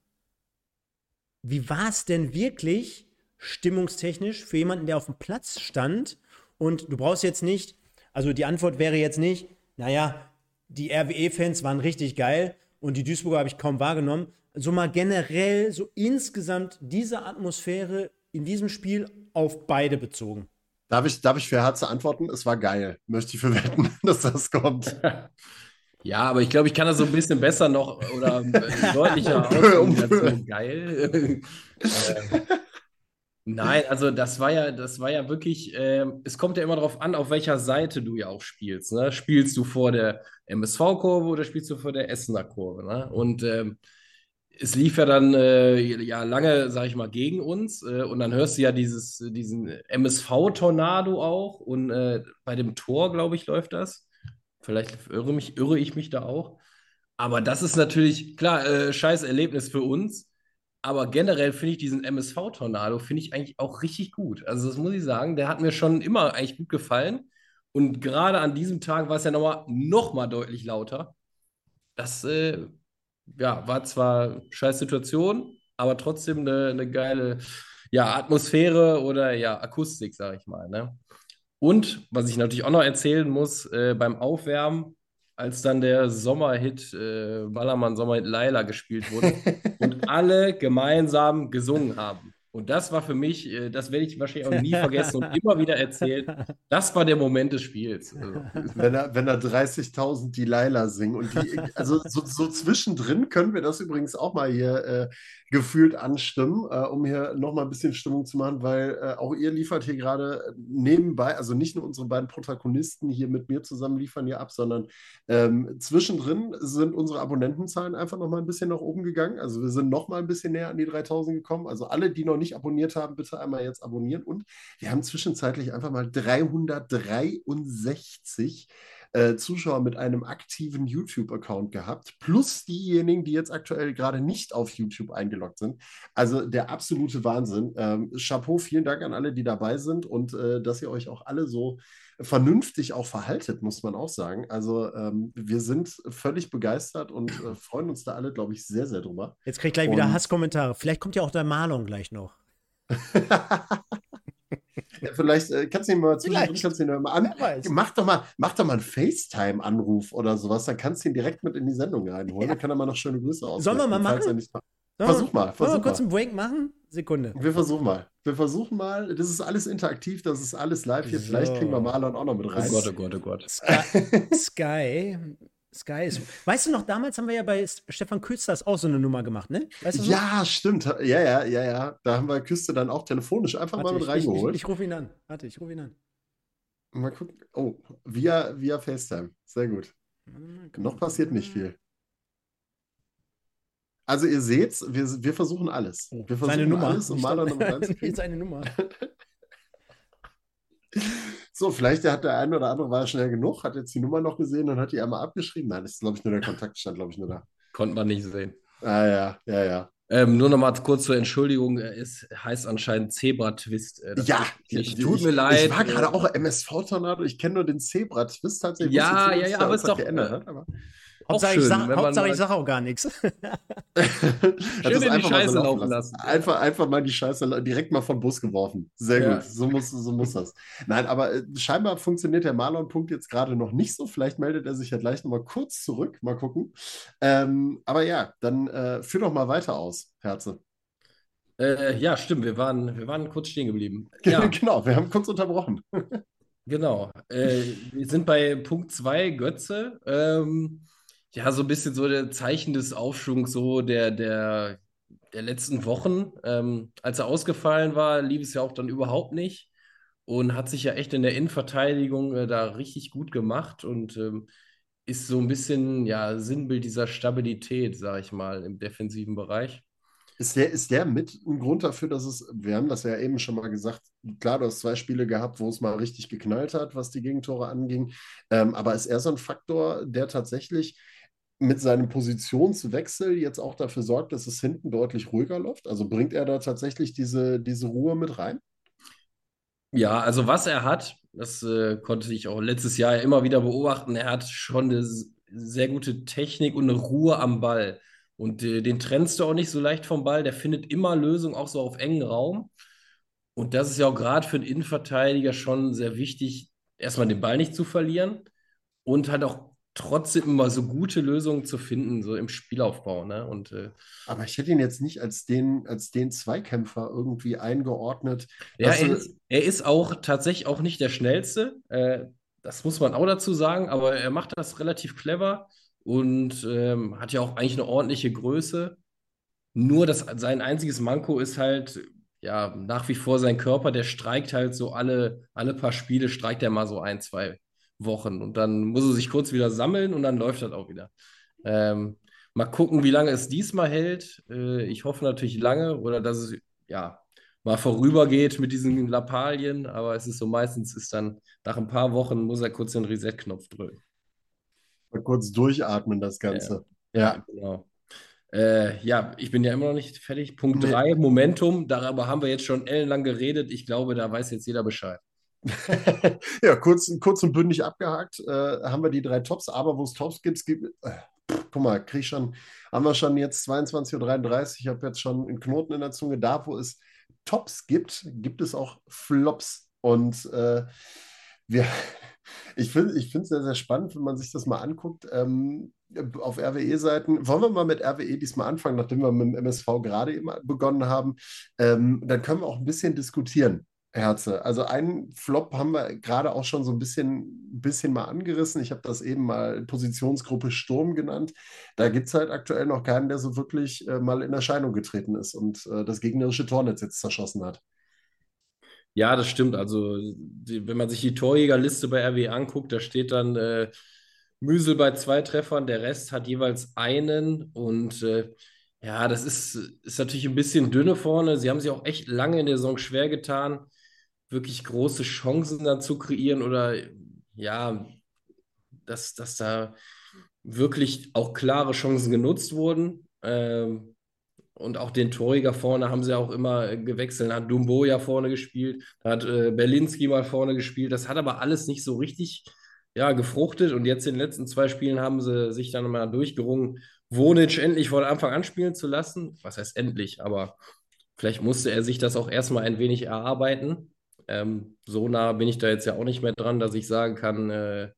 wie war es denn wirklich stimmungstechnisch für jemanden, der auf dem Platz stand und du brauchst jetzt nicht, also die Antwort wäre jetzt nicht, naja, die RWE-Fans waren richtig geil und die Duisburger habe ich kaum wahrgenommen, so mal generell, so insgesamt diese Atmosphäre in diesem Spiel auf beide bezogen? Darf ich, darf ich für Herze antworten? Es war geil. Möchte ich verwetten, dass das kommt. Ja, aber ich glaube, ich kann das so ein bisschen besser noch oder äh, deutlicher ausdrücken. Geil. äh, nein, also das war ja, das war ja wirklich, äh, es kommt ja immer darauf an, auf welcher Seite du ja auch spielst. Ne? Spielst du vor der MSV-Kurve oder spielst du vor der Essener Kurve? Ne? Und ähm, es lief ja dann äh, ja lange, sag ich mal, gegen uns. Äh, und dann hörst du ja dieses, diesen MSV-Tornado auch. Und äh, bei dem Tor, glaube ich, läuft das. Vielleicht irre, mich, irre ich mich da auch. Aber das ist natürlich, klar, äh, scheiß Erlebnis für uns. Aber generell finde ich diesen MSV-Tornado, finde ich eigentlich auch richtig gut. Also das muss ich sagen, der hat mir schon immer eigentlich gut gefallen. Und gerade an diesem Tag war es ja nochmal noch mal deutlich lauter. Das äh, ja, war zwar scheiß Situation, aber trotzdem eine, eine geile ja, Atmosphäre oder ja, Akustik, sage ich mal. Ne? Und was ich natürlich auch noch erzählen muss, äh, beim Aufwärmen, als dann der Sommerhit, äh, Ballermann Sommerhit Laila gespielt wurde und alle gemeinsam gesungen haben. Und das war für mich, äh, das werde ich wahrscheinlich auch nie vergessen und immer wieder erzählen. Das war der Moment des Spiels. Also, wenn da, wenn da 30.000 die Laila singen und die, also so, so, zwischendrin können wir das übrigens auch mal hier äh, gefühlt anstimmen, äh, um hier nochmal ein bisschen Stimmung zu machen, weil äh, auch ihr liefert hier gerade nebenbei, also nicht nur unsere beiden Protagonisten hier mit mir zusammen liefern hier ab, sondern ähm, zwischendrin sind unsere Abonnentenzahlen einfach nochmal ein bisschen nach oben gegangen. Also wir sind nochmal ein bisschen näher an die 3000 gekommen. Also alle, die noch nicht abonniert haben, bitte einmal jetzt abonnieren. Und wir haben zwischenzeitlich einfach mal 363 äh, Zuschauer mit einem aktiven YouTube-Account gehabt, plus diejenigen, die jetzt aktuell gerade nicht auf YouTube eingeloggt sind. Also der absolute Wahnsinn. Ähm, Chapeau, vielen Dank an alle, die dabei sind und äh, dass ihr euch auch alle so vernünftig auch verhaltet, muss man auch sagen. Also ähm, wir sind völlig begeistert und äh, freuen uns da alle, glaube ich, sehr, sehr drüber. Jetzt kriege ich gleich und wieder Hasskommentare. Vielleicht kommt ja auch der Marlon gleich noch. Ja, vielleicht äh, kannst du ihn mal zwischendrin, kannst du ihn mal an. Mach doch mal, mach doch mal einen FaceTime-Anruf oder sowas, dann kannst du ihn direkt mit in die Sendung reinholen. Ja. Dann kann er mal noch schöne Grüße aus. Sollen wir mal machen? Nicht... Versuch mal. Versuch mal kurz einen Break machen? Sekunde. Wir versuchen mal. Wir versuchen mal. Das ist alles interaktiv, das ist alles live hier. So. Vielleicht kriegen wir Marlon auch noch mit rein. Oh Gott, oh Gott, oh Gott. Sky, Sky Sky ist. Weißt du noch, damals haben wir ja bei Stefan Küsters auch so eine Nummer gemacht, ne? Weißt du? Ja, stimmt. Ja, ja, ja, ja. Da haben wir Küste dann auch telefonisch einfach Warte, mal mit ich, reingeholt. Ich, ich, ich rufe ihn an. Warte, ich rufe ihn an. Mal gucken. Oh, via, via FaceTime. Sehr gut. Noch passiert nicht viel. Also ihr seht, wir, wir versuchen alles. Oh, wir versuchen seine Nummer. alles, um Maler noch reinzukriegen. seine Nummer. So, vielleicht hat der eine oder andere war schnell genug, hat jetzt die Nummer noch gesehen und hat die einmal abgeschrieben. Nein, das ist, glaube ich, nur der Kontakt stand, glaube ich, nur da. Konnte man nicht sehen. Ah ja, ja, ja. Ähm, nur noch mal kurz zur Entschuldigung, es heißt anscheinend Zebra-Twist. Äh, ja, ich, tut ich, mir leid. Ich war gerade auch MSV-Tornado, ich kenne nur den Zebra-Twist tatsächlich. Ja, ja, ja, aber es ist doch. Geändert, aber Hauptsache, schön, ich sag, Hauptsache ich sage auch gar nichts. schön in die Scheiße so laufen lassen. lassen. Einfach, einfach mal die Scheiße direkt mal vom Bus geworfen. Sehr ja. gut, so muss, so muss das. Nein, aber äh, scheinbar funktioniert der Marlon-Punkt jetzt gerade noch nicht so. Vielleicht meldet er sich ja gleich nochmal kurz zurück. Mal gucken. Ähm, aber ja, dann äh, führ doch mal weiter aus, Herze. Äh, ja, stimmt. Wir waren, wir waren kurz stehen geblieben. Ja. genau, wir haben kurz unterbrochen. genau. Äh, wir sind bei Punkt 2, Götze. Ähm, ja, so ein bisschen so der Zeichen des Aufschwungs so der, der, der letzten Wochen. Ähm, als er ausgefallen war, lief es ja auch dann überhaupt nicht und hat sich ja echt in der Innenverteidigung äh, da richtig gut gemacht und ähm, ist so ein bisschen ja Sinnbild dieser Stabilität, sage ich mal, im defensiven Bereich. Ist der, ist der mit ein Grund dafür, dass es, wir haben das ja eben schon mal gesagt, klar, du hast zwei Spiele gehabt, wo es mal richtig geknallt hat, was die Gegentore anging, ähm, aber ist er so ein Faktor, der tatsächlich mit seinem Positionswechsel jetzt auch dafür sorgt, dass es hinten deutlich ruhiger läuft? Also bringt er da tatsächlich diese, diese Ruhe mit rein? Ja, also was er hat, das äh, konnte ich auch letztes Jahr immer wieder beobachten, er hat schon eine sehr gute Technik und eine Ruhe am Ball. Und äh, den trennst du auch nicht so leicht vom Ball, der findet immer Lösungen, auch so auf engen Raum. Und das ist ja auch gerade für einen Innenverteidiger schon sehr wichtig, erstmal den Ball nicht zu verlieren und halt auch trotzdem immer so gute Lösungen zu finden, so im Spielaufbau. Ne? Und, äh, Aber ich hätte ihn jetzt nicht als den, als den Zweikämpfer irgendwie eingeordnet. ja, er er- ist, er ist auch tatsächlich auch nicht der Schnellste. Äh, das muss man auch dazu sagen, aber er macht das relativ clever und ähm, hat ja auch eigentlich eine ordentliche Größe. Nur das, sein einziges Manko ist halt, ja, nach wie vor sein Körper, der streikt halt so alle, alle paar Spiele, streikt er mal so ein, zwei Wochen und dann muss er sich kurz wieder sammeln und dann läuft das auch wieder. Ähm, mal gucken, wie lange es diesmal hält. Äh, ich hoffe natürlich lange oder dass es, ja, mal vorübergeht mit diesen Lappalien, aber es ist so meistens ist dann nach ein paar Wochen muss er kurz den Reset-Knopf drücken. mal kurz durchatmen, das Ganze. Ja, genau. Äh, ja, ich bin ja immer noch nicht fertig. Punkt Nee. 3, Momentum. Darüber haben wir jetzt schon ellenlang geredet. Ich glaube, da weiß jetzt jeder Bescheid. Ja, kurz, kurz und bündig abgehakt, äh, haben wir die drei Tops, aber wo es Tops gibt, gibt äh, guck mal, krieg schon, haben wir schon jetzt 22.33 Uhr, ich habe jetzt schon einen Knoten in der Zunge. Da, wo es Tops gibt, gibt es auch Flops. Und äh, wir, ich finde es sehr, sehr spannend, wenn man sich das mal anguckt. Ähm, auf RWE-Seiten, wollen wir mal mit RWE diesmal anfangen, nachdem wir mit dem MSV gerade eben begonnen haben. Ähm, dann können wir auch ein bisschen diskutieren. Herze. Also einen Flop haben wir gerade auch schon so ein bisschen, bisschen mal angerissen. Ich habe das eben mal Positionsgruppe Sturm genannt. Da gibt es halt aktuell noch keinen, der so wirklich äh, mal in Erscheinung getreten ist und äh, das gegnerische Tornetz jetzt zerschossen hat. Ja, das stimmt. Also, die, wenn man sich die Torjägerliste bei RW anguckt, da steht dann äh, Müsel bei zwei Treffern, der Rest hat jeweils einen. Und äh, ja, das ist, ist natürlich ein bisschen dünne vorne. Sie haben sich auch echt lange in der Saison schwer getan, wirklich große Chancen dann zu kreieren oder ja, dass, dass da wirklich auch klare Chancen genutzt wurden. Ähm, und auch den Torjäger vorne haben sie auch immer gewechselt. Da hat Dumbo ja vorne gespielt, hat äh, Berlinski mal vorne gespielt. Das hat aber alles nicht so richtig ja, gefruchtet. Und jetzt in den letzten zwei Spielen haben sie sich dann mal durchgerungen, Wonic endlich von Anfang an spielen zu lassen. Was heißt endlich? Aber vielleicht musste er sich das auch erstmal ein wenig erarbeiten. Ähm, so nah bin ich da jetzt ja auch nicht mehr dran, dass ich sagen kann, äh,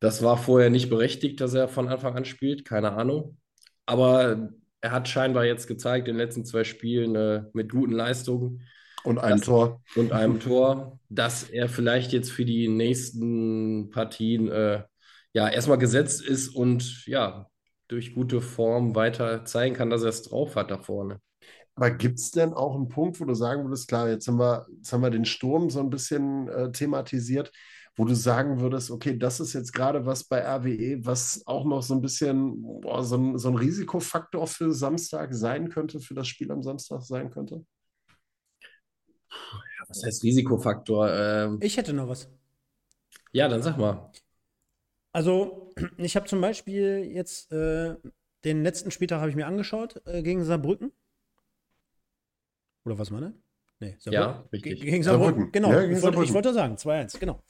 das war vorher nicht berechtigt, dass er von Anfang an spielt. Keine Ahnung. Aber er hat scheinbar jetzt gezeigt in den letzten zwei Spielen äh, mit guten Leistungen Und ein Das- Tor. und einem Tor, dass er vielleicht jetzt für die nächsten Partien äh, ja erstmal gesetzt ist und ja durch gute Form weiter zeigen kann, dass er es drauf hat da vorne. Aber gibt es denn auch einen Punkt, wo du sagen würdest, klar, jetzt haben wir, jetzt haben wir den Sturm so ein bisschen äh, thematisiert, wo du sagen würdest, okay, das ist jetzt gerade was bei RWE, was auch noch so ein bisschen boah, so ein, so ein Risikofaktor für Samstag sein könnte, für das Spiel am Samstag sein könnte? Was heißt Risikofaktor? Ähm, Ich hätte noch was. ja, dann sag mal. Also, ich habe zum Beispiel jetzt äh, den letzten Spieltag habe ich mir angeschaut äh, gegen Saarbrücken. Oder was meine? Nee, Ja, richtig. Ge- Gegen Saarbrücken, genau. Ja, gegen ich wollte, ich wollte sagen, 2-1, genau.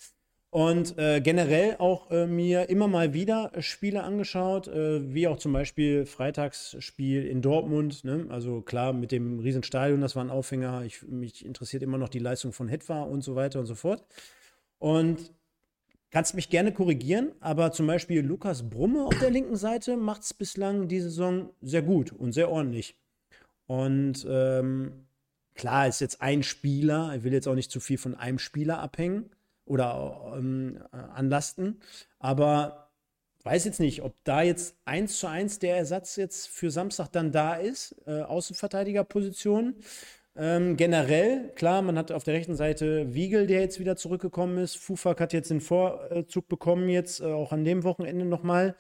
Und äh, generell auch äh, mir immer mal wieder Spiele angeschaut, äh, wie auch zum Beispiel Freitagsspiel in Dortmund. Ne? Also klar, mit dem Riesenstadion, das war ein Aufhänger. Ich, mich interessiert immer noch die Leistung von Hetwa und so weiter und so fort. Und kannst mich gerne korrigieren, aber zum Beispiel Lukas Brumme auf der linken Seite macht es bislang die Saison sehr gut und sehr ordentlich. Und ähm, klar ist jetzt ein Spieler, ich will jetzt auch nicht zu viel von einem Spieler abhängen oder ähm, äh, anlasten, aber weiß jetzt nicht, ob da jetzt eins zu eins der Ersatz jetzt für Samstag dann da ist, äh, Außenverteidigerposition. Ähm, generell, klar, man hat auf der rechten Seite Wiegel, der jetzt wieder zurückgekommen ist. Fufak hat jetzt den Vorzug bekommen, jetzt äh, auch an dem Wochenende nochmal.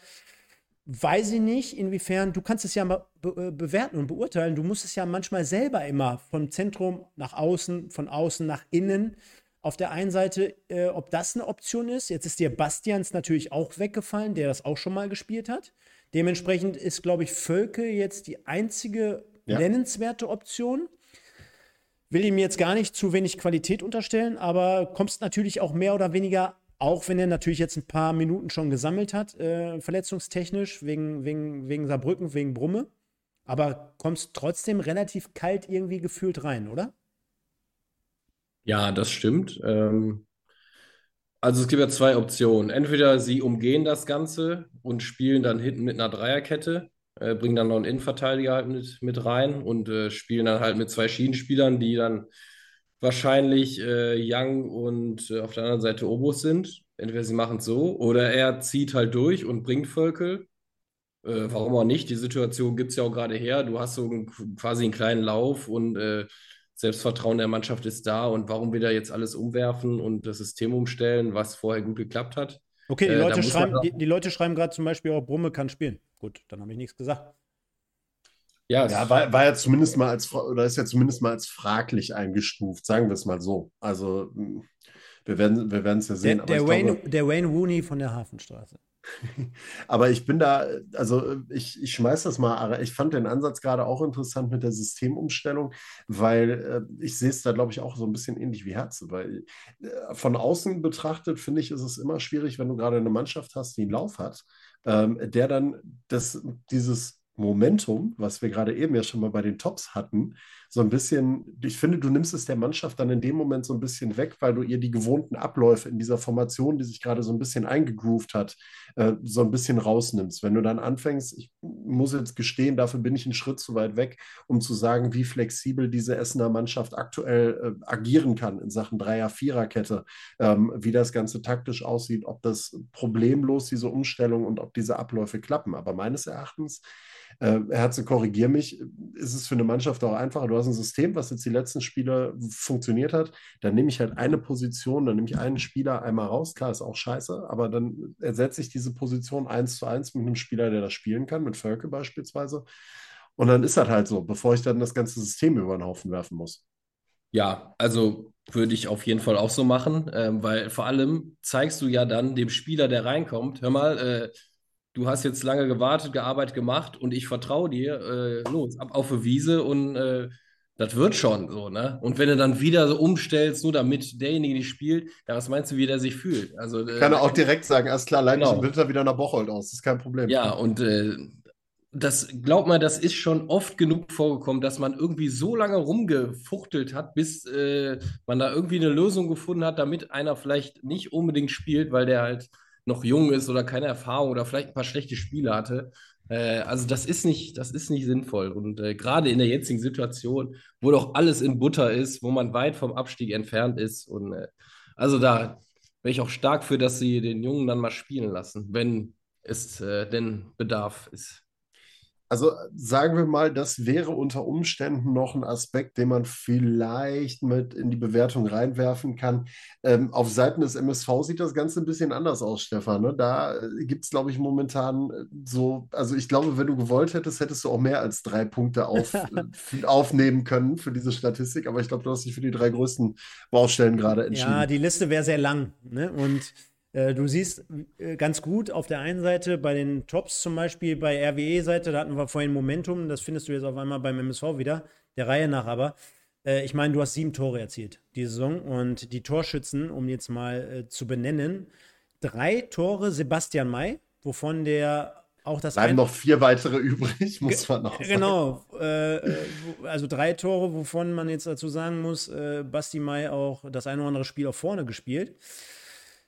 Weiß ich nicht, inwiefern, du kannst es ja mal be äh, bewerten und beurteilen. Du musst es ja manchmal selber immer vom Zentrum nach außen, von außen nach innen. Auf der einen Seite, äh, ob das eine Option ist. Jetzt ist dir Bastians natürlich auch weggefallen, der das auch schon mal gespielt hat. Dementsprechend ist, glaube ich, Völke jetzt die einzige Ja. nennenswerte Option. Will ihm jetzt gar nicht zu wenig Qualität unterstellen, aber kommst natürlich auch mehr oder weniger, auch wenn er natürlich jetzt ein paar Minuten schon gesammelt hat, äh, verletzungstechnisch, wegen, wegen, wegen Saarbrücken, wegen Brumme. Aber kommst trotzdem relativ kalt irgendwie gefühlt rein, oder? Ja, das stimmt. Ähm, Also es gibt ja zwei Optionen. Entweder sie umgehen das Ganze und spielen dann hinten mit einer Dreierkette, äh, bringen dann noch einen Innenverteidiger halt mit, mit rein und äh, spielen dann halt mit zwei Schienenspielern, die dann wahrscheinlich äh, Young und äh, auf der anderen Seite Obus sind. Entweder sie machen es so oder er zieht halt durch und bringt Völkel. Äh, warum auch nicht? Die Situation gibt es ja auch gerade her. Du hast so einen, quasi einen kleinen Lauf und äh, Selbstvertrauen der Mannschaft ist da. Und warum wieder jetzt alles umwerfen und das System umstellen, was vorher gut geklappt hat? Okay, die Leute schreiben, die, die Leute schreiben gerade zum Beispiel auch, Brumme kann spielen. Gut, dann habe ich nichts gesagt. Ja, ja war, war, ja zumindest mal als oder ist ja zumindest mal als fraglich eingestuft, sagen wir es mal so. Also hm, wir werden wir es ja sehen. Der, der Wayne, glaube, der Wayne Rooney von der Hafenstraße. aber ich bin da, also ich, ich schmeiß das mal, ich fand den Ansatz gerade auch interessant mit der Systemumstellung, weil äh, ich sehe es da, glaube ich, auch so ein bisschen ähnlich wie Herze, weil äh, von außen betrachtet, finde ich, ist es immer schwierig, wenn du gerade eine Mannschaft hast, die einen Lauf hat, ähm, der dann das, dieses Momentum, was wir gerade eben ja schon mal bei den Tops hatten, so ein bisschen, ich finde, du nimmst es der Mannschaft dann in dem Moment so ein bisschen weg, weil du ihr die gewohnten Abläufe in dieser Formation, die sich gerade so ein bisschen eingegroovt hat, äh, so ein bisschen rausnimmst. Wenn du dann anfängst, ich muss jetzt gestehen, dafür bin ich einen Schritt zu weit weg, um zu sagen, wie flexibel diese Essener Mannschaft aktuell äh, agieren kann in Sachen Dreier-Vierer-Kette, ähm, wie das Ganze taktisch aussieht, ob das problemlos diese Umstellung und ob diese Abläufe klappen. Aber meines Erachtens äh, Herze, korrigier mich, ist es für eine Mannschaft auch einfacher. Du hast ein System, was jetzt die letzten Spiele funktioniert hat. Dann nehme ich halt eine Position, dann nehme ich einen Spieler einmal raus. Klar, ist auch scheiße, aber dann ersetze ich diese Position eins zu eins mit einem Spieler, der das spielen kann, mit Völke beispielsweise. Und dann ist das halt so, bevor ich dann das ganze System über den Haufen werfen muss. Ja, also würde ich auf jeden Fall auch so machen, ähm, weil vor allem zeigst du ja dann dem Spieler, der reinkommt, hör mal, äh, du hast jetzt lange gewartet, gearbeitet, gemacht und ich vertraue dir, äh, los, ab auf die Wiese und äh, das wird schon so, ne? Und wenn du dann wieder so umstellst, nur damit derjenige nicht spielt, ja, was meinst du, wie der sich fühlt? Also, äh, Kann er auch direkt sagen, alles klar, leite genau. ich Winter wieder nach Bocholt aus, das ist kein Problem. Ja, und äh, das, glaub mal, das ist schon oft genug vorgekommen, dass man irgendwie so lange rumgefuchtelt hat, bis äh, man da irgendwie eine Lösung gefunden hat, damit einer vielleicht nicht unbedingt spielt, weil der halt noch jung ist oder keine Erfahrung oder vielleicht ein paar schlechte Spiele hatte. Äh, also das ist nicht, das ist nicht sinnvoll. Und äh, gerade in der jetzigen Situation, wo doch alles in Butter ist, wo man weit vom Abstieg entfernt ist. Und äh, also da wäre ich auch stark für, dass sie den Jungen dann mal spielen lassen, wenn es äh, denn Bedarf ist. Also sagen wir mal, das wäre unter Umständen noch ein Aspekt, den man vielleicht mit in die Bewertung reinwerfen kann. Ähm, auf Seiten des MSV sieht das Ganze ein bisschen anders aus, Stefan. Ne? Da äh, gibt es, glaube ich, momentan äh, so, also ich glaube, wenn du gewollt hättest, hättest du auch mehr als drei Punkte auf, äh, aufnehmen können für diese Statistik. Aber ich glaube, du hast dich für die drei größten Baustellen gerade entschieden. Ja, die Liste wäre sehr lang. Ne? Und du siehst äh, ganz gut auf der einen Seite bei den Tops zum Beispiel, bei RWE-Seite, da hatten wir vorhin Momentum, das findest du jetzt auf einmal beim MSV wieder, der Reihe nach aber. Äh, ich meine, du hast sieben Tore erzielt die Saison und die Torschützen, um jetzt mal zu benennen, drei Tore Sebastian May, wovon der auch das. Bleiben noch vier weitere übrig, muss man auch sagen. Genau. Äh, also drei Tore, wovon man jetzt dazu sagen muss, äh, Basti May auch das ein oder andere Spiel auch vorne gespielt.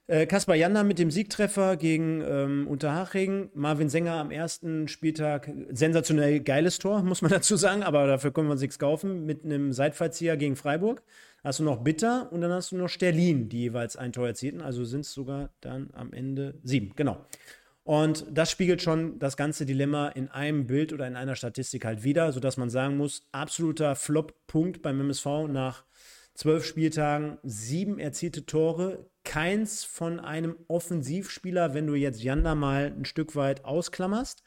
Äh, Kaspar Janda mit dem Siegtreffer gegen ähm, Unterhaching. Marvin Sänger am ersten Spieltag. Sensationell geiles Tor, muss man dazu sagen, aber dafür können wir uns nichts kaufen. Mit einem Seitfallzieher gegen Freiburg. Hast du noch Bitter und dann hast du noch Sterlin, die jeweils ein Tor erzielten. Also sind es sogar dann am Ende sieben. Genau. Und das spiegelt schon das ganze Dilemma in einem Bild oder in einer Statistik halt wieder, sodass man sagen muss, absoluter Flop-Punkt beim MSV nach zwölf Spieltagen, sieben erzielte Tore, keins von einem Offensivspieler, wenn du jetzt Janda mal ein Stück weit ausklammerst.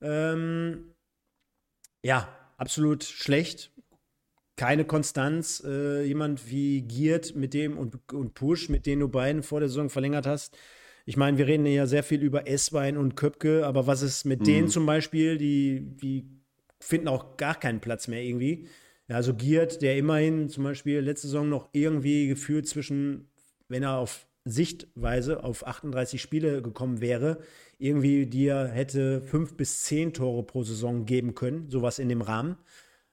Ähm, ja, absolut schlecht. Keine Konstanz. Äh, jemand wie Giert mit dem und, und Push, mit denen du beiden vor der Saison verlängert hast. Ich meine, wir reden ja sehr viel über Esswein und Köpke, aber was ist mit mhm. denen zum Beispiel? Die, die finden auch gar keinen Platz mehr irgendwie. Ja, also Giert, der immerhin zum Beispiel letzte Saison noch irgendwie gefühlt zwischen wenn er auf Sichtweise auf 38 Spiele gekommen wäre, irgendwie dir hätte fünf bis zehn Tore pro Saison geben können, sowas in dem Rahmen.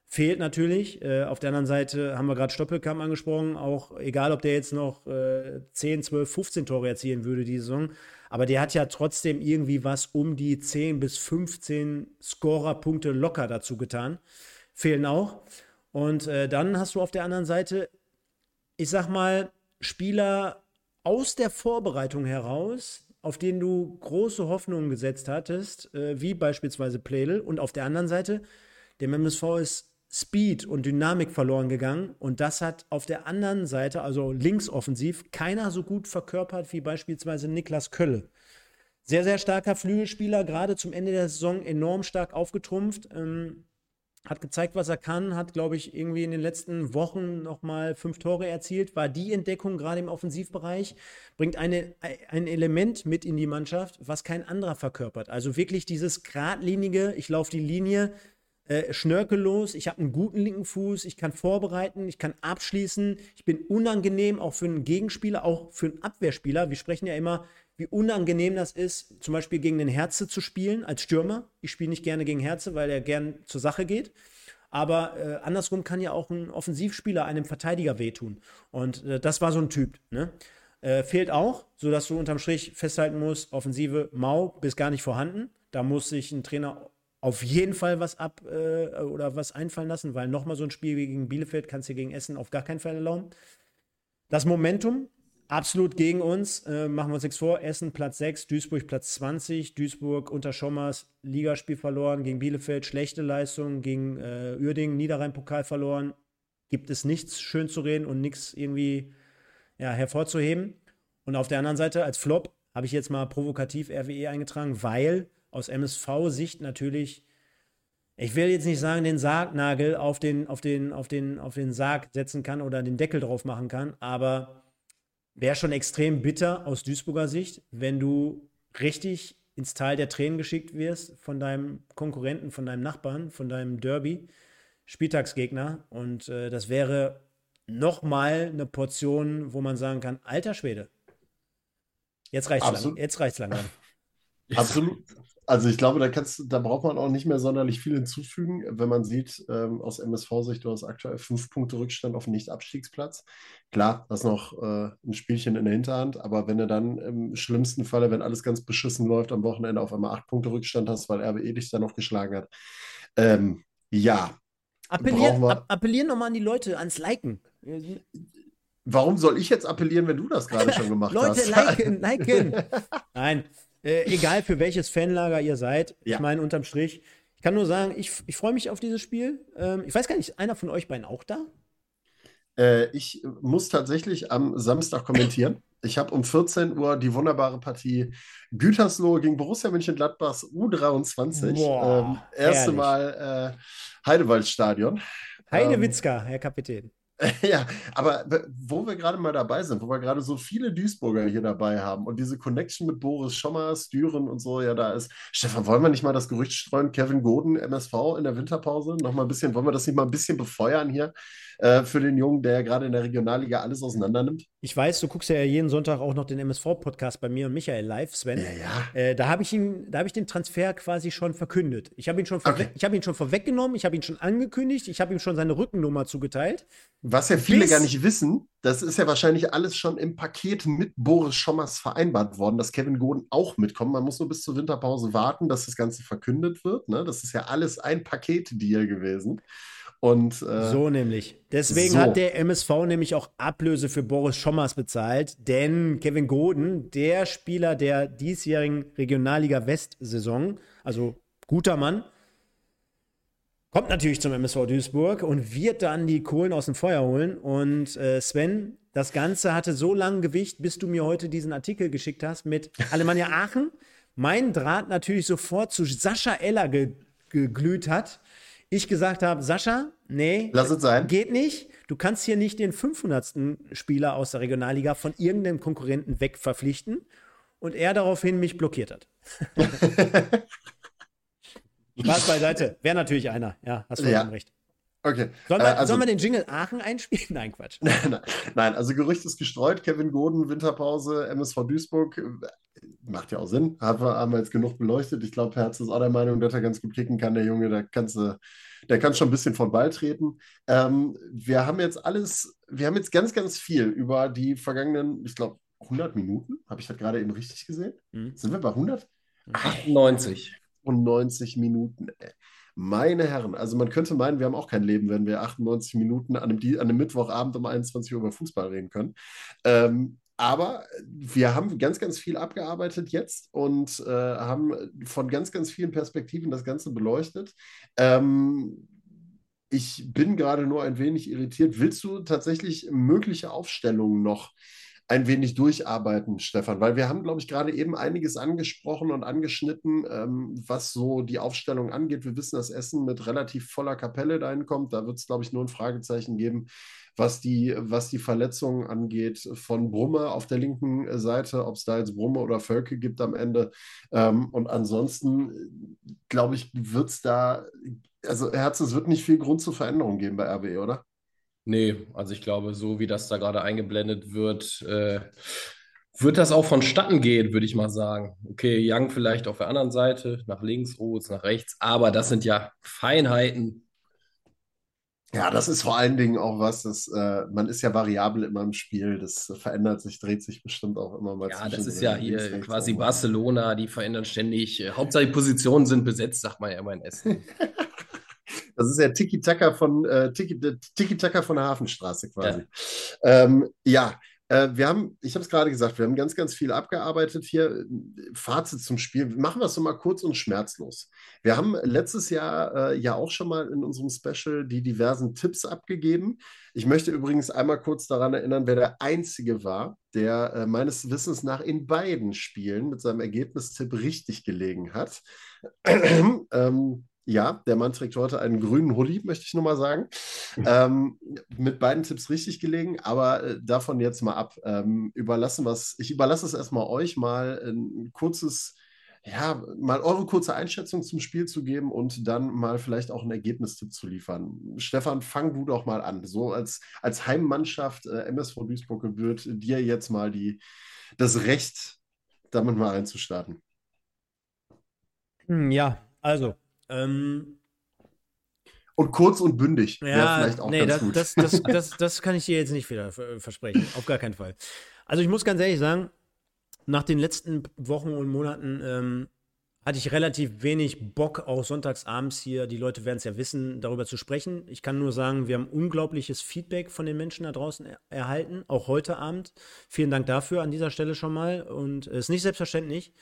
fehlt natürlich. Äh, auf der anderen Seite haben wir gerade Stoppelkamp angesprochen, auch egal, ob der jetzt noch äh, 10, 12, 15 Tore erzielen würde die Saison, aber der hat ja trotzdem irgendwie was um die 10 bis 15 Scorerpunkte locker dazu getan. Fehlen auch. Und äh, dann hast du auf der anderen Seite, ich sag mal, Spieler aus der Vorbereitung heraus, auf denen du große Hoffnungen gesetzt hattest, äh, wie beispielsweise Pledel. Und auf der anderen Seite, dem MSV ist Speed und Dynamik verloren gegangen. Und das hat auf der anderen Seite, also linksoffensiv, keiner so gut verkörpert wie beispielsweise Niklas Kölle. Sehr, sehr starker Flügelspieler, gerade zum Ende der Saison enorm stark aufgetrumpft. Ähm, hat gezeigt, was er kann, hat, glaube ich, irgendwie in den letzten Wochen nochmal fünf Tore erzielt, war die Entdeckung gerade im Offensivbereich, bringt eine, ein Element mit in die Mannschaft, was kein anderer verkörpert. Also wirklich dieses geradlinige, ich laufe die Linie, äh, schnörkellos, ich habe einen guten linken Fuß, ich kann vorbereiten, ich kann abschließen, ich bin unangenehm auch für einen Gegenspieler, auch für einen Abwehrspieler. Wir sprechen ja immer wie unangenehm das ist, zum Beispiel gegen den Herze zu spielen als Stürmer. Ich spiele nicht gerne gegen Herze, weil er gern zur Sache geht. Aber äh, andersrum kann ja auch ein Offensivspieler einem Verteidiger wehtun. Und äh, das war so ein Typ. Ne? Äh, fehlt auch, sodass du unterm Strich festhalten musst, Offensive Mau bis gar nicht vorhanden. Da muss sich ein Trainer auf jeden Fall was ab äh, oder was einfallen lassen, weil nochmal so ein Spiel gegen Bielefeld kannst du gegen Essen auf gar keinen Fall erlauben. Das Momentum absolut gegen uns. Äh, machen wir uns nichts vor. Essen Platz 6, Duisburg Platz 20. Duisburg unter Schommers Ligaspiel verloren. Gegen Bielefeld schlechte Leistung. Gegen äh, Uerdingen Niederrhein-Pokal verloren. Gibt es nichts schön zu reden und nichts irgendwie ja, hervorzuheben. Und auf der anderen Seite als Flop habe ich jetzt mal provokativ RWE eingetragen, weil aus MSV-Sicht natürlich ich will jetzt nicht sagen, den Sargnagel auf den, auf den, auf den, auf den Sarg setzen kann oder den Deckel drauf machen kann, aber wäre schon extrem bitter aus Duisburger Sicht, wenn du richtig ins Tal der Tränen geschickt wirst von deinem Konkurrenten, von deinem Nachbarn, von deinem Derby, Spieltagsgegner. Und äh, das wäre nochmal eine Portion, wo man sagen kann, alter Schwede, jetzt reicht's Absolut. lang. Jetzt reicht's langsam. Absolut. Also ich glaube, da, kannst, da braucht man auch nicht mehr sonderlich viel hinzufügen, wenn man sieht, ähm, aus MSV-Sicht, du hast aktuell fünf Punkte Rückstand auf Nicht-Abstiegsplatz. Klar, hast noch äh, ein Spielchen in der Hinterhand, aber wenn du dann im schlimmsten Falle, wenn alles ganz beschissen läuft, am Wochenende auf einmal acht Punkte Rückstand hast, weil RWE dich dann noch geschlagen hat. Ähm, ja. Appellieren, wir... appellieren nochmal an die Leute, ans Liken. Warum soll ich jetzt appellieren, wenn du das gerade schon gemacht Leute, hast? Leute, liken, liken. Nein, äh, egal für welches Fanlager ihr seid. Ja. Ich meine, unterm Strich. Ich kann nur sagen, ich, ich freue mich auf dieses Spiel. Ähm, ich weiß gar nicht, ist einer von euch beiden auch da? Äh, ich muss tatsächlich am Samstag kommentieren. Ich habe um 14 Uhr die wunderbare Partie Gütersloh gegen Borussia Mönchengladbachs U23. Boah, ähm, erste Mal äh, Heidewaldstadion. Heidewitzka, ähm, Herr Kapitän. Ja, aber wo wir gerade mal dabei sind, wo wir gerade so viele Duisburger hier dabei haben und diese Connection mit Boris Schommers, Düren und so ja da ist. Stefan, wollen wir nicht mal das Gerücht streuen, Kevin Goden, MSV in der Winterpause? Noch mal ein bisschen, wollen wir das nicht mal ein bisschen befeuern hier äh, für den Jungen, der gerade in der Regionalliga alles auseinander nimmt? Ich weiß, du guckst ja jeden Sonntag auch noch den MSV-Podcast bei mir und Michael live, Sven. Ja, ja. Äh, da habe ich, hab ich den Transfer quasi schon verkündet. Ich habe ihn, schon okay. hab ihn schon vorweggenommen, ich habe ihn schon angekündigt, ich habe ihm schon seine Rückennummer zugeteilt. Was ja viele Bis gar nicht wissen, das ist ja wahrscheinlich alles schon im Paket mit Boris Schommers vereinbart worden, dass Kevin Goden auch mitkommt. Man muss nur bis zur Winterpause warten, dass das Ganze verkündet wird. Ne? Das ist ja alles ein Paket-Deal gewesen. Und, äh, so nämlich. Deswegen so. hat der MSV nämlich auch Ablöse für Boris Schommers bezahlt, denn Kevin Goden, der Spieler der diesjährigen Regionalliga West-Saison, also guter Mann, kommt natürlich zum MSV Duisburg und wird dann die Kohlen aus dem Feuer holen. Und äh, Sven, das Ganze hatte so lange Gewicht, bis du mir heute diesen Artikel geschickt hast mit Alemannia Aachen. Mein Draht natürlich sofort zu Sascha Eller ge geglüht hat ich gesagt habe, Sascha, nee, Lass es sein. geht nicht. Du kannst hier nicht den 500. Spieler aus der Regionalliga von irgendeinem Konkurrenten wegverpflichten. Und er daraufhin mich blockiert hat. Spaß beiseite. Wäre natürlich einer. Ja, hast vollkommen ja. recht. Okay. Sollen wir, äh, also, sollen wir, den Jingle Aachen einspielen? Nein, Quatsch. nein, also Gerücht ist gestreut. Kevin Goden, Winterpause, MSV Duisburg. Macht ja auch Sinn. Haben wir, haben wir jetzt genug beleuchtet. Ich glaube, Herz ist auch der Meinung, dass er ganz gut kicken kann, der Junge. Da kannst du der kann schon ein bisschen von Ball treten. Ähm, wir haben jetzt alles, wir haben jetzt ganz, ganz viel über die vergangenen, ich glaube, 100 Minuten. Habe ich das gerade eben richtig gesehen? Mhm. Sind wir bei 100? 98. 98 Minuten. Ey. Meine Herren, also man könnte meinen, wir haben auch kein Leben, wenn wir 98 Minuten an einem, an einem Mittwochabend um 21 Uhr über Fußball reden können. Ähm, aber wir haben ganz, ganz viel abgearbeitet jetzt und äh, haben von ganz, ganz vielen Perspektiven das Ganze beleuchtet. Ähm, ich bin gerade nur ein wenig irritiert. Willst du tatsächlich mögliche Aufstellungen noch ein wenig durcharbeiten, Stefan, weil wir haben, glaube ich, gerade eben einiges angesprochen und angeschnitten, ähm, was so die Aufstellung angeht. Wir wissen, dass Essen mit relativ voller Kapelle dahin kommt. Da wird es, glaube ich, nur ein Fragezeichen geben, was die, was die Verletzungen angeht von Brumme auf der linken Seite, ob es da jetzt Brumme oder Völke gibt am Ende. Ähm, und ansonsten, glaube ich, wird es da, also Herz, es wird nicht viel Grund zur Veränderung geben bei RWE, oder? Nee, also ich glaube, so wie das da gerade eingeblendet wird, äh, wird das auch vonstatten gehen, würde ich mal sagen. Okay, Young vielleicht auf der anderen Seite, nach links, Rotz nach rechts, aber das sind ja Feinheiten. Ja, das ist vor allen Dingen auch was, das, äh, man ist ja variabel immer im Spiel, das verändert sich, dreht sich bestimmt auch immer mal. Ja, das ist ja hier links, quasi Barcelona, die verändern ständig. Äh, Hauptsache die Positionen sind besetzt, sagt man ja immer in Essen. Das ist ja Tiki-Taka von, äh, Tiki, Tiki von der Hafenstraße quasi. Ja, ähm, ja äh, wir haben, ich habe es gerade gesagt, wir haben ganz, ganz viel abgearbeitet hier. Fazit zum Spiel. Machen wir es so mal kurz und schmerzlos. Wir haben letztes Jahr äh, ja auch schon mal in unserem Special die diversen Tipps abgegeben. Ich möchte übrigens einmal kurz daran erinnern, wer der Einzige war, der äh, meines Wissens nach in beiden Spielen mit seinem Ergebnistipp richtig gelegen hat. ähm, ja, der Mann trägt heute einen grünen Hoodie, möchte ich nur mal sagen. ähm, mit beiden Tipps richtig gelegen, aber äh, davon jetzt mal ab. Ähm, überlassen was, ich überlasse es erstmal euch mal ein kurzes, ja, mal eure kurze Einschätzung zum Spiel zu geben und dann mal vielleicht auch einen Ergebnistipp zu liefern. Stefan, fang du doch mal an. So als, als Heimmannschaft äh, MSV Duisburg gebührt dir jetzt mal die, das Recht, damit mal einzustarten. Hm, ja, also ähm, und kurz und bündig. Ja, vielleicht auch nee, das, das, das, das, das, kann ich dir jetzt nicht wieder versprechen. Auf gar keinen Fall. Also ich muss ganz ehrlich sagen, nach den letzten Wochen und Monaten ähm, hatte ich relativ wenig Bock, auch sonntagsabends hier, die Leute werden es ja wissen, darüber zu sprechen. Ich kann nur sagen, wir haben unglaubliches Feedback von den Menschen da draußen er erhalten, auch heute Abend. Vielen Dank dafür an dieser Stelle schon mal. Und es ist nicht selbstverständlich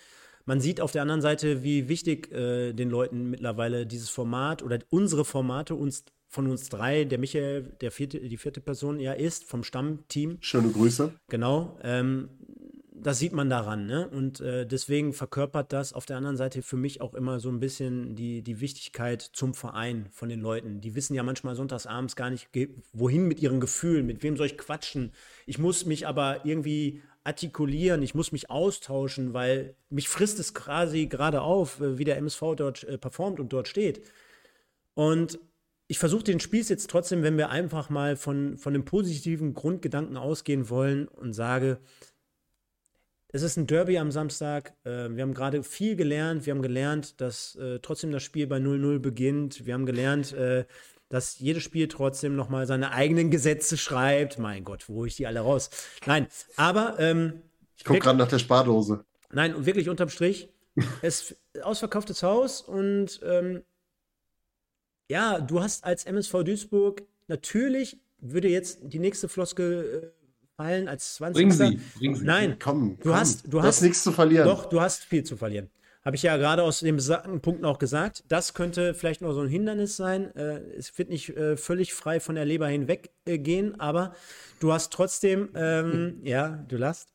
man sieht auf der anderen Seite, wie wichtig äh, den Leuten mittlerweile dieses Format oder unsere Formate uns von uns drei, der Michael, der vierte, die vierte Person ja ist, vom Stammteam. Schöne Grüße. Genau. Ähm, das sieht man daran, ne? Und äh, deswegen verkörpert das auf der anderen Seite für mich auch immer so ein bisschen die, die Wichtigkeit zum Verein von den Leuten. Die wissen ja manchmal sonntagsabends gar nicht, wohin mit ihren Gefühlen, mit wem soll ich quatschen. Ich muss mich aber irgendwie artikulieren, ich muss mich austauschen, weil mich frisst es quasi gerade auf, äh, wie der MSV dort äh, performt und dort steht. Und ich versuche den Spieß jetzt trotzdem, wenn wir einfach mal von, von dem positiven Grundgedanken ausgehen wollen und sage, es ist ein Derby am Samstag. Äh, wir haben gerade viel gelernt. Wir haben gelernt, dass äh, trotzdem das Spiel bei 0-0 beginnt. Wir haben gelernt, äh, dass jedes Spiel trotzdem nochmal seine eigenen Gesetze schreibt. Mein Gott, wo ich die alle raus? Nein, aber. Ähm, ich gucke gerade nach der Spardose. Nein, und wirklich unterm Strich. es ausverkauftes Haus und ähm, ja, du hast als MSV Duisburg natürlich würde jetzt die nächste Floskel äh, fallen als 20. Bring sie, bring sie. Nein, komm, du komm. hast, du, du hast, hast nichts zu verlieren. Doch, du hast viel zu verlieren. Habe ich ja gerade aus den besagten Punkten auch gesagt. Das könnte vielleicht noch so ein Hindernis sein. Äh, es wird nicht äh, völlig frei von der Leber hinweggehen, äh, aber du hast trotzdem, ähm, ja, du lachst.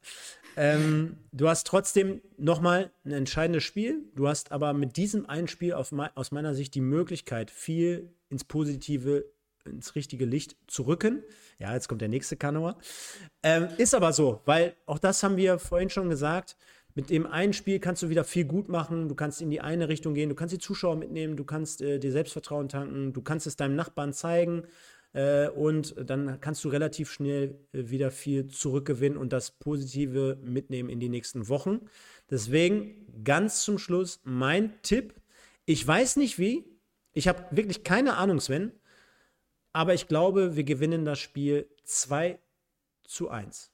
Ähm, du hast trotzdem nochmal ein entscheidendes Spiel. Du hast aber mit diesem einen Spiel me aus meiner Sicht die Möglichkeit, viel ins Positive, ins richtige Licht zu rücken. Ja, jetzt kommt der nächste Kanauer. Ähm, ist aber so, weil auch das haben wir vorhin schon gesagt. Mit dem einen Spiel kannst du wieder viel gut machen, du kannst in die eine Richtung gehen, du kannst die Zuschauer mitnehmen, du kannst äh, dir Selbstvertrauen tanken, du kannst es deinem Nachbarn zeigen äh, und dann kannst du relativ schnell äh, wieder viel zurückgewinnen und das Positive mitnehmen in die nächsten Wochen. Deswegen ganz zum Schluss mein Tipp. Ich weiß nicht wie, Ich habe wirklich keine Ahnung, Sven. Aber ich glaube, wir gewinnen das Spiel 2 zu 1.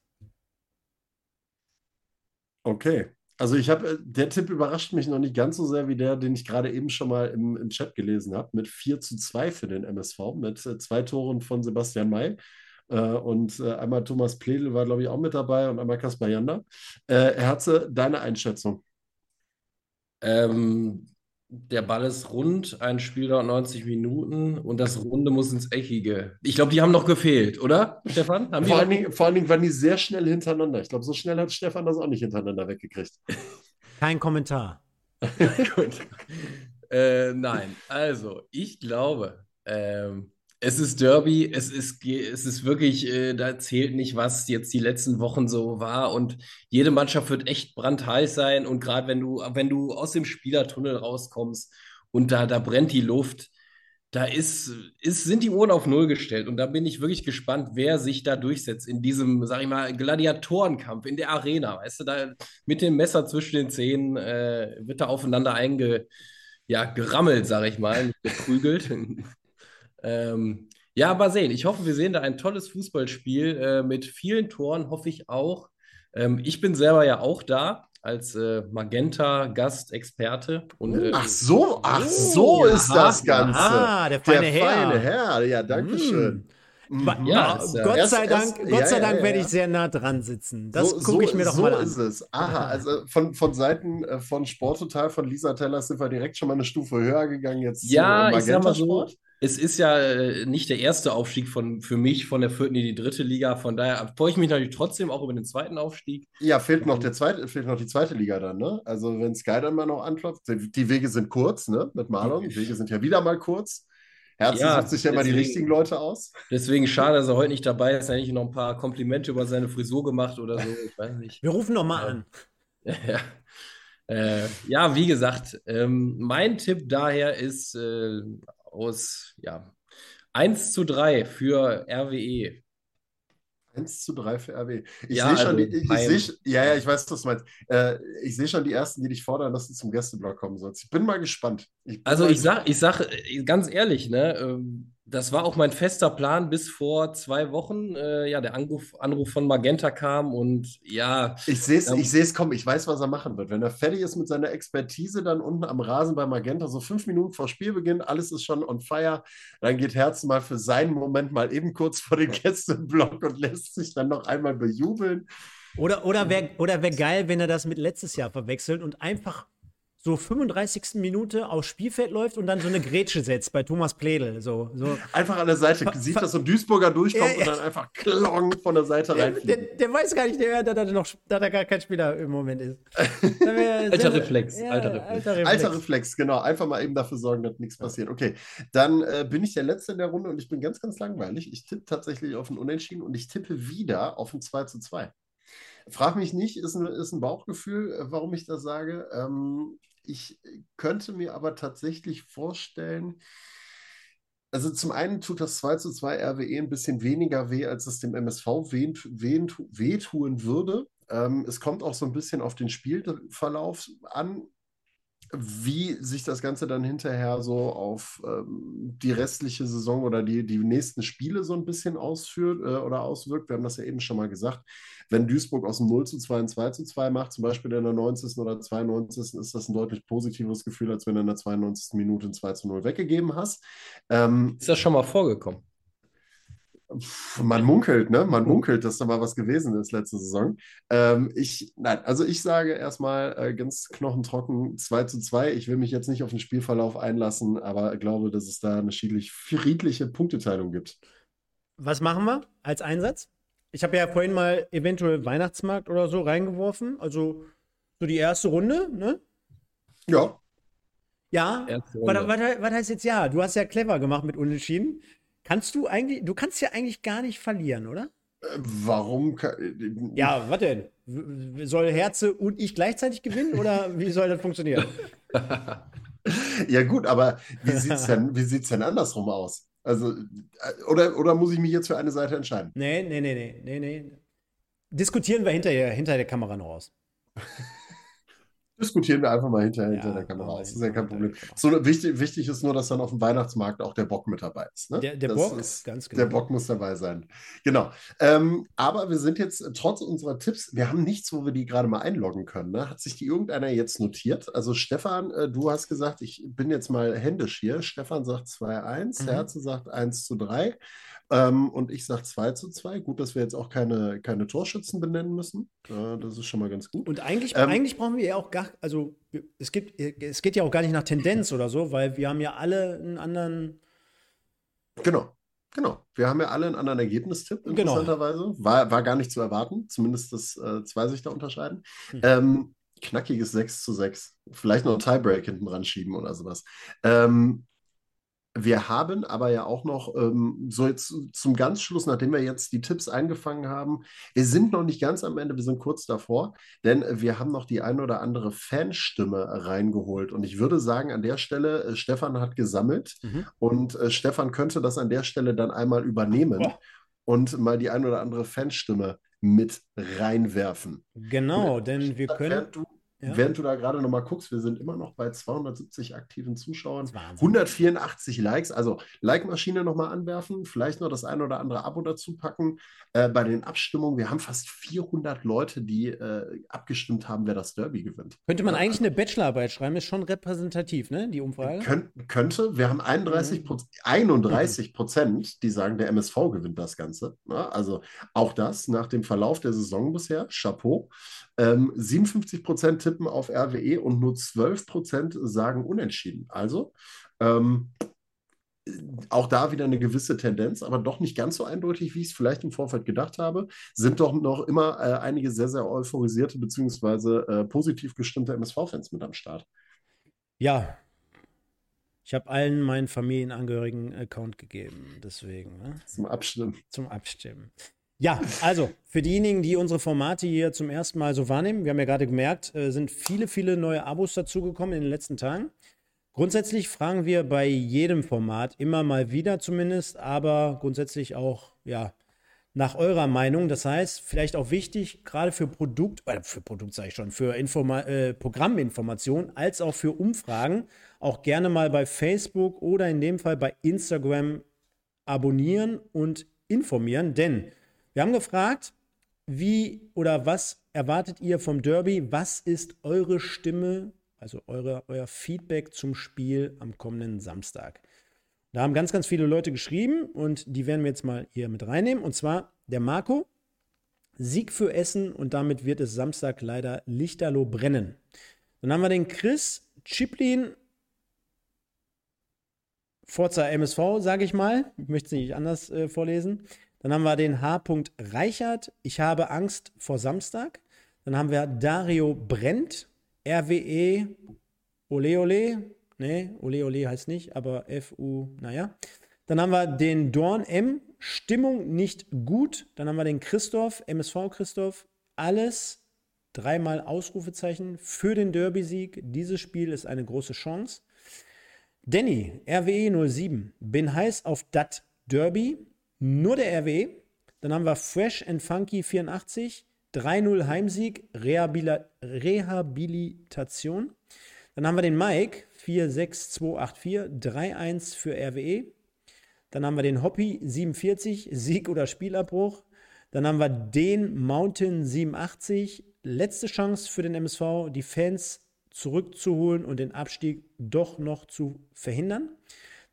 Okay. Also ich habe, der Tipp überrascht mich noch nicht ganz so sehr wie der, den ich gerade eben schon mal im, im Chat gelesen habe, mit 4 zu 2 für den MSV, mit äh, zwei Toren von Sebastian May. Äh, und äh, einmal Thomas Pledel war, glaube ich, auch mit dabei und einmal Kaspar Janda. Äh, Herze, deine Einschätzung? Ähm, der Ball ist rund, ein Spiel dauert 90 Minuten und das Runde muss ins Eckige. Ich glaube, die haben noch gefehlt, oder, Stefan? Haben vor, die allen Dingen, vor allen Dingen waren die sehr schnell hintereinander. Ich glaube, so schnell hat Stefan das auch nicht hintereinander weggekriegt. Kein Kommentar. Gut. Äh, nein, also ich glaube, ähm, es ist Derby, es ist, es ist wirklich, äh, da zählt nicht, was jetzt die letzten Wochen so war. Und jede Mannschaft wird echt brandheiß sein. Und gerade wenn du, wenn du aus dem Spielertunnel rauskommst und da, da brennt die Luft, da ist, ist, sind die Uhren auf Null gestellt. Und da bin ich wirklich gespannt, wer sich da durchsetzt in diesem, sag ich mal, Gladiatorenkampf in der Arena. Weißt du, da mit dem Messer zwischen den Zähnen äh, wird da aufeinander einge, ja, gerammelt, sag ich mal, geprügelt. Ähm, ja, mal sehen. Ich hoffe, wir sehen da ein tolles Fußballspiel äh, mit vielen Toren, hoffe ich auch. Ähm, ich bin selber ja auch da als äh, Magenta-Gastexperte. Äh, ach so, ach so ja, ist das Ganze. Ah, der feine der Herr. Feine Herr. Ja, danke schön. Mm. Ja, Gott sei Dank, erst, Gott sei ja, Dank werde ich sehr nah dran sitzen. Das so, gucke ich mir doch so mal an. So ist es. Aha, also von, von Seiten äh, von Sporttotal, von Lisa Teller sind wir direkt schon mal eine Stufe höher gegangen jetzt ja, ich sag mal so, es ist ja äh, nicht der erste Aufstieg von, für mich von der vierten in die dritte Liga. Von daher freue ich mich natürlich trotzdem auch über den zweiten Aufstieg. Ja, fehlt noch, der zweite, fehlt noch die zweite Liga dann, ne? Also wenn Sky dann mal noch anklopft, die Wege sind kurz, ne? Mit Marlon. Die Wege sind ja wieder mal kurz. Herzen ja, sucht sich ja immer die richtigen Leute aus. Deswegen schade, dass er heute nicht dabei ist. Er hat nicht noch ein paar Komplimente über seine Frisur gemacht oder so. Ich weiß nicht. Wir rufen noch mal an. Ja. Äh, ja, wie gesagt, ähm, mein Tipp daher ist äh, aus, ja, 1 zu 3 für RWE. 1 zu 3 für RWE. Ich ja, sehe schon, also die, ich, ich seh, ja, ja, ich weiß, was du meinst. Äh, ich sehe schon die ersten, die dich fordern, dass du zum Gästeblock kommen sollst. Ich bin mal gespannt. Ich also ich sag, ich sag äh, ganz ehrlich, ne, ähm, das war auch mein fester Plan bis vor zwei Wochen. Äh, ja, der Anruf, Anruf von Magenta kam und ja. Ich sehe es, ähm, ich sehe es kommen. Ich weiß, was er machen wird. Wenn er fertig ist mit seiner Expertise dann unten am Rasen bei Magenta, so fünf Minuten vor Spielbeginn, alles ist schon on fire, dann geht Herzen mal für seinen Moment mal eben kurz vor den Gästeblock und lässt sich dann noch einmal bejubeln. Oder, oder wäre oder wär geil, wenn er das mit letztes Jahr verwechselt und einfach so 35. Minute aufs Spielfeld läuft und dann so eine Grätsche setzt bei Thomas Pledel. So, so. Einfach an der Seite, sieht, dass so ein Duisburger durchkommt und dann einfach klong von der Seite rein. Der, der, weiß gar nicht, der, dass, noch, dass er gar kein Spieler im Moment ist. alter Reflex. Ja, alter Reflex. Alter Reflex. Alter Reflex, genau. Einfach mal eben dafür sorgen, dass nichts passiert. Okay, dann äh, bin ich der Letzte in der Runde und ich bin ganz, ganz langweilig. Ich tippe tatsächlich auf ein Unentschieden und ich tippe wieder auf ein 2 zu 2. Frag mich nicht, ist ein, ist ein Bauchgefühl, äh, warum ich das sage. Ähm, ich könnte mir aber tatsächlich vorstellen, also zum einen tut das 2 zu 2 RWE ein bisschen weniger weh, als es dem MSV weh, weh, wehtun würde. Ähm, es kommt auch so ein bisschen auf den Spielverlauf an wie sich das Ganze dann hinterher so auf ähm, die restliche Saison oder die, die nächsten Spiele so ein bisschen ausführt äh, oder auswirkt. Wir haben das ja eben schon mal gesagt. Wenn Duisburg aus dem 0 zu 2 ein 2 zu 2 macht, zum Beispiel in der 90. oder 92. ist das ein deutlich positiveres Gefühl, als wenn du in der 92. Minute ein 2 zu 0 weggegeben hast. Ähm, ist das schon mal vorgekommen? Man munkelt, ne? Man munkelt, dass da mal was gewesen ist letzte Saison. Ähm, ich, nein, also ich sage erstmal äh, ganz knochentrocken 2 zu 2. Ich will mich jetzt nicht auf den Spielverlauf einlassen, aber glaube, dass es da eine friedliche Punkteteilung gibt. Was machen wir als Einsatz? Ich habe ja vorhin mal eventuell Weihnachtsmarkt oder so reingeworfen. Also so die erste Runde, ne? Ja. Ja, was, was, was heißt jetzt ja? Du hast ja clever gemacht mit Unentschieden. Kannst du eigentlich, du kannst ja eigentlich gar nicht verlieren, oder? Äh, warum? Ja, was denn? Soll Herze und ich gleichzeitig gewinnen oder wie soll das funktionieren? ja, gut, aber wie sieht es denn, denn andersrum aus? Also, äh, oder, oder muss ich mich jetzt für eine Seite entscheiden? Nee, nee, nee, nee, nee, nee. Diskutieren wir hinterher, hinter der Kamera noch aus. Diskutieren wir einfach mal hinterher Ja, hinter der Kamera aus. Das ist ja kein hinter Problem. der. So, wichtig, wichtig ist nur, dass dann auf dem Weihnachtsmarkt auch der Bock mit dabei ist. Ne? Der- der das Bock, ist, ganz Der genau. Bock muss dabei sein. Genau. Ähm, aber wir sind jetzt trotz unserer Tipps, wir haben nichts, wo wir die gerade mal einloggen können. Ne? Hat sich die irgendeiner jetzt notiert? Also Stefan, äh, du hast gesagt, ich bin jetzt mal händisch hier. Stefan sagt 2-1, Mhm. Herze sagt 1 zu 3. Ähm, und ich sage 2 zu 2. Gut, dass wir jetzt auch keine, keine Torschützen benennen müssen. Äh, das ist schon mal ganz gut. Und eigentlich, Ähm, eigentlich brauchen wir ja auch gar, also es gibt, es geht ja auch gar nicht nach Tendenz oder so, weil wir haben ja alle einen anderen, Genau, genau. Wir haben ja alle einen anderen Ergebnistipp, Genau. interessanterweise. War, war gar nicht zu erwarten, zumindest das äh, zwei sich da unterscheiden. Hm. Ähm, knackiges 6 zu 6. Vielleicht noch ein Tiebreak hinten dran schieben oder sowas. Ähm, wir haben aber ja auch noch, ähm, so jetzt zum ganz Schluss, nachdem wir jetzt die Tipps eingefangen haben, wir sind noch nicht ganz am Ende, wir sind kurz davor, denn wir haben noch die ein oder andere Fanstimme reingeholt. Und ich würde sagen, an der Stelle, äh, Stefan hat gesammelt Mhm. und äh, Stefan könnte das an der Stelle dann einmal übernehmen Boah. und mal die ein oder andere Fanstimme mit reinwerfen. genau, denn wir können, du, ja, während du da gerade nochmal guckst, wir sind immer noch bei 270 aktiven Zuschauern. das ist Wahnsinn. 184 Likes, also Like-Maschine nochmal anwerfen, vielleicht noch das ein oder andere Abo dazu packen. Äh, bei den Abstimmungen, wir haben fast 400 Leute, die äh, abgestimmt haben, wer das Derby gewinnt. Könnte man Ja, eigentlich eine Bachelorarbeit schreiben, ist schon repräsentativ, ne, die Umfrage? Könnt, könnte, wir haben 31 Proz- 31 Prozent, die sagen, der MSV gewinnt das Ganze. Ne? Also auch das nach dem Verlauf der Saison bisher, Chapeau. Ähm, 57 Prozent tippen auf RWE und nur 12 Prozent sagen unentschieden. Also ähm, auch da wieder eine gewisse Tendenz, aber doch nicht ganz so eindeutig, wie ich es vielleicht im Vorfeld gedacht habe. Sind doch noch immer äh, einige sehr, sehr euphorisierte beziehungsweise äh, positiv gestimmte MSV-Fans mit am Start. Ja. Ich habe allen meinen Familienangehörigen einen Account gegeben, deswegen, ne? Zum Abstimmen. zum Abstimmen. Ja, also für diejenigen, die unsere Formate hier zum ersten Mal so wahrnehmen, wir haben ja gerade gemerkt, äh, sind viele, viele neue Abos dazugekommen in den letzten Tagen. Grundsätzlich fragen wir bei jedem Format immer mal wieder zumindest, aber grundsätzlich auch, ja, nach eurer Meinung. Das heißt, vielleicht auch wichtig, gerade für Produkt, äh, für Produkt sage ich schon, für Informa äh, Programminformationen als auch für Umfragen, auch gerne mal bei Facebook oder in dem Fall bei Instagram abonnieren und informieren, denn wir haben gefragt, wie oder was erwartet ihr vom Derby? Was ist eure Stimme, also eure, euer Feedback zum Spiel am kommenden Samstag? Da haben ganz, ganz viele Leute geschrieben und die werden wir jetzt mal hier mit reinnehmen. Und zwar der Marco, Sieg für Essen und damit wird es Samstag leider lichterloh brennen. Dann haben wir den Chris Chiplin, Forza MSV, sage ich mal. Ich möchte es nicht anders äh, vorlesen. Dann haben wir den H. Reichert, ich habe Angst vor Samstag. Dann haben wir Dario Brent, RWE, Ole Ole. Nee, Ole Ole heißt nicht, aber FU, naja. Dann haben wir den Dorn M, Stimmung nicht gut. Dann haben wir den Christoph, MSV Christoph, alles dreimal Ausrufezeichen für den Derby-Sieg. Dieses Spiel ist eine große Chance. Danny, RWE 07, bin heiß auf dat Derby, nur der RWE. Dann haben wir Fresh and Funky 84, 3-0 Heimsieg, Rehabilita Rehabilitation. Dann haben wir den Mike 46284, 3-1 für RWE. Dann haben wir den Hoppy 47, Sieg oder Spielabbruch. Dann haben wir den Mountain 87, letzte Chance für den MSV, die Fans zurückzuholen und den Abstieg doch noch zu verhindern.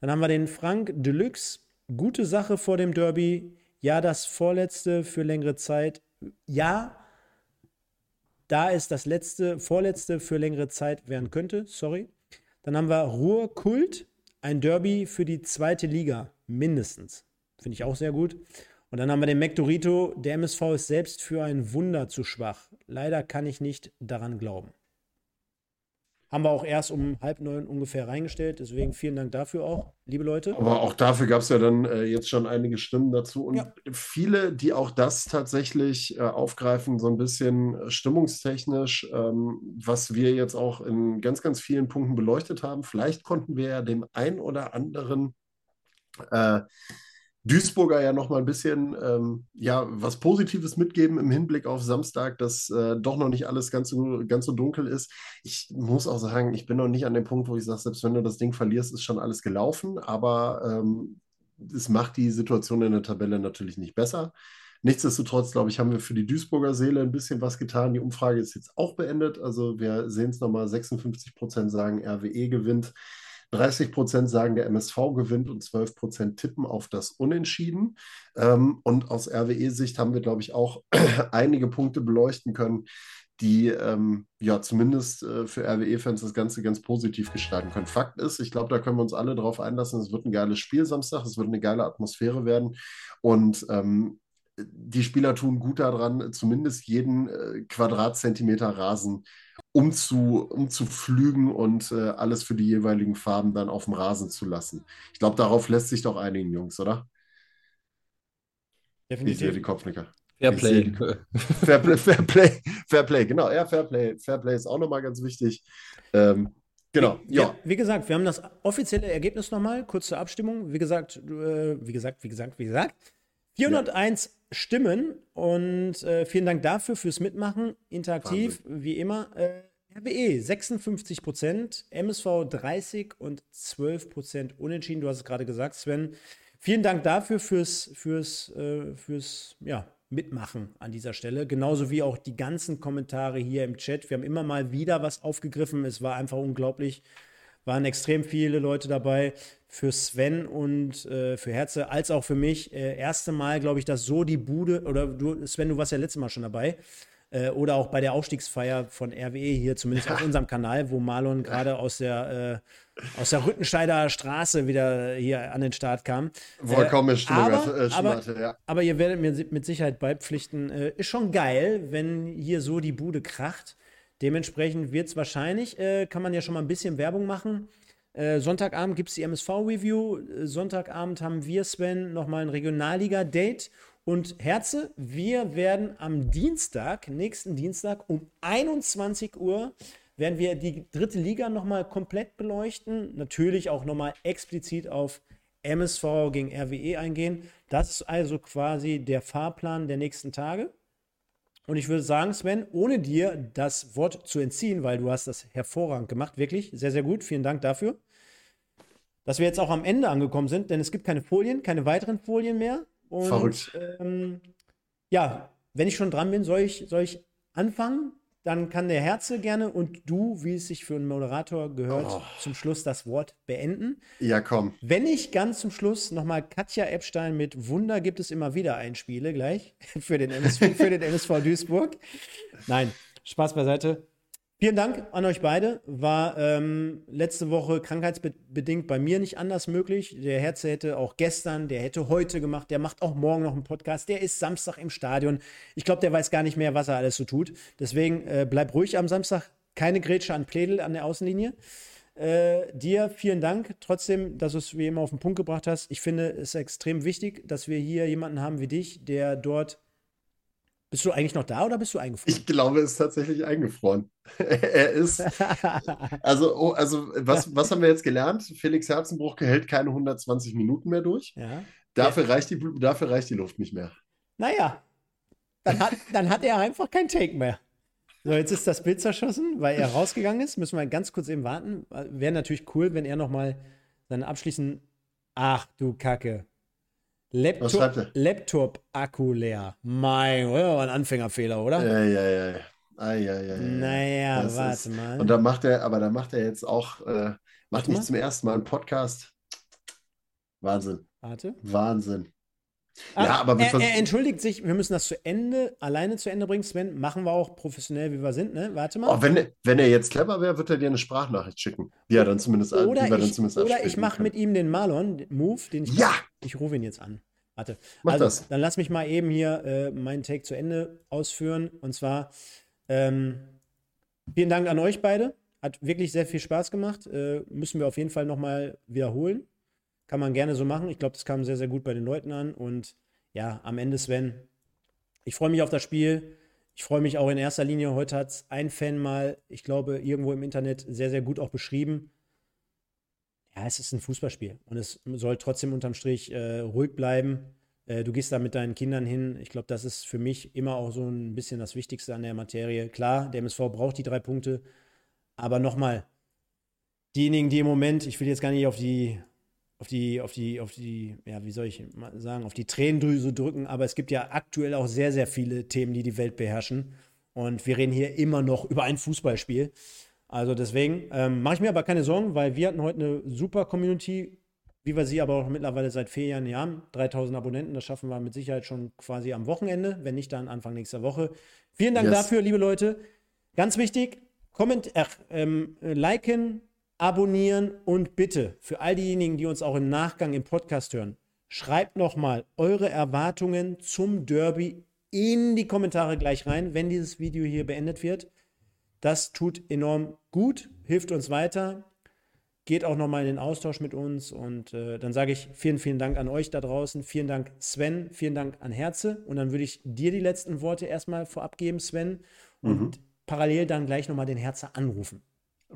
Dann haben wir den Frank Deluxe, gute Sache vor dem Derby. Ja, das vorletzte für längere Zeit. Ja, da es das letzte, vorletzte für längere Zeit werden könnte. Sorry. Dann haben wir Ruhrkult, ein Derby für die zweite Liga, mindestens. Finde ich auch sehr gut. Und dann haben wir den McDorito, der MSV ist selbst für ein Wunder zu schwach. Leider kann ich nicht daran glauben. Haben wir auch erst um halb neun ungefähr reingestellt. Deswegen vielen Dank dafür auch, liebe Leute. Aber auch dafür gab es ja dann äh, jetzt schon einige Stimmen dazu und Ja. viele, die auch das tatsächlich äh, aufgreifen, so ein bisschen stimmungstechnisch, ähm, was wir jetzt auch in ganz, ganz vielen Punkten beleuchtet haben. Vielleicht konnten wir ja dem ein oder anderen äh, Duisburger ja noch mal ein bisschen ähm, ja, was Positives mitgeben im Hinblick auf Samstag, dass äh, doch noch nicht alles ganz so, ganz so dunkel ist. Ich muss auch sagen, ich bin noch nicht an dem Punkt, wo ich sage, selbst wenn du das Ding verlierst, ist schon alles gelaufen, aber ähm, es macht die Situation in der Tabelle natürlich nicht besser. Nichtsdestotrotz, glaube ich, haben wir für die Duisburger Seele ein bisschen was getan. Die Umfrage ist jetzt auch beendet. Also wir sehen es nochmal, 56 Prozent sagen, RWE gewinnt. 30 Prozent sagen, der MSV gewinnt und 12 Prozent tippen auf das Unentschieden. Ähm, und aus RWE-Sicht haben wir, glaube ich, auch einige Punkte beleuchten können, die ähm, ja zumindest äh, für RWE-Fans das Ganze ganz positiv gestalten können. Fakt ist, ich glaube, da können wir uns alle darauf einlassen, es wird ein geiles Spiel Samstag, es wird eine geile Atmosphäre werden. Und ähm, die Spieler tun gut daran, zumindest jeden äh, Quadratzentimeter Rasen umzu, umzuflügen und äh, alles für die jeweiligen Farben dann auf dem Rasen zu lassen. Ich glaube, darauf lässt sich doch einigen, Jungs, oder? Definitiv. Ich sehe die Kopfnicker. Fairplay. Fairplay, Fairplay, Fairplay, genau. Ja, Fairplay. Fairplay ist auch nochmal ganz wichtig. Ähm, genau, wie, ja. Wie gesagt, wir haben das offizielle Ergebnis nochmal, kurz zur Abstimmung. Wie gesagt, äh, wie gesagt, wie gesagt, wie gesagt. 401 ja. Stimmen und äh, vielen Dank dafür fürs Mitmachen. Interaktiv, Wahnsinn. wie immer. Äh, RWE 56 Prozent, MSV 30 und 12 Prozent unentschieden. Du hast es gerade gesagt, Sven. Vielen Dank dafür fürs, fürs, äh, fürs ja, Mitmachen an dieser Stelle. Genauso wie auch die ganzen Kommentare hier im Chat. Wir haben immer mal wieder was aufgegriffen. Es war einfach unglaublich. Waren extrem viele Leute dabei für Sven und äh, für Herze, als auch für mich. Äh, erste Mal, glaube ich, dass so die Bude, oder du, Sven, du warst ja letztes Mal schon dabei, äh, oder auch bei der Aufstiegsfeier von RWE hier, zumindest auf unserem Kanal, wo Marlon gerade aus der, äh, aus der Rüttenscheider Straße wieder hier an den Start kam. Vollkommen äh, aber, äh, aber, ja. aber ihr werdet mir mit Sicherheit beipflichten, äh, ist schon geil, wenn hier so die Bude kracht. Dementsprechend wird es wahrscheinlich, äh, kann man ja schon mal ein bisschen Werbung machen. Äh, Sonntagabend gibt es die MSV-Review. Äh, Sonntagabend haben wir, Sven, nochmal ein Regionalliga-Date. Und Herze, wir werden am Dienstag, nächsten Dienstag um 21 Uhr, werden wir die dritte Liga nochmal komplett beleuchten. Natürlich auch nochmal explizit auf MSV gegen RWE eingehen. Das ist also quasi der Fahrplan der nächsten Tage. Und ich würde sagen, Sven, ohne dir das Wort zu entziehen, weil du hast das hervorragend gemacht, wirklich sehr, sehr gut. Vielen Dank dafür dass wir jetzt auch am Ende angekommen sind, denn es gibt keine Folien, keine weiteren Folien mehr. Und, Verrückt. Ähm, ja, wenn ich schon dran bin, soll ich, soll ich anfangen? Dann kann der Herze gerne und du, wie es sich für einen Moderator gehört, oh. zum Schluss das Wort beenden. Ja, komm. Wenn ich ganz zum Schluss nochmal Katja Epstein mit Wunder gibt es immer wieder einspiele, gleich für den MSV, für den MSV Duisburg. Nein, Spaß beiseite. Vielen Dank an euch beide. War ähm, letzte Woche krankheitsbedingt bei mir nicht anders möglich. Der Herze hätte auch gestern, der hätte heute gemacht, der macht auch morgen noch einen Podcast. Der ist Samstag im Stadion. Ich glaube, der weiß gar nicht mehr, was er alles so tut. Deswegen äh, bleib ruhig am Samstag. Keine Grätsche an Pledel an der Außenlinie. Äh, dir vielen Dank trotzdem, dass du es wie immer auf den Punkt gebracht hast. Ich finde es extrem wichtig, dass wir hier jemanden haben wie dich, der dort bist du eigentlich noch da oder bist du eingefroren? Ich glaube, er ist tatsächlich eingefroren. er ist. Also, oh, also was, was haben wir jetzt gelernt? Felix Herzenbruch hält keine 120 Minuten mehr durch. Ja. Dafür, ja. Reicht die, dafür reicht die Luft nicht mehr. Naja, dann hat, dann hat er einfach kein Take mehr. So, jetzt ist das Bild zerschossen, weil er rausgegangen ist. Müssen wir ganz kurz eben warten. Wäre natürlich cool, wenn er nochmal seine abschließend. Ach du Kacke. Laptop, Laptop-Akku leer. Mein, oh, ein Anfängerfehler, oder? Ja, ja, ja. Ah, ja, ja, ja. Naja, das warte ist, mal. Und dann macht er, aber dann macht er jetzt auch, äh, macht nicht zum ersten Mal einen Podcast. Wahnsinn. Warte. Wahnsinn. Ah, ja, aber er, er, entschuldigt sich, wir müssen das zu Ende, alleine zu Ende bringen, Sven. Machen wir auch professionell, wie wir sind, ne? Warte mal. Oh, wenn, wenn er jetzt clever wäre, wird er dir eine Sprachnachricht schicken. Ja, dann zumindest Oder die wir ich, zumindest Oder ich mache mit ihm den Marlon-Move, den ich. Ja! Ich rufe ihn jetzt an. Warte. Mach also, das. Dann lass mich mal eben hier äh, meinen Take zu Ende ausführen. Und zwar, ähm, vielen Dank an euch beide. Hat wirklich sehr viel Spaß gemacht. Äh, müssen wir auf jeden Fall nochmal wiederholen. Kann man gerne so machen. Ich glaube, das kam sehr, sehr gut bei den Leuten an. Und ja, am Ende, Sven, ich freue mich auf das Spiel. Ich freue mich auch in erster Linie. Heute hat es ein Fan mal, ich glaube, irgendwo im Internet sehr, sehr gut auch beschrieben. ja, es ist ein Fußballspiel und es soll trotzdem unterm Strich äh, ruhig bleiben. Äh, du gehst da mit deinen Kindern hin. Ich glaube, das ist für mich immer auch so ein bisschen das Wichtigste an der Materie. Klar, der MSV braucht die drei Punkte, aber nochmal, diejenigen, die im Moment, ich will jetzt gar nicht auf die, auf die, auf die, auf die, ja, wie soll ich sagen, auf die Tränendrüse drücken, aber es gibt ja aktuell auch sehr, sehr viele Themen, die die Welt beherrschen. Und wir reden hier immer noch über ein Fußballspiel. Also deswegen ähm, mache ich mir aber keine Sorgen, weil wir hatten heute eine super Community, wie wir sie aber auch mittlerweile seit vier Jahren haben. 3000 Abonnenten, das schaffen wir mit Sicherheit schon quasi am Wochenende, wenn nicht dann Anfang nächster Woche. Vielen Dank yes. dafür, liebe Leute. Ganz wichtig, comment, äh, ähm, liken, abonnieren und bitte für all diejenigen, die uns auch im Nachgang im Podcast hören, schreibt nochmal eure Erwartungen zum Derby in die Kommentare gleich rein, wenn dieses Video hier beendet wird. Das tut enorm gut, hilft uns weiter, geht auch nochmal in den Austausch mit uns und äh, dann sage ich vielen, vielen Dank an euch da draußen, vielen Dank Sven, vielen Dank an Herze und dann würde ich dir die letzten Worte erstmal vorab geben, Sven, und mhm. parallel dann gleich nochmal den Herze anrufen.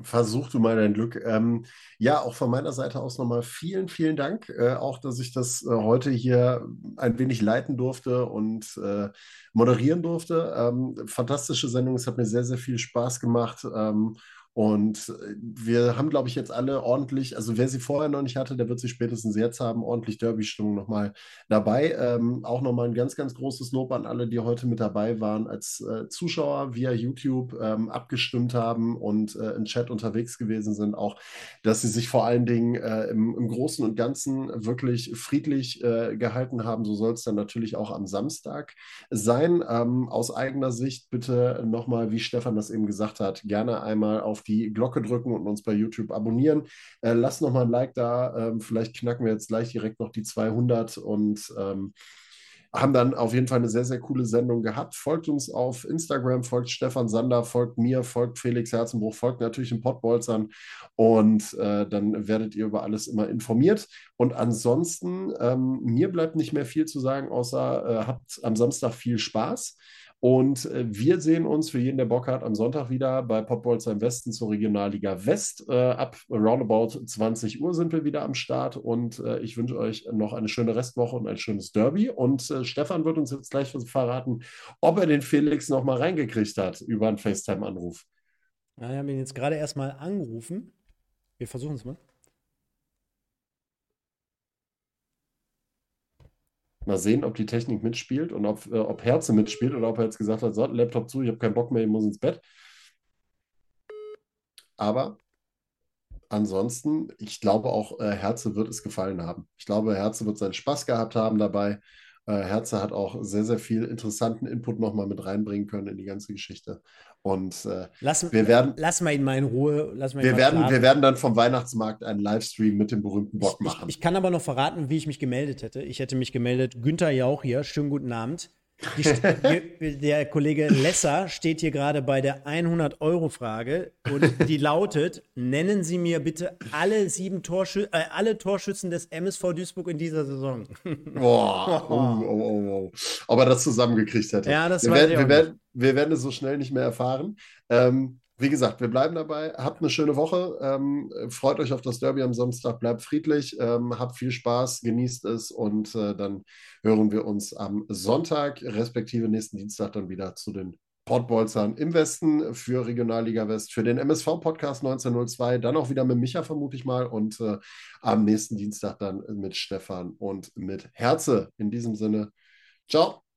Versuch du mal dein Glück. Ähm, ja, auch von meiner Seite aus nochmal vielen, vielen Dank. Äh, auch, dass ich das äh, heute hier ein wenig leiten durfte und äh, moderieren durfte. Ähm, fantastische Sendung. Es hat mir sehr, sehr viel Spaß gemacht. Ähm, und äh, wir haben, glaube ich, jetzt alle ordentlich, also wer sie vorher noch nicht hatte, der wird sie spätestens jetzt haben, ordentlich Derby-Stimmung nochmal dabei. Ähm, auch nochmal ein ganz, ganz großes Lob an alle, die heute mit dabei waren, als äh, Zuschauer via YouTube ähm, abgestimmt haben und äh, im Chat unterwegs gewesen sind. Auch, dass sie sich vor allen Dingen äh, im, im, Großen und Ganzen wirklich friedlich äh, gehalten haben. So soll es dann natürlich auch am Samstag sein. Ähm, aus eigener Sicht bitte nochmal, wie Stefan das eben gesagt hat, gerne einmal auf die Glocke drücken und uns bei YouTube abonnieren. Äh, lasst nochmal ein Like da. Ähm, vielleicht knacken wir jetzt gleich direkt noch die 200 und ähm, haben dann auf jeden Fall eine sehr, sehr coole Sendung gehabt. Folgt uns auf Instagram, folgt Stefan Sander, folgt mir, folgt Felix Herzenbruch, folgt natürlich den Pottbolzern und äh, dann werdet ihr über alles immer informiert. Und ansonsten, ähm, mir bleibt nicht mehr viel zu sagen, außer äh, habt am Samstag viel Spaß. Und äh, wir sehen uns für jeden, der Bock hat, am Sonntag wieder bei Popbolzer im Westen zur Regionalliga West. Äh, ab roundabout 20 Uhr sind wir wieder am Start und äh, ich wünsche euch noch eine schöne Restwoche und ein schönes Derby. Und Stefan wird uns jetzt gleich verraten, ob er den Felix noch mal reingekriegt hat über einen FaceTime-Anruf. Ja, wir haben ihn jetzt gerade erstmal angerufen. Wir versuchen es mal. Mal sehen, ob die Technik mitspielt und ob, äh, ob Herze mitspielt oder ob er jetzt gesagt hat, so, Laptop zu, ich habe keinen Bock mehr, ich muss ins Bett. Aber ansonsten, ich glaube auch, äh, Herze wird es gefallen haben. Ich glaube, Herze wird seinen Spaß gehabt haben dabei. Äh, Herze hat auch sehr, sehr viel interessanten Input nochmal mit reinbringen können in die ganze Geschichte. Und äh, lass, wir werden, lass mal ihn mal in Ruhe. Lass mal wir, werden, wir werden dann vom Weihnachtsmarkt einen Livestream mit dem berühmten Bock machen. Ich, ich, kann aber noch verraten, wie ich mich gemeldet hätte. Ich hätte mich gemeldet, Günther Jauch hier, schönen guten Abend. Die, der Kollege Lesser steht hier gerade bei der 100-Euro-Frage und die lautet: Nennen Sie mir bitte alle sieben Torschü äh, alle Torschützen des MSV Duisburg in dieser Saison. Boah, oh, oh, oh, oh. Ob er das zusammengekriegt hätte. Ja, das wir, werden, wir, werden, wir werden es so schnell nicht mehr erfahren. Ähm, wie gesagt, wir bleiben dabei. Habt eine schöne Woche. Ähm, freut euch auf das Derby am Samstag. Bleibt friedlich. Ähm, habt viel Spaß. Genießt es. Und äh, dann hören wir uns am Sonntag, respektive nächsten Dienstag, dann wieder zu den Portbolzern im Westen für Regionalliga West, für den MSV-Podcast 1902. Dann auch wieder mit Micha, vermute ich mal. Und äh, am nächsten Dienstag dann mit Stefan und mit Herze. In diesem Sinne, ciao.